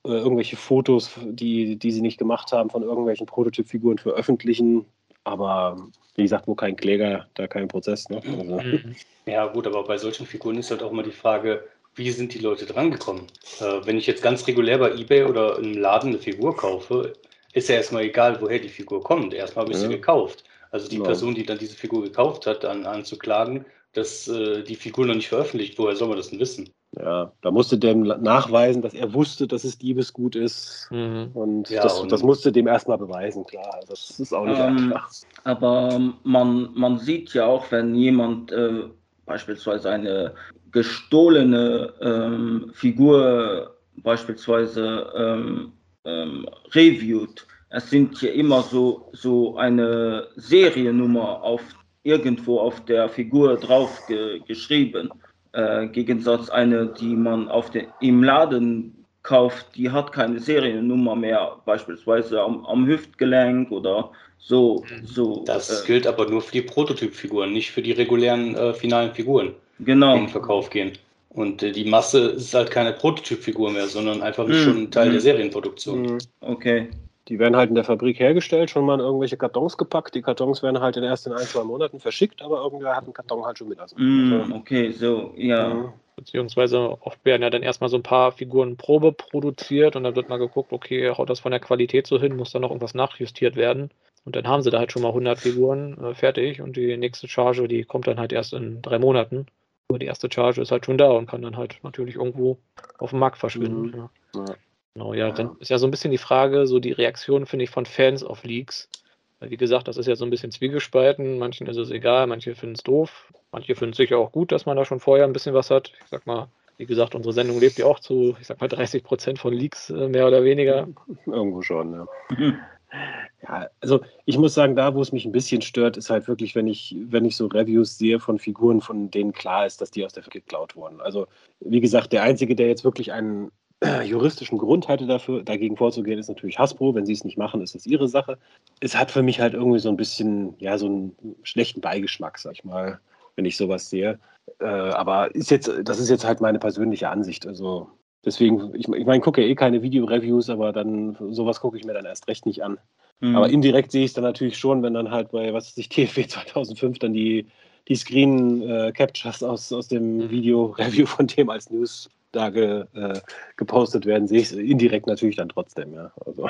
äh, irgendwelche Fotos, die, die sie nicht gemacht haben, von irgendwelchen Prototypfiguren veröffentlichen. Aber wie gesagt, wo kein Kläger, da kein Prozess. Ne? Also. Mhm. Ja, gut, aber bei solchen Figuren ist halt auch immer die Frage, wie sind die Leute drangekommen? Äh, wenn ich jetzt ganz regulär bei eBay oder im Laden eine Figur kaufe, ist ja erstmal egal, woher die Figur kommt. Erstmal habe ich ja. sie gekauft. Also die ja. Person, die dann diese Figur gekauft hat, dann anzuklagen, dass äh, die Figur noch nicht veröffentlicht, woher soll man das denn wissen? Ja, da musste dem nachweisen, dass er wusste, dass es Diebesgut ist. Mhm. Und, ja, das, und das musste dem erstmal beweisen, klar. Das ist auch nicht ähm, einfach. Aber man, man sieht ja auch, wenn jemand äh, beispielsweise eine gestohlene ähm, Figur beispielsweise ähm, ähm, reviewt, es sind ja immer so, so eine Seriennummer auf irgendwo auf der Figur drauf ge geschrieben. Äh, Gegensatz eine, die man auf den, im Laden kauft, die hat keine Seriennummer mehr, beispielsweise am, am Hüftgelenk oder so. Mhm. so das äh, gilt aber nur für die Prototypfiguren, nicht für die regulären äh, finalen Figuren, genau. die in den Verkauf gehen. Und äh, die Masse ist halt keine Prototypfigur mehr, sondern einfach mhm. schon ein Teil mhm. der Serienproduktion. Mhm. Okay. Die werden halt in der Fabrik hergestellt, schon mal in irgendwelche Kartons gepackt. Die Kartons werden halt in erst in ein, zwei Monaten verschickt, aber irgendwer hat einen Karton halt schon mit. Also, mm, okay, so, ja. Beziehungsweise oft werden ja dann erstmal so ein paar Figuren Probe produziert und dann wird mal geguckt, okay, haut das von der Qualität so hin, muss da noch irgendwas nachjustiert werden. Und dann haben sie da halt schon mal 100 Figuren äh, fertig und die nächste Charge, die kommt dann halt erst in drei Monaten. Aber die erste Charge ist halt schon da und kann dann halt natürlich irgendwo auf dem Markt verschwinden. Mhm. Ja. Ja. Genau, ja, dann ist ja so ein bisschen die Frage, so die Reaktion, finde ich, von Fans auf Leaks. Wie gesagt, das ist ja so ein bisschen zwiegespalten. Manchen ist es egal, manche finden es doof. Manche finden es sicher auch gut, dass man da schon vorher ein bisschen was hat. Ich sag mal, wie gesagt, unsere Sendung lebt ja auch zu, ich sag mal, 30 Prozent von Leaks, äh, mehr oder weniger. Irgendwo schon, ja. Ja, also ich muss sagen, da, wo es mich ein bisschen stört, ist halt wirklich, wenn ich, wenn ich so Reviews sehe von Figuren, von denen klar ist, dass die aus der Fabrik geklaut wurden. Also, wie gesagt, der Einzige, der jetzt wirklich einen, juristischen Grund hatte dafür, dagegen vorzugehen, ist natürlich Hasbro. Wenn sie es nicht machen, ist das ihre Sache. Es hat für mich halt irgendwie so ein bisschen, ja, so einen schlechten Beigeschmack, sag ich mal, wenn ich sowas sehe. Äh, aber ist jetzt, das ist jetzt halt meine persönliche Ansicht. Also deswegen, ich, ich meine, gucke ja eh keine Video-Reviews, aber dann sowas gucke ich mir dann erst recht nicht an. Mhm. Aber indirekt sehe ich es dann natürlich schon, wenn dann halt bei, was weiß ich, TFW 2005 dann die, die Screen-Captures äh, aus, aus dem mhm. Video-Review von dem als News da ge, äh, gepostet werden, sehe ich es indirekt natürlich dann trotzdem, ja. Also.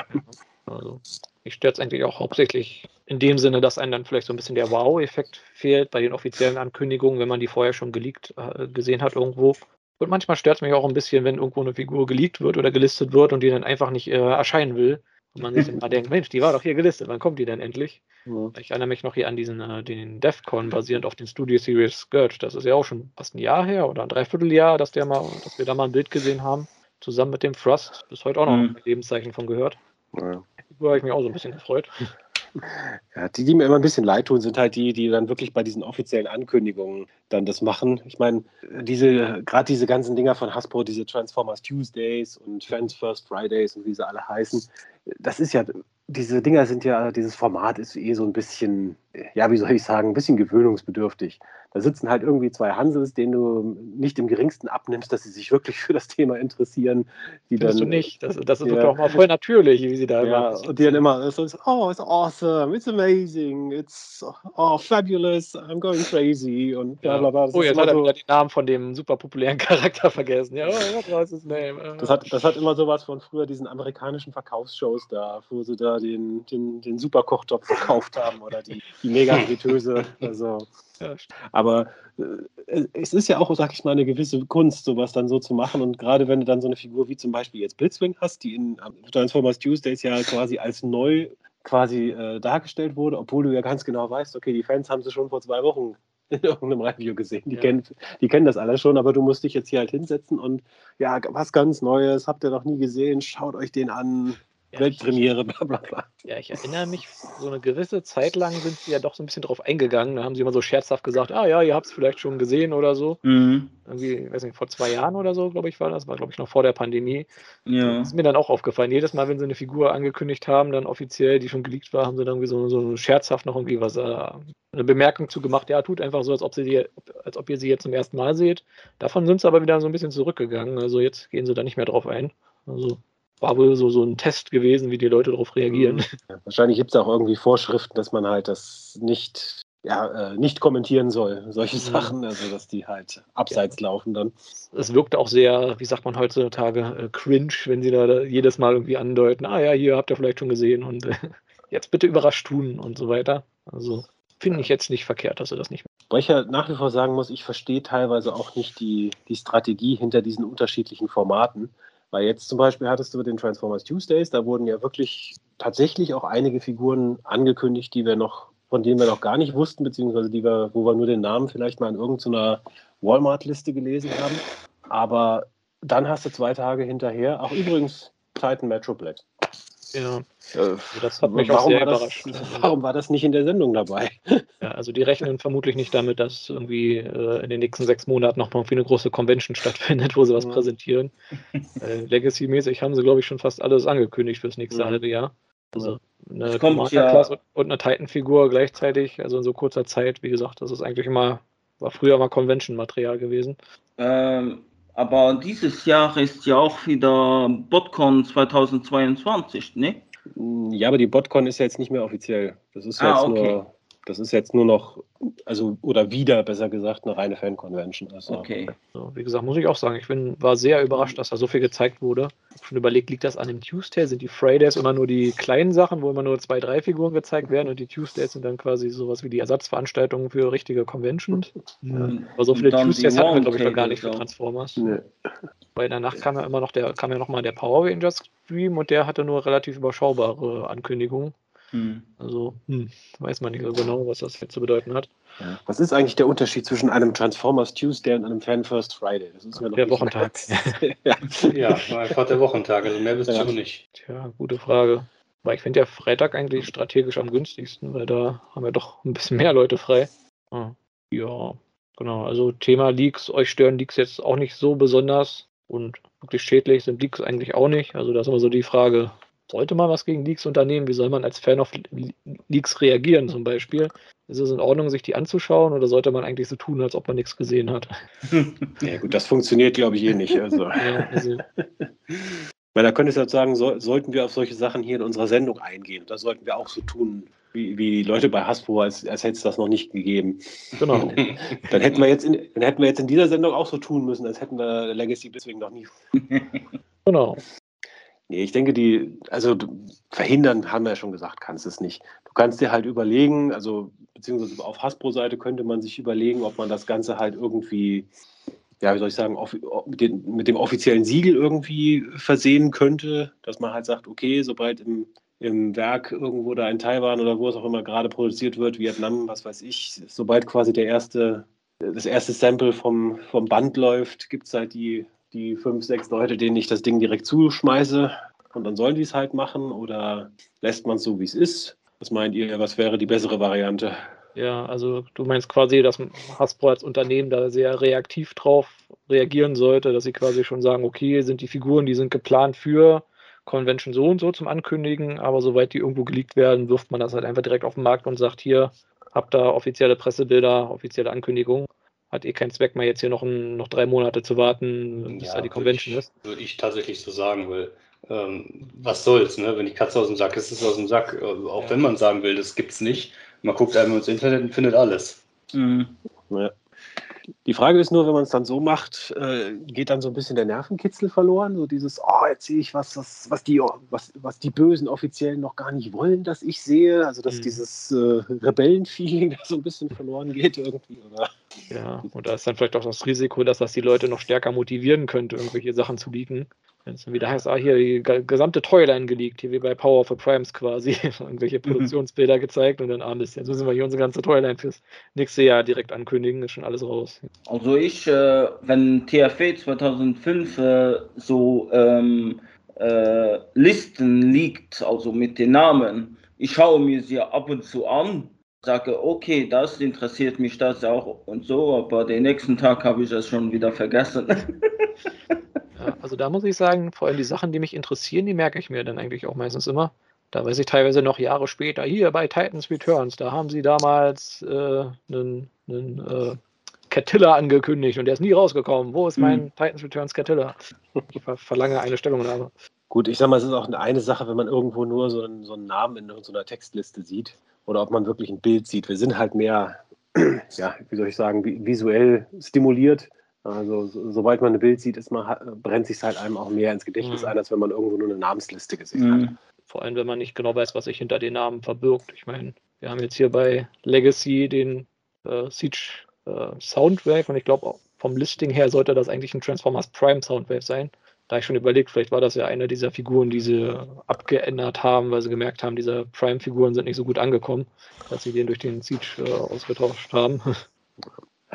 also mich stört es eigentlich auch hauptsächlich in dem Sinne, dass einem dann vielleicht so ein bisschen der Wow-Effekt fehlt bei den offiziellen Ankündigungen, wenn man die vorher schon geleakt äh, gesehen hat irgendwo. Und manchmal stört es mich auch ein bisschen, wenn irgendwo eine Figur geleakt wird oder gelistet wird und die dann einfach nicht äh, erscheinen will. Und man sich immer denkt, Mensch, die war doch hier gelistet, wann kommt die denn endlich? Ja. Ich erinnere mich noch hier an diesen, äh, den DEFCON basierend auf den Studio Series Skirt. Das ist ja auch schon fast ein Jahr her oder ein Dreivierteljahr, dass der mal, dass wir da mal ein Bild gesehen haben, zusammen mit dem Thrust. Bis heute auch noch mhm. ein Lebenszeichen von gehört. Ja. Da habe ich mich auch so ein bisschen gefreut. Ja, die, die mir immer ein bisschen leid tun, sind halt die, die dann wirklich bei diesen offiziellen Ankündigungen dann das machen. Ich meine, diese, gerade diese ganzen Dinger von Hasbro, diese Transformers Tuesdays und Fans First Fridays und wie sie alle heißen, das ist ja diese Dinger sind ja, dieses Format ist eh so ein bisschen, ja, wie soll ich sagen, ein bisschen gewöhnungsbedürftig. Da sitzen halt irgendwie zwei Hansels, denen du nicht im geringsten abnimmst, dass sie sich wirklich für das Thema interessieren. Die Findest dann, du nicht? Das, das ist ja, doch mal voll natürlich, wie sie da ja, immer. Und die dann immer so, oh, it's awesome, it's amazing, it's oh, fabulous, I'm going crazy und bla bla bla. Das oh, jetzt hat er so, wieder den Namen von dem super populären Charakter vergessen. Ja, oh, was ist Name? Das hat, das hat immer sowas von früher diesen amerikanischen Verkaufsshows da, wo sie da den, den, den Superkochtopf verkauft haben oder die, die mega Fritteuse. Also, ja. Aber äh, es ist ja auch, sag ich mal, eine gewisse Kunst, sowas dann so zu machen. Und gerade wenn du dann so eine Figur wie zum Beispiel jetzt Blitzwing hast, die in Transformers Tuesdays ja quasi als neu quasi äh, dargestellt wurde, obwohl du ja ganz genau weißt, okay, die Fans haben sie schon vor zwei Wochen in irgendeinem Review gesehen. Die, ja. kennen, die kennen das alle schon, aber du musst dich jetzt hier halt hinsetzen und ja, was ganz Neues, habt ihr noch nie gesehen, schaut euch den an. Ja, Weltpremiere, bla bla bla. Ja, ich erinnere mich, so eine gewisse Zeit lang sind sie ja doch so ein bisschen drauf eingegangen. Da haben sie immer so scherzhaft gesagt, ah ja, ihr habt es vielleicht schon gesehen oder so. Mhm. Irgendwie, ich weiß nicht, vor zwei Jahren oder so, glaube ich, war das. War, glaube ich, noch vor der Pandemie. Ja. Das ist mir dann auch aufgefallen. Jedes Mal, wenn sie eine Figur angekündigt haben, dann offiziell, die schon geleakt war, haben sie dann irgendwie so, so scherzhaft noch irgendwie was, äh, eine Bemerkung zu gemacht. Ja, tut einfach so, als ob, sie die, als ob ihr sie jetzt zum ersten Mal seht. Davon sind sie aber wieder so ein bisschen zurückgegangen. Also jetzt gehen sie da nicht mehr drauf ein. Also war wohl so, so ein Test gewesen, wie die Leute darauf reagieren. Ja, wahrscheinlich gibt es auch irgendwie Vorschriften, dass man halt das nicht, ja, äh, nicht kommentieren soll, solche Sachen, also dass die halt abseits ja. laufen dann. Es wirkt auch sehr, wie sagt man heutzutage, äh, cringe, wenn sie da, jedes Mal irgendwie andeuten, ah ja, hier habt ihr vielleicht schon gesehen und äh, jetzt bitte überrascht tun und so weiter. Also finde ich jetzt nicht verkehrt, dass er das nicht macht. Weil ich ja nach wie vor sagen muss, ich verstehe teilweise auch nicht die, die Strategie hinter diesen unterschiedlichen Formaten. Weil jetzt zum Beispiel hattest du den Transformers Tuesdays, da wurden ja wirklich tatsächlich auch einige Figuren angekündigt, die wir noch, von denen wir noch gar nicht wussten, beziehungsweise die wir, wo wir nur den Namen vielleicht mal in irgendeiner Walmart-Liste gelesen haben. Aber dann hast du zwei Tage hinterher, auch übrigens Titan Metro Black. Ja, äh, das hat mich auch sehr überrascht. Das, warum war das nicht in der Sendung dabei? Ja, also die rechnen vermutlich nicht damit, dass irgendwie äh, in den nächsten sechs Monaten noch mal eine große Convention stattfindet, wo sie was ja. präsentieren. äh, Legacy-mäßig haben sie, glaube ich, schon fast alles angekündigt fürs nächste ja. halbe Jahr. Also eine Commander-Class ja. und eine Titan-Figur gleichzeitig, also in so kurzer Zeit, wie gesagt, das ist eigentlich immer, war früher mal Convention-Material gewesen. Ähm, aber dieses Jahr ist ja auch wieder BotCon 2022, ne? Ja, aber die BotCon ist ja jetzt nicht mehr offiziell. Das ist ah, jetzt okay. nur das ist jetzt nur noch, also oder wieder besser gesagt, eine reine Fan-Convention. Also, okay. So, wie gesagt, muss ich auch sagen, ich bin, war sehr überrascht, dass da so viel gezeigt wurde. Ich habe schon überlegt, liegt das an dem Tuesday? Sind die Fridays immer nur die kleinen Sachen, wo immer nur zwei, drei Figuren gezeigt werden und die Tuesdays sind dann quasi sowas wie die Ersatzveranstaltungen für richtige Conventions? Ja. Aber so viele Tuesdays hatten wir, glaube ich, noch gar nicht für Transformers. Nee. Weil danach kam ja immer noch der, kam ja noch mal der Power Rangers Stream und der hatte nur relativ überschaubare Ankündigungen. Hm. Also hm, weiß man nicht so genau, was das jetzt zu bedeuten hat. Ja. Was ist eigentlich der Unterschied zwischen einem Transformers Tuesday und einem Fan First Friday? Das ist mir der Wochentag. ja. ja, einfach der Wochentag, also mehr bist ja. du nicht. Tja, gute Frage. Weil ich finde ja Freitag eigentlich strategisch am günstigsten, weil da haben wir doch ein bisschen mehr Leute frei. Ah. Ja, genau. Also Thema Leaks, euch stören Leaks jetzt auch nicht so besonders und wirklich schädlich sind Leaks eigentlich auch nicht. Also da ist immer so die Frage, sollte man was gegen Leaks unternehmen? Wie soll man als Fan auf Leaks reagieren zum Beispiel? Ist es in Ordnung, sich die anzuschauen oder sollte man eigentlich so tun, als ob man nichts gesehen hat? Ja gut, das funktioniert, glaube ich, eh nicht. Also. ja, also. Weil da könnte ich jetzt sagen, so, sollten wir auf solche Sachen hier in unserer Sendung eingehen. Das sollten wir auch so tun, wie, wie die Leute bei Hasbro, als, als hätte es das noch nicht gegeben. Genau. Dann, dann, hätten wir jetzt in, dann hätten wir jetzt in dieser Sendung auch so tun müssen, als hätten wir Legacy deswegen noch nie. Genau. Nee, ich denke, die, also verhindern, haben wir ja schon gesagt, kannst es nicht. Du kannst dir halt überlegen, also beziehungsweise auf Hasbro-Seite könnte man sich überlegen, ob man das Ganze halt irgendwie, ja, wie soll ich sagen, auf, mit, den, mit, dem offiziellen Siegel irgendwie versehen könnte, dass man halt sagt, okay, sobald im, im Werk irgendwo da in Taiwan oder wo es auch immer gerade produziert wird, Vietnam, was weiß ich, sobald quasi der erste, das erste Sample vom, vom Band läuft, gibt es halt die die fünf, sechs Leute, denen ich das Ding direkt zuschmeiße und dann sollen die es halt machen oder lässt man es so, wie es ist? Was meint ihr, was wäre die bessere Variante? Ja, also du meinst quasi, dass Hasbro als Unternehmen da sehr reaktiv drauf reagieren sollte, dass sie quasi schon sagen, okay, sind die Figuren, die sind geplant für Convention so und so zum Ankündigen, aber soweit die irgendwo geleakt werden, wirft man das halt einfach direkt auf den Markt und sagt, hier, habt da offizielle Pressebilder, offizielle Ankündigungen hat eh keinen Zweck mehr, jetzt hier noch, ein, noch drei Monate zu warten, bis ja, da die Convention würde ist. Würde ich tatsächlich so sagen, weil ähm, was soll's, ne? Wenn die Katze aus dem Sack ist, ist es aus dem Sack. Äh, auch ja. wenn man sagen will, das gibt's nicht. Man guckt einmal ins Internet und findet alles. Mhm. Ja. Die Frage ist nur, wenn man es dann so macht, äh, geht dann so ein bisschen der Nervenkitzel verloren? So dieses, oh, jetzt sehe ich was, was, was, die, was, was die Bösen Offiziellen noch gar nicht wollen, dass ich sehe. Also, dass mhm. dieses äh, Rebellenfeeling so ein bisschen verloren geht irgendwie. Oder? Ja, und da ist dann vielleicht auch das Risiko, dass das die Leute noch stärker motivieren könnte, irgendwelche Sachen zu liegen. Wenn es dann wieder heißt, ah, hier die gesamte Toyline geleakt, hier wie bei Power of the Primes quasi, irgendwelche mhm. Produktionsbilder gezeigt und dann, ah, Mist, jetzt müssen wir hier unsere ganze Toyline fürs nächste Jahr direkt ankündigen, ist schon alles raus. Also ich, äh, wenn TFW 2005 äh, so ähm, äh, Listen liegt, also mit den Namen, ich schaue mir sie ab und zu an, sage, okay, das interessiert mich das auch und so, aber den nächsten Tag habe ich das schon wieder vergessen. Ja, also da muss ich sagen, vor allem die Sachen, die mich interessieren, die merke ich mir dann eigentlich auch meistens immer. Da weiß ich teilweise noch Jahre später, hier bei Titans Returns, da haben sie damals äh, einen, einen äh, Catilla angekündigt und der ist nie rausgekommen. Wo ist mein mhm. Titans Returns Catilla? Ich ver verlange eine Stellungnahme. Gut, ich sag mal, es ist auch eine Sache, wenn man irgendwo nur so einen, so einen Namen in so einer Textliste sieht oder ob man wirklich ein Bild sieht. Wir sind halt mehr, ja, wie soll ich sagen, visuell stimuliert also so, sobald man ein Bild sieht, ist man, brennt sich halt einem auch mehr ins Gedächtnis mhm. ein, als wenn man irgendwo nur eine Namensliste gesehen mhm. hat. Vor allem, wenn man nicht genau weiß, was sich hinter den Namen verbirgt. Ich meine, wir haben jetzt hier bei Legacy den äh, Siege äh, Soundwave und ich glaube, vom Listing her sollte das eigentlich ein Transformers Prime Soundwave sein. Da ich schon überlegt, vielleicht war das ja eine dieser Figuren, die sie abgeändert haben, weil sie gemerkt haben, diese Prime-Figuren sind nicht so gut angekommen, dass sie den durch den Siege äh, ausgetauscht haben.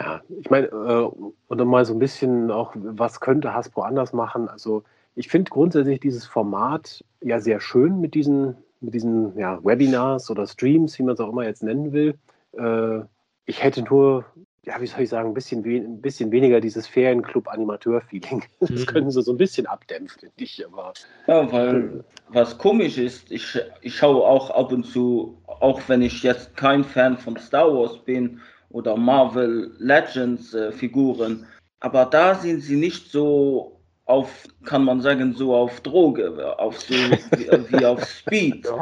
Ja, ich meine, äh, und dann mal so ein bisschen auch, was könnte Hasbro anders machen? Also ich finde grundsätzlich dieses Format ja sehr schön mit diesen, mit diesen ja, Webinars oder Streams, wie man es auch immer jetzt nennen will. Äh, ich hätte nur, ja, wie soll ich sagen, ein bisschen, ein bisschen weniger dieses Ferienclub-Animateur-Feeling. Das mhm. können sie so ein bisschen abdämpfen, finde ich. Aber, ja, weil was komisch ist, ich, ich schaue auch ab und zu, auch wenn ich jetzt kein Fan von Star Wars bin, oder Marvel Legends äh, Figuren. Aber da sind sie nicht so auf, kann man sagen, so auf Droge, auf so wie, wie auf Speed.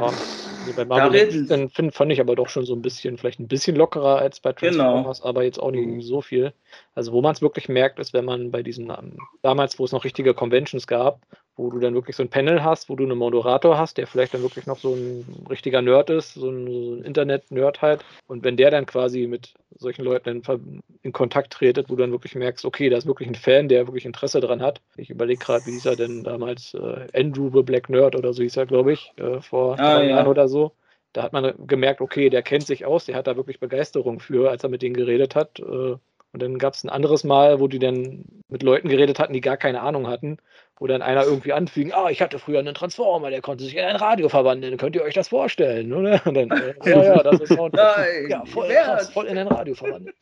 Ja, bei Marvel Legends find, fand ich aber doch schon so ein bisschen, vielleicht ein bisschen lockerer als bei genau. Transformers, genau. aber jetzt auch nicht mhm. so viel. Also wo man es wirklich merkt, ist, wenn man bei diesen, ähm, damals, wo es noch richtige Conventions gab, wo du dann wirklich so ein Panel hast, wo du einen Moderator hast, der vielleicht dann wirklich noch so ein richtiger Nerd ist, so ein, so ein Internet-Nerd halt. Und wenn der dann quasi mit solchen Leuten in, in, Kontakt tretet, wo du dann wirklich merkst, okay, da ist wirklich ein Fan, der wirklich Interesse dran hat. Ich überlege gerade, wie hieß er denn damals? Äh, Andrew the Black Nerd oder so hieß er, glaube ich, äh, vor ah, drei ja. Jahren oder so. Da hat man gemerkt, okay, der kennt sich aus, der hat da wirklich Begeisterung für, als er mit denen geredet hat. Äh, und dann gab es ein anderes Mal, wo die dann mit Leuten geredet hatten, die gar keine Ahnung hatten, wo dann einer irgendwie anfing, ah, ich hatte früher einen Transformer, der konnte sich in ein Radio verwandeln, könnt ihr euch das vorstellen, oder? Und dann, äh, ja, ja, das ist Sound. Nein, ja, voll krass, voll in ein Radio verwandelt.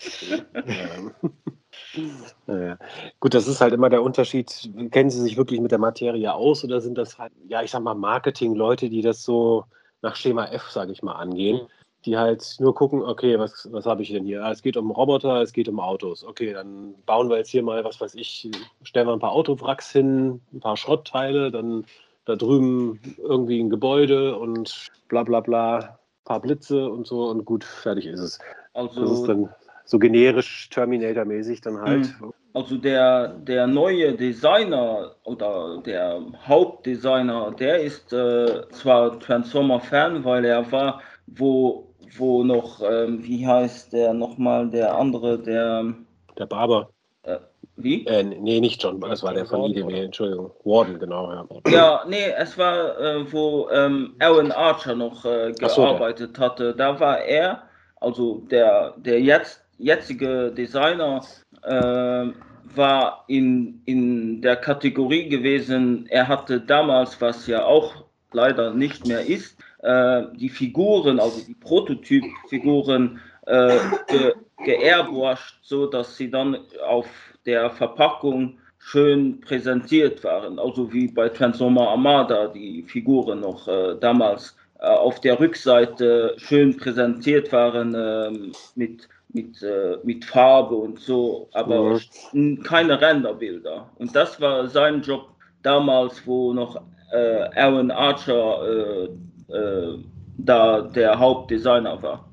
Naja. Gut, das ist halt immer der Unterschied. Kennen Sie sich wirklich mit der Materie aus oder sind das halt, ja, ich sag mal, Marketing-Leute, die das so nach Schema F, sage ich mal, angehen? Die halt nur gucken, okay, was, was habe ich denn hier? Ah, es geht um Roboter, es geht um Autos. Okay, dann bauen wir jetzt hier mal, was weiß ich, stellen wir ein paar Autowracks hin, ein paar Schrottteile, dann da drüben irgendwie ein Gebäude und bla bla bla, ein paar Blitze und so und gut, fertig ist es. Also, das ist dann so generisch Terminator-mäßig dann halt. Hm. Also der, der neue Designer oder der Hauptdesigner, der ist äh, zwar Transformer-Fan, weil er war, wo, wo noch, ähm, wie heißt der nochmal, der andere, der... Der Barber. Äh, wie? Äh, nee, nicht John, das war der von IDW, Entschuldigung. Warden, genau, ja. Ja, nee, es war, äh, wo ähm, Alan Archer noch äh, gearbeitet so, hatte. Da war er, also der, der jetzt jetzige Designer äh, war in, in der Kategorie gewesen, er hatte damals, was ja auch leider nicht mehr ist, äh, die Figuren, also die Prototypfiguren äh, ge, geairbrushed, so dass sie dann auf der Verpackung schön präsentiert waren, also wie bei Transformer Armada die Figuren noch äh, damals äh, auf der Rückseite schön präsentiert waren äh, mit mit, äh, mit Farbe und so, aber mhm. keine Renderbilder. Und das war sein Job damals, wo noch äh, Aaron Archer äh, da der Hauptdesigner war.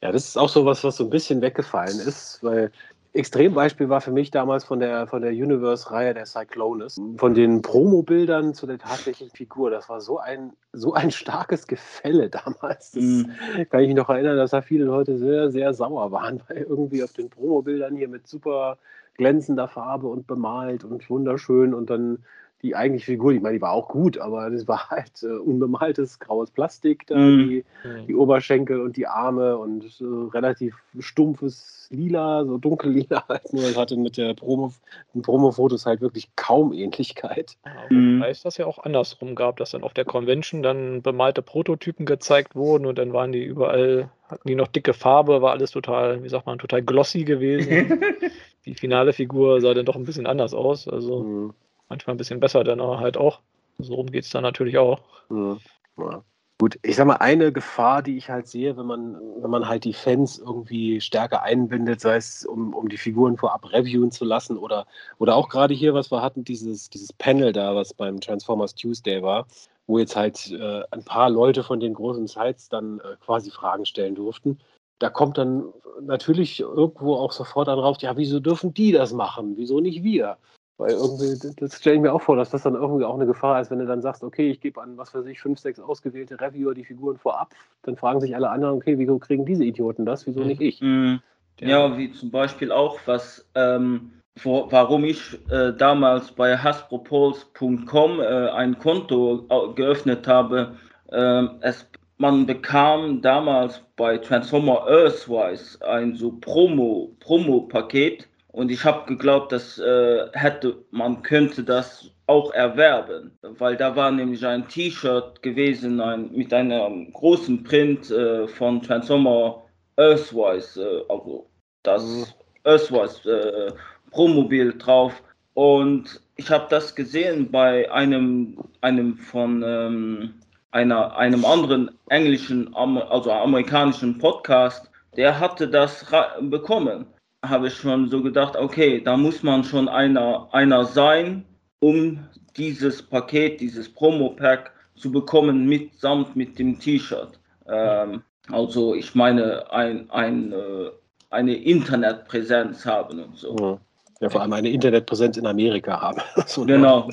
Ja, das ist auch so was, was so ein bisschen weggefallen ist, weil Extrembeispiel war für mich damals von der, von der Universe-Reihe der Cyclonus. Von den Promo-Bildern zu der tatsächlichen Figur. Das war so ein, so ein starkes Gefälle damals. Das mm. kann ich mich noch erinnern, dass da viele Leute sehr, sehr sauer waren, weil irgendwie auf den Promo-Bildern hier mit super glänzender Farbe und bemalt und wunderschön und dann die eigentliche Figur, ich meine, die war auch gut, aber das war halt äh, unbemaltes graues Plastik, da mm. die, die, Oberschenkel und die Arme und äh, relativ stumpfes Lila, so dunkellila halt nur. Das hatte mit der Promo, den Promo-Fotos halt wirklich kaum Ähnlichkeit. Ja, mhm. Wobei es das ja auch andersrum gab, dass dann auf der Convention dann bemalte Prototypen gezeigt wurden und dann waren die überall, hatten die noch dicke Farbe, war alles total, wie sagt man, total glossy gewesen. die finale Figur sah dann doch ein bisschen anders aus. Also. Mhm manchmal ein bisschen besser, dann halt auch. So rum geht es dann natürlich auch. Ja. Ja. Gut, ich sag mal, eine Gefahr, die ich halt sehe, wenn man, wenn man halt die Fans irgendwie stärker einbindet, sei es um, um die Figuren vorab reviewen zu lassen oder, oder auch gerade hier, was wir hatten, dieses, dieses Panel da, was beim Transformers Tuesday war, wo jetzt halt äh, ein paar Leute von den großen Sites dann äh, quasi Fragen stellen durften. Da kommt dann natürlich irgendwo auch sofort darauf, ja, wieso dürfen die das machen? Wieso nicht wir? Weil irgendwie, das stelle ich mir auch vor, dass das dann irgendwie auch eine Gefahr ist, wenn du dann sagst, okay, ich gebe an, was weiß ich, fünf, sechs ausgewählte Reviewer die Figuren vorab, dann fragen sich alle anderen, okay, wieso kriegen diese Idioten das, wieso nicht ich? Mhm. Ja, wie zum Beispiel auch, was, ähm, wo, warum ich äh, damals bei hasbropulse.com äh, ein Konto äh, geöffnet habe. Ähm, es, man bekam damals bei Transformer Earthwise ein so Promo-Paket. Und ich habe geglaubt, dass äh, hätte man könnte das auch erwerben, weil da war nämlich ein T-Shirt gewesen ein, mit einem großen Print äh, von Transformer Earthwise, äh, also das mhm. Earthwise äh, Promobil drauf. Und ich habe das gesehen bei einem, einem von ähm, einer, einem anderen englischen, also amerikanischen Podcast, der hatte das bekommen habe ich schon so gedacht, okay, da muss man schon einer, einer sein, um dieses Paket, dieses Promo-Pack zu bekommen, mitsamt mit dem T-Shirt. Ähm, also ich meine, ein, ein, äh, eine Internetpräsenz haben und so. Ja. Ja, vor allem eine Internetpräsenz in Amerika haben. So genau.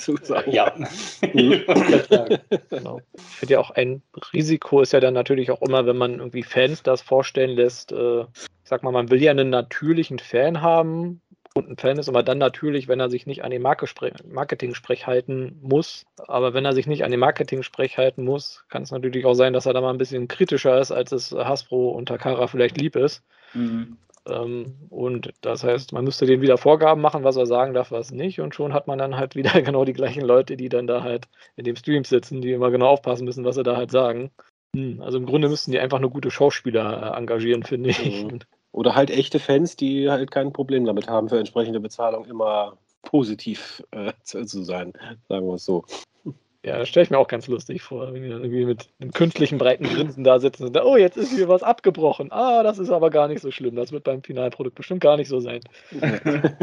Ja. genau. Ich finde ja auch ein Risiko ist ja dann natürlich auch immer, wenn man irgendwie Fans das vorstellen lässt. Äh, ich sag mal, man will ja einen natürlichen Fan haben und ein Fan ist aber dann natürlich, wenn er sich nicht an den Marketing-Sprech halten muss. Aber wenn er sich nicht an den Marketing-Sprech halten muss, kann es natürlich auch sein, dass er da mal ein bisschen kritischer ist, als es Hasbro und Takara vielleicht lieb ist. Mhm. Ähm, und das heißt, man müsste dem wieder Vorgaben machen, was er sagen darf, was nicht. Und schon hat man dann halt wieder genau die gleichen Leute, die dann da halt in dem Stream sitzen, die immer genau aufpassen müssen, was sie da halt sagen. Hm, also im Grunde müssten die einfach nur gute Schauspieler äh, engagieren, finde ich. Mhm. Oder halt echte Fans, die halt kein Problem damit haben, für entsprechende Bezahlung immer positiv äh, zu sein, sagen wir es so. Ja, das stelle ich mir auch ganz lustig vor, wenn die dann irgendwie mit einem künstlichen breiten Grinsen da sitzen und da, oh, jetzt ist hier was abgebrochen. Ah, das ist aber gar nicht so schlimm. Das wird beim Finalprodukt bestimmt gar nicht so sein.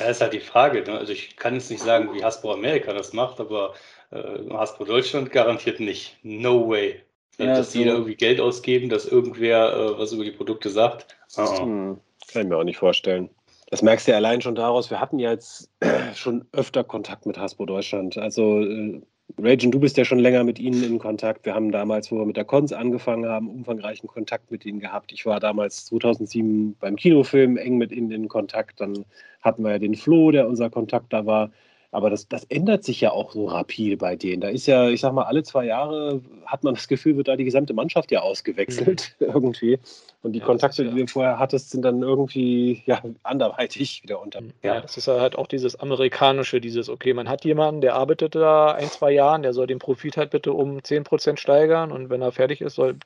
Ja, ist halt die Frage. Ne? Also ich kann jetzt nicht sagen, wie Hasbro Amerika das macht, aber äh, Hasbro Deutschland garantiert nicht. No way. Ja, dass so. die da irgendwie Geld ausgeben, dass irgendwer äh, was über die Produkte sagt. Uh hm, kann ich mir auch nicht vorstellen. Das merkst du ja allein schon daraus. Wir hatten ja jetzt schon öfter Kontakt mit Hasbro Deutschland. Also, äh, Rajan, du bist ja schon länger mit ihnen in Kontakt. Wir haben damals, wo wir mit der Cons angefangen haben, umfangreichen Kontakt mit ihnen gehabt. Ich war damals 2007 beim Kinofilm eng mit ihnen in Kontakt. Dann hatten wir ja den Flo, der unser Kontakt da war. Aber das, das ändert sich ja auch so rapide bei denen. Da ist ja, ich sag mal, alle zwei Jahre hat man das Gefühl, wird da die gesamte Mannschaft ja ausgewechselt mhm. irgendwie. Und die ja, Kontakte, ja. die du vorher hattest, sind dann irgendwie ja, anderweitig wieder unter. Ja, das ist halt auch dieses amerikanische, dieses, okay, man hat jemanden, der arbeitet da ein, zwei Jahren, der soll den Profit halt bitte um 10% steigern und wenn er fertig ist, soll,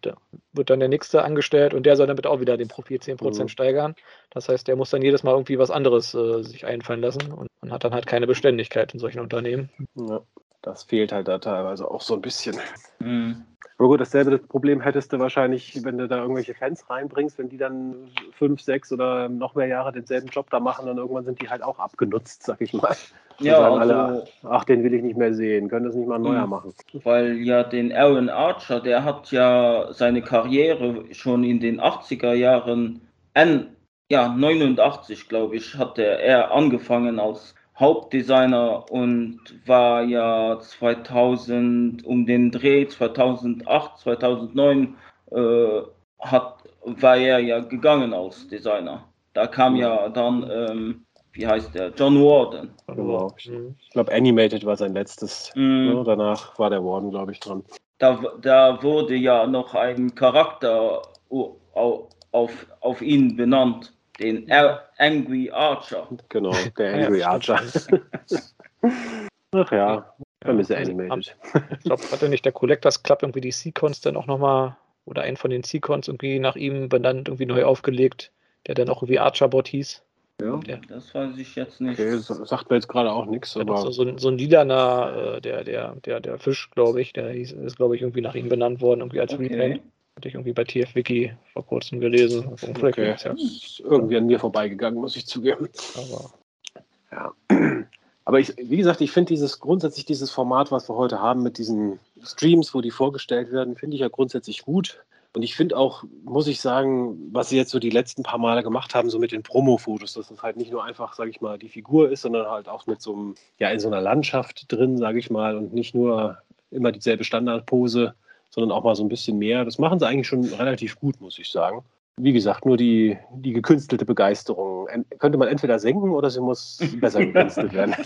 wird dann der nächste angestellt und der soll dann bitte auch wieder den Profit 10% mhm. steigern. Das heißt, der muss dann jedes Mal irgendwie was anderes äh, sich einfallen lassen und man hat dann halt keine Beständigkeit in solchen Unternehmen. Ja, das fehlt halt da teilweise auch so ein bisschen. Mhm. Aber gut, dasselbe Problem hättest du wahrscheinlich, wenn du da irgendwelche Fans reinbringst, wenn die dann fünf, sechs oder noch mehr Jahre denselben Job da machen, dann irgendwann sind die halt auch abgenutzt, sag ich mal. Ja, also, alle, ach, den will ich nicht mehr sehen, können das nicht mal ein neuer mhm. machen. Weil ja den Aaron Archer, der hat ja seine Karriere schon in den 80er Jahren, ja, 89, glaube ich, hat er angefangen als Hauptdesigner und war ja 2000 um den Dreh 2008 2009 äh, hat war er ja gegangen als Designer. Da kam ja dann ähm, wie heißt der John Warden. Genau. Ich glaube Animated war sein letztes. Mhm. Ne? Danach war der Warden glaube ich dran. Da, da wurde ja noch ein Charakter auf, auf, auf ihn benannt den Angry Archer. Genau, der Angry ja, Archer. Ach ja, dann ist er animated. Ich glaube, hatte nicht der Collectors Club irgendwie die Seacons dann auch nochmal oder einen von den Seacons irgendwie nach ihm benannt, irgendwie neu aufgelegt, der dann auch irgendwie Archerbot hieß. Ja, der, das weiß ich jetzt nicht. Okay, sagt mir jetzt gerade auch nichts. Aber so, so, ein, so ein lilaner, äh, der, der, der, der Fisch, glaube ich, der hieß, ist, glaube ich, irgendwie nach ihm benannt worden, irgendwie als okay. Repaint. Hatte ich irgendwie bei TF-Wiki vor kurzem gelesen. Okay. Ja. Ist irgendwie an mir vorbeigegangen, muss ich zugeben. Aber, ja. Aber ich, wie gesagt, ich finde dieses grundsätzlich dieses Format, was wir heute haben mit diesen Streams, wo die vorgestellt werden, finde ich ja grundsätzlich gut. Und ich finde auch, muss ich sagen, was sie jetzt so die letzten paar Male gemacht haben, so mit den Promo-Fotos, dass es halt nicht nur einfach, sage ich mal, die Figur ist, sondern halt auch mit so einem, ja, in so einer Landschaft drin, sage ich mal, und nicht nur immer dieselbe Standardpose, sondern auch mal so ein bisschen mehr. Das machen sie eigentlich schon relativ gut, muss ich sagen. Wie gesagt, nur die, die gekünstelte Begeisterung könnte man entweder senken oder sie muss besser gekünstelt werden.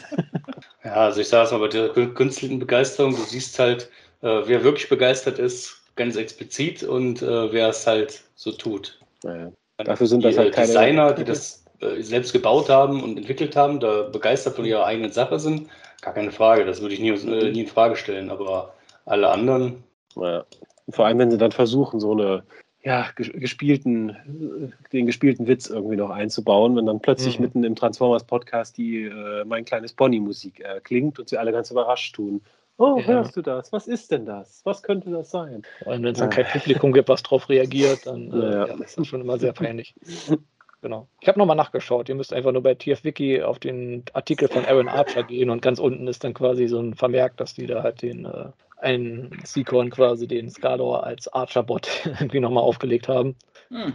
Ja, also ich sage es mal, bei der gekünstelten Begeisterung, du siehst halt, äh, wer wirklich begeistert ist, ganz explizit und äh, wer es halt so tut. Ja, dafür sind das halt keine Designer, die das äh, selbst gebaut haben und entwickelt haben, da begeistert von ihrer eigenen Sache sind, gar keine Frage. Das würde ich nie, äh, nie in Frage stellen. Aber alle anderen, ja. Vor allem, wenn sie dann versuchen, so eine ja, gespielten, den gespielten Witz irgendwie noch einzubauen, wenn dann plötzlich mhm. mitten im Transformers-Podcast die äh, Mein kleines Pony-Musik äh, klingt und sie alle ganz überrascht tun. Oh, ja. hörst du das? Was ist denn das? Was könnte das sein? Vor allem, wenn es dann kein Publikum gibt, was darauf reagiert, dann äh, ja. ist das schon immer sehr peinlich. Genau. Ich habe nochmal nachgeschaut. Ihr müsst einfach nur bei TFWiki auf den Artikel von Aaron Archer gehen und ganz unten ist dann quasi so ein Vermerk, dass die da halt den einen Seacorn quasi den Skador als Archer-Bot irgendwie nochmal aufgelegt haben. Hm.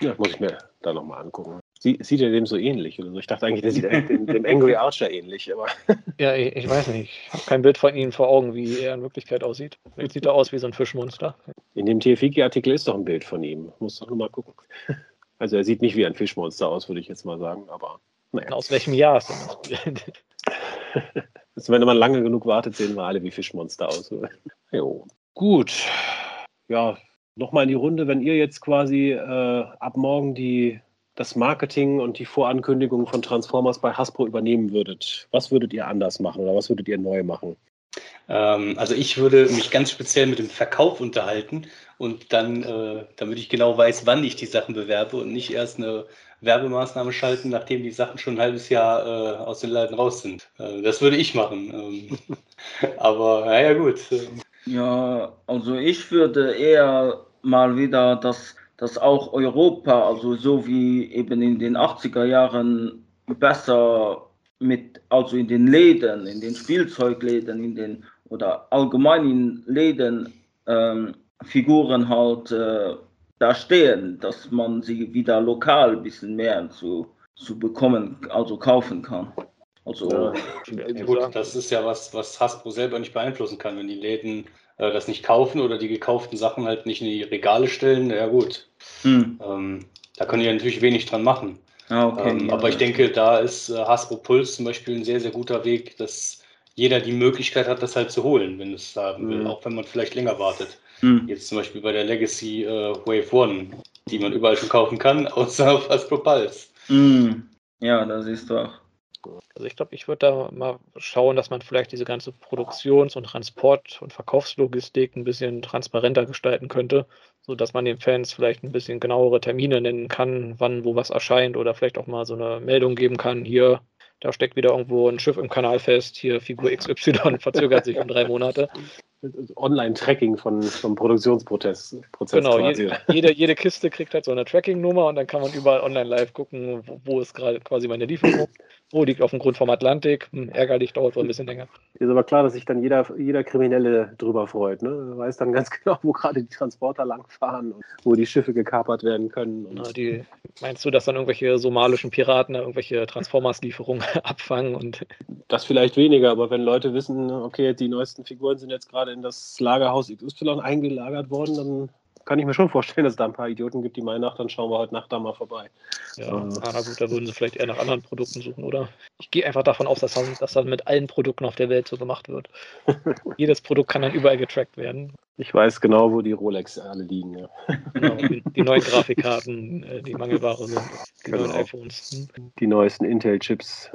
Ja, muss ich mir da nochmal angucken. Sie, sieht er dem so ähnlich oder so? Ich dachte eigentlich, der sieht dem, dem Angry Archer ähnlich, aber. ja, ich, ich, weiß nicht. Ich habe kein Bild von ihm vor Augen, wie er in Wirklichkeit aussieht. Jetzt sieht er aus wie so ein Fischmonster. In dem TFIG-Artikel ist doch ein Bild von ihm. Muss doch nur mal gucken. Also er sieht nicht wie ein Fischmonster aus, würde ich jetzt mal sagen, aber. Naja. Aus welchem Jahr ist denn das Bild? Also wenn man lange genug wartet, sehen wir alle wie Fischmonster aus. jo. Gut. Ja, nochmal in die Runde, wenn ihr jetzt quasi äh, ab morgen die, das Marketing und die Vorankündigung von Transformers bei Hasbro übernehmen würdet, was würdet ihr anders machen oder was würdet ihr neu machen? Ähm, also ich würde mich ganz speziell mit dem Verkauf unterhalten und dann, äh, damit ich genau weiß, wann ich die Sachen bewerbe und nicht erst eine Werbemaßnahme schalten, nachdem die Sachen schon ein halbes Jahr äh, aus den Laden raus sind. Äh, das würde ich machen. Ähm, aber naja gut. Ja, also ich würde eher mal wieder das, das auch Europa, also so wie eben in den 80er Jahren besser mit, also in den Läden, in den Spielzeugläden, in den oder allgemein in Läden ähm, Figuren halt äh, da stehen, dass man sie wieder lokal ein bisschen mehr zu, zu bekommen, also kaufen kann. Also, ja, gut, das ist ja was, was Hasbro selber nicht beeinflussen kann, wenn die Läden äh, das nicht kaufen oder die gekauften Sachen halt nicht in die Regale stellen. Ja gut, hm. ähm, da können die ja natürlich wenig dran machen. Ah, okay, ähm, ja, aber ich denke, da ist äh, Hasbro Puls zum Beispiel ein sehr, sehr guter Weg, dass jeder die Möglichkeit hat, das halt zu holen, wenn es haben will, mhm. auch wenn man vielleicht länger wartet. Mhm. Jetzt zum Beispiel bei der Legacy äh, Wave 1, die man überall schon kaufen kann, außer auf Hasbro Pulse. Mhm. Ja, das ist doch. Also ich glaube, ich würde da mal schauen, dass man vielleicht diese ganze Produktions- und Transport- und Verkaufslogistik ein bisschen transparenter gestalten könnte, sodass man den Fans vielleicht ein bisschen genauere Termine nennen kann, wann wo was erscheint oder vielleicht auch mal so eine Meldung geben kann, hier da steckt wieder irgendwo ein Schiff im Kanal fest, hier Figur XY verzögert sich um drei Monate. Online-Tracking von, vom Produktionsprozess. Prozess genau, quasi. jede, jede Kiste kriegt halt so eine Tracking-Nummer und dann kann man überall online live gucken, wo, wo ist gerade quasi meine Lieferung. Oh, liegt auf dem Grund vom Atlantik. Hm, ärgerlich, dauert wohl ein bisschen länger. Ist aber klar, dass sich dann jeder, jeder Kriminelle drüber freut. Ne? Weiß dann ganz genau, wo gerade die Transporter langfahren und wo die Schiffe gekapert werden können. Na, die, meinst du, dass dann irgendwelche somalischen Piraten da irgendwelche Transformers-Lieferungen abfangen? Und das vielleicht weniger, aber wenn Leute wissen, okay, die neuesten Figuren sind jetzt gerade in das Lagerhaus XY eingelagert worden, dann kann ich mir schon vorstellen, dass es da ein paar Idioten gibt, die meinen, nach, dann schauen wir heute Nacht da mal vorbei. Ja, ähm. ah, na gut, da würden sie vielleicht eher nach anderen Produkten suchen, oder? Ich gehe einfach davon aus, dass, das dann mit allen Produkten auf der Welt so gemacht wird. Jedes Produkt kann dann überall getrackt werden. Ich weiß genau, wo die Rolex alle liegen. Ja. Genau, die, die, neuen Grafikkarten, äh, die Mangelware sind, die genau. neuen iPhones. Die neuesten Intel-Chips.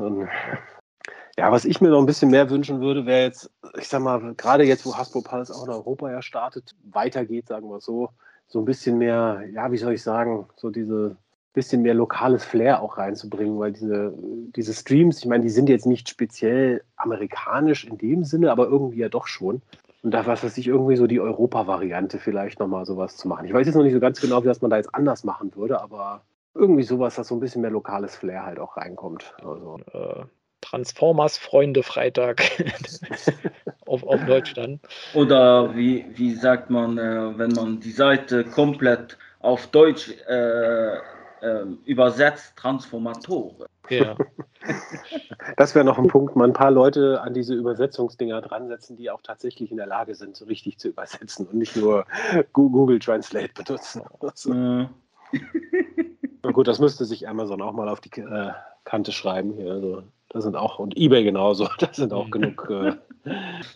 Ja, was ich mir noch ein bisschen mehr wünschen würde, wäre jetzt, ich sag mal, gerade jetzt, wo Hasbro Pulse auch in Europa ja startet, weitergeht, sagen wir so, so ein bisschen mehr, ja, wie soll ich sagen, so diese bisschen mehr lokales Flair auch reinzubringen, weil diese, diese Streams, ich meine, die sind jetzt nicht speziell amerikanisch in dem Sinne, aber irgendwie ja doch schon. Und da was weiß ich, irgendwie so die Europa-Variante vielleicht nochmal sowas zu machen. Ich weiß jetzt noch nicht so ganz genau, wie das man da jetzt anders machen würde, aber irgendwie sowas, dass so ein bisschen mehr lokales Flair halt auch reinkommt. Also. Äh, Transformers Freunde Freitag auf, auf Deutsch dann. Oder wie, wie sagt man, äh, wenn man die Seite komplett auf Deutsch äh, äh, übersetzt, Transformatoren. Ja. Das wäre noch ein Punkt, mal ein paar Leute an diese Übersetzungsdinger dran setzen, die auch tatsächlich in der Lage sind, so richtig zu übersetzen und nicht nur Google Translate benutzen. Also. Mhm. Na gut, das müsste sich Amazon auch mal auf die äh, Kante schreiben. Hier, also. Da sind auch, und eBay genauso, da sind auch genug äh,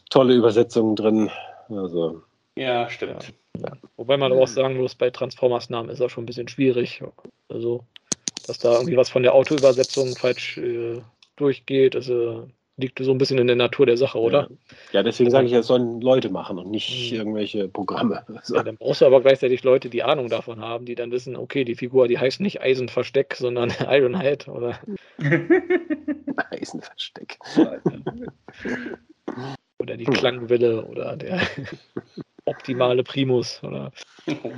tolle Übersetzungen drin. Also, ja, stimmt. Ja. Wobei man auch sagen muss, bei Transformers-Namen ist das schon ein bisschen schwierig. Also, dass da irgendwie was von der Autoübersetzung falsch äh, durchgeht. Also, liegt so ein bisschen in der Natur der Sache, oder? Ja, deswegen sage ich, das sollen Leute machen und nicht mhm. irgendwelche Programme. Ja, dann brauchst du aber gleichzeitig Leute, die Ahnung davon haben, die dann wissen, okay, die Figur, die heißt nicht Eisenversteck, sondern Ironhide oder Eisenversteck. oder die Klangwille oder der optimale Primus oder oh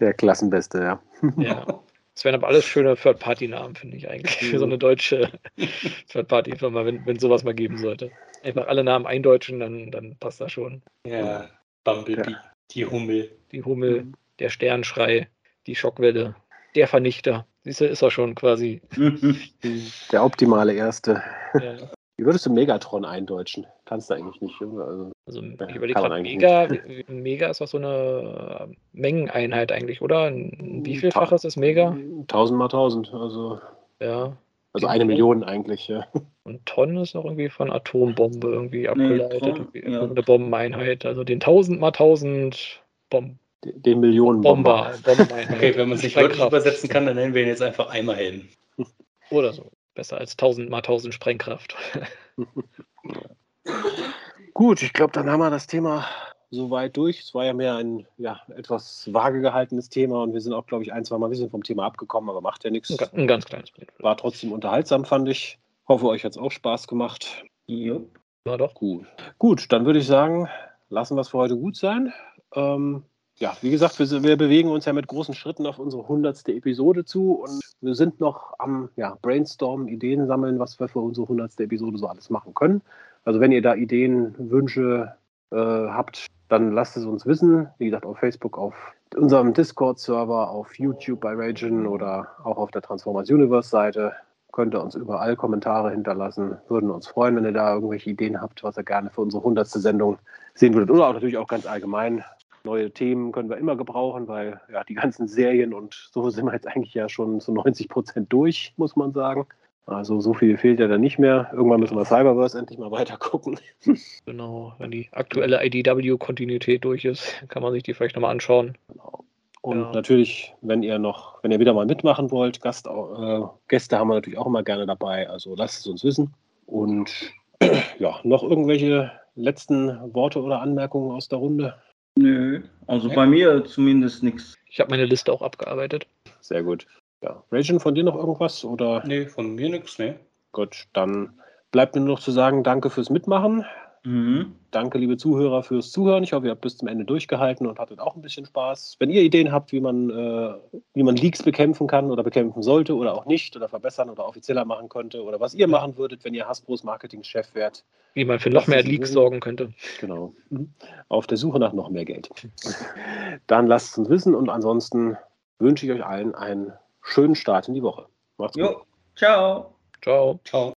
der Klassenbeste, ja. Ja. Das wären aber alles schöne Third-Party-Namen, finde ich eigentlich, für so eine deutsche Third-Party-Firma, wenn, wenn sowas mal geben sollte. Einfach alle Namen eindeutschen, dann, dann passt das schon. Ja, Bumblebee, ja. die Hummel. Die Hummel, mhm. der Sternschrei, die Schockwelle, der Vernichter. Siehst du, ist er schon quasi. Der optimale Erste. Ja. Wie würdest du Megatron eindeutschen? Kannst du eigentlich nicht. Also, also ich überlege gerade, Mega, Mega ist doch so eine Mengeneinheit eigentlich, oder? Wie vielfach ist das Mega? 1000 mal 1000, also. Ja. Also eine Million eigentlich, ja. Und Tonnen ist auch irgendwie von Atombombe irgendwie abgeleitet. Nee, ja. Eine Bombeneinheit. Also den 1000 mal 1000 Bomben. Den Millionenbomber. Bomber. okay, wenn man es nicht wörtlich übersetzen kann, dann nennen wir ihn jetzt einfach Eimerhelden. Oder so. Besser als 1000 mal 1000 Sprengkraft. Gut, ich glaube, dann haben wir das Thema soweit durch. Es war ja mehr ein ja, etwas vage gehaltenes Thema und wir sind auch, glaube ich, ein, zwei Mal ein bisschen vom Thema abgekommen, aber macht ja nichts. Ein, ganz kleines bisschen. War trotzdem unterhaltsam, fand ich. Hoffe, euch hat es auch Spaß gemacht. Ja. War doch. Gut. Gut, dann würde ich sagen, lassen wir es für heute gut sein. Ähm, ja, wie gesagt, wir, wir, bewegen uns ja mit großen Schritten auf unsere hundertste Episode zu und wir sind noch am ja, Brainstormen, Ideen sammeln, was wir für unsere hundertste Episode so alles machen können. Also wenn ihr da Ideen, Wünsche äh, habt, dann lasst es uns wissen. Wie gesagt, auf Facebook, auf unserem Discord-Server, auf YouTube bei Ragen oder auch auf der Transformers Universe-Seite. Könnt ihr uns überall Kommentare hinterlassen. Würden uns freuen, wenn ihr da irgendwelche Ideen habt, was ihr gerne für unsere hundertste Sendung sehen würdet. Oder auch natürlich auch ganz allgemein. Neue Themen können wir immer gebrauchen, weil ja die ganzen Serien und so sind wir jetzt eigentlich ja schon zu 90 Prozent durch, muss man sagen. Also so viel fehlt ja dann nicht mehr. Irgendwann müssen wir Cyberverse endlich mal weiter gucken. Genau, wenn die aktuelle IDW-Kontinuität durch ist, kann man sich die vielleicht nochmal anschauen. Genau. Und ja. natürlich, wenn ihr noch, wenn ihr wieder mal mitmachen wollt, Gast, äh, Gäste haben wir natürlich auch immer gerne dabei. Also lasst es uns wissen. Und ja, noch irgendwelche letzten Worte oder Anmerkungen aus der Runde? Nö, also ja. bei mir zumindest nichts. Ich habe meine Liste auch abgearbeitet. Sehr gut. Ja. Raging, von dir noch irgendwas? Oder? Nee, von mir nichts, nee. Gut, dann bleibt mir nur noch zu sagen, danke fürs Mitmachen. Mhm. Danke, liebe Zuhörer, fürs Zuhören. Ich hoffe, ihr habt bis zum Ende durchgehalten und hattet auch ein bisschen Spaß. Wenn ihr Ideen habt, wie man, äh, wie man Leaks bekämpfen kann oder bekämpfen sollte oder auch nicht oder verbessern oder offizieller machen könnte oder was ihr machen würdet, wenn ihr Hasbros Marketingchef wärt. Wie man für noch mehr Leaks sorgen könnte. Genau. Mhm. Auf der Suche nach noch mehr Geld. Dann lasst es uns wissen und ansonsten wünsche ich euch allen einen schönen Start in die Woche. Macht's jo. gut. Ciao. Ciao. Ciao.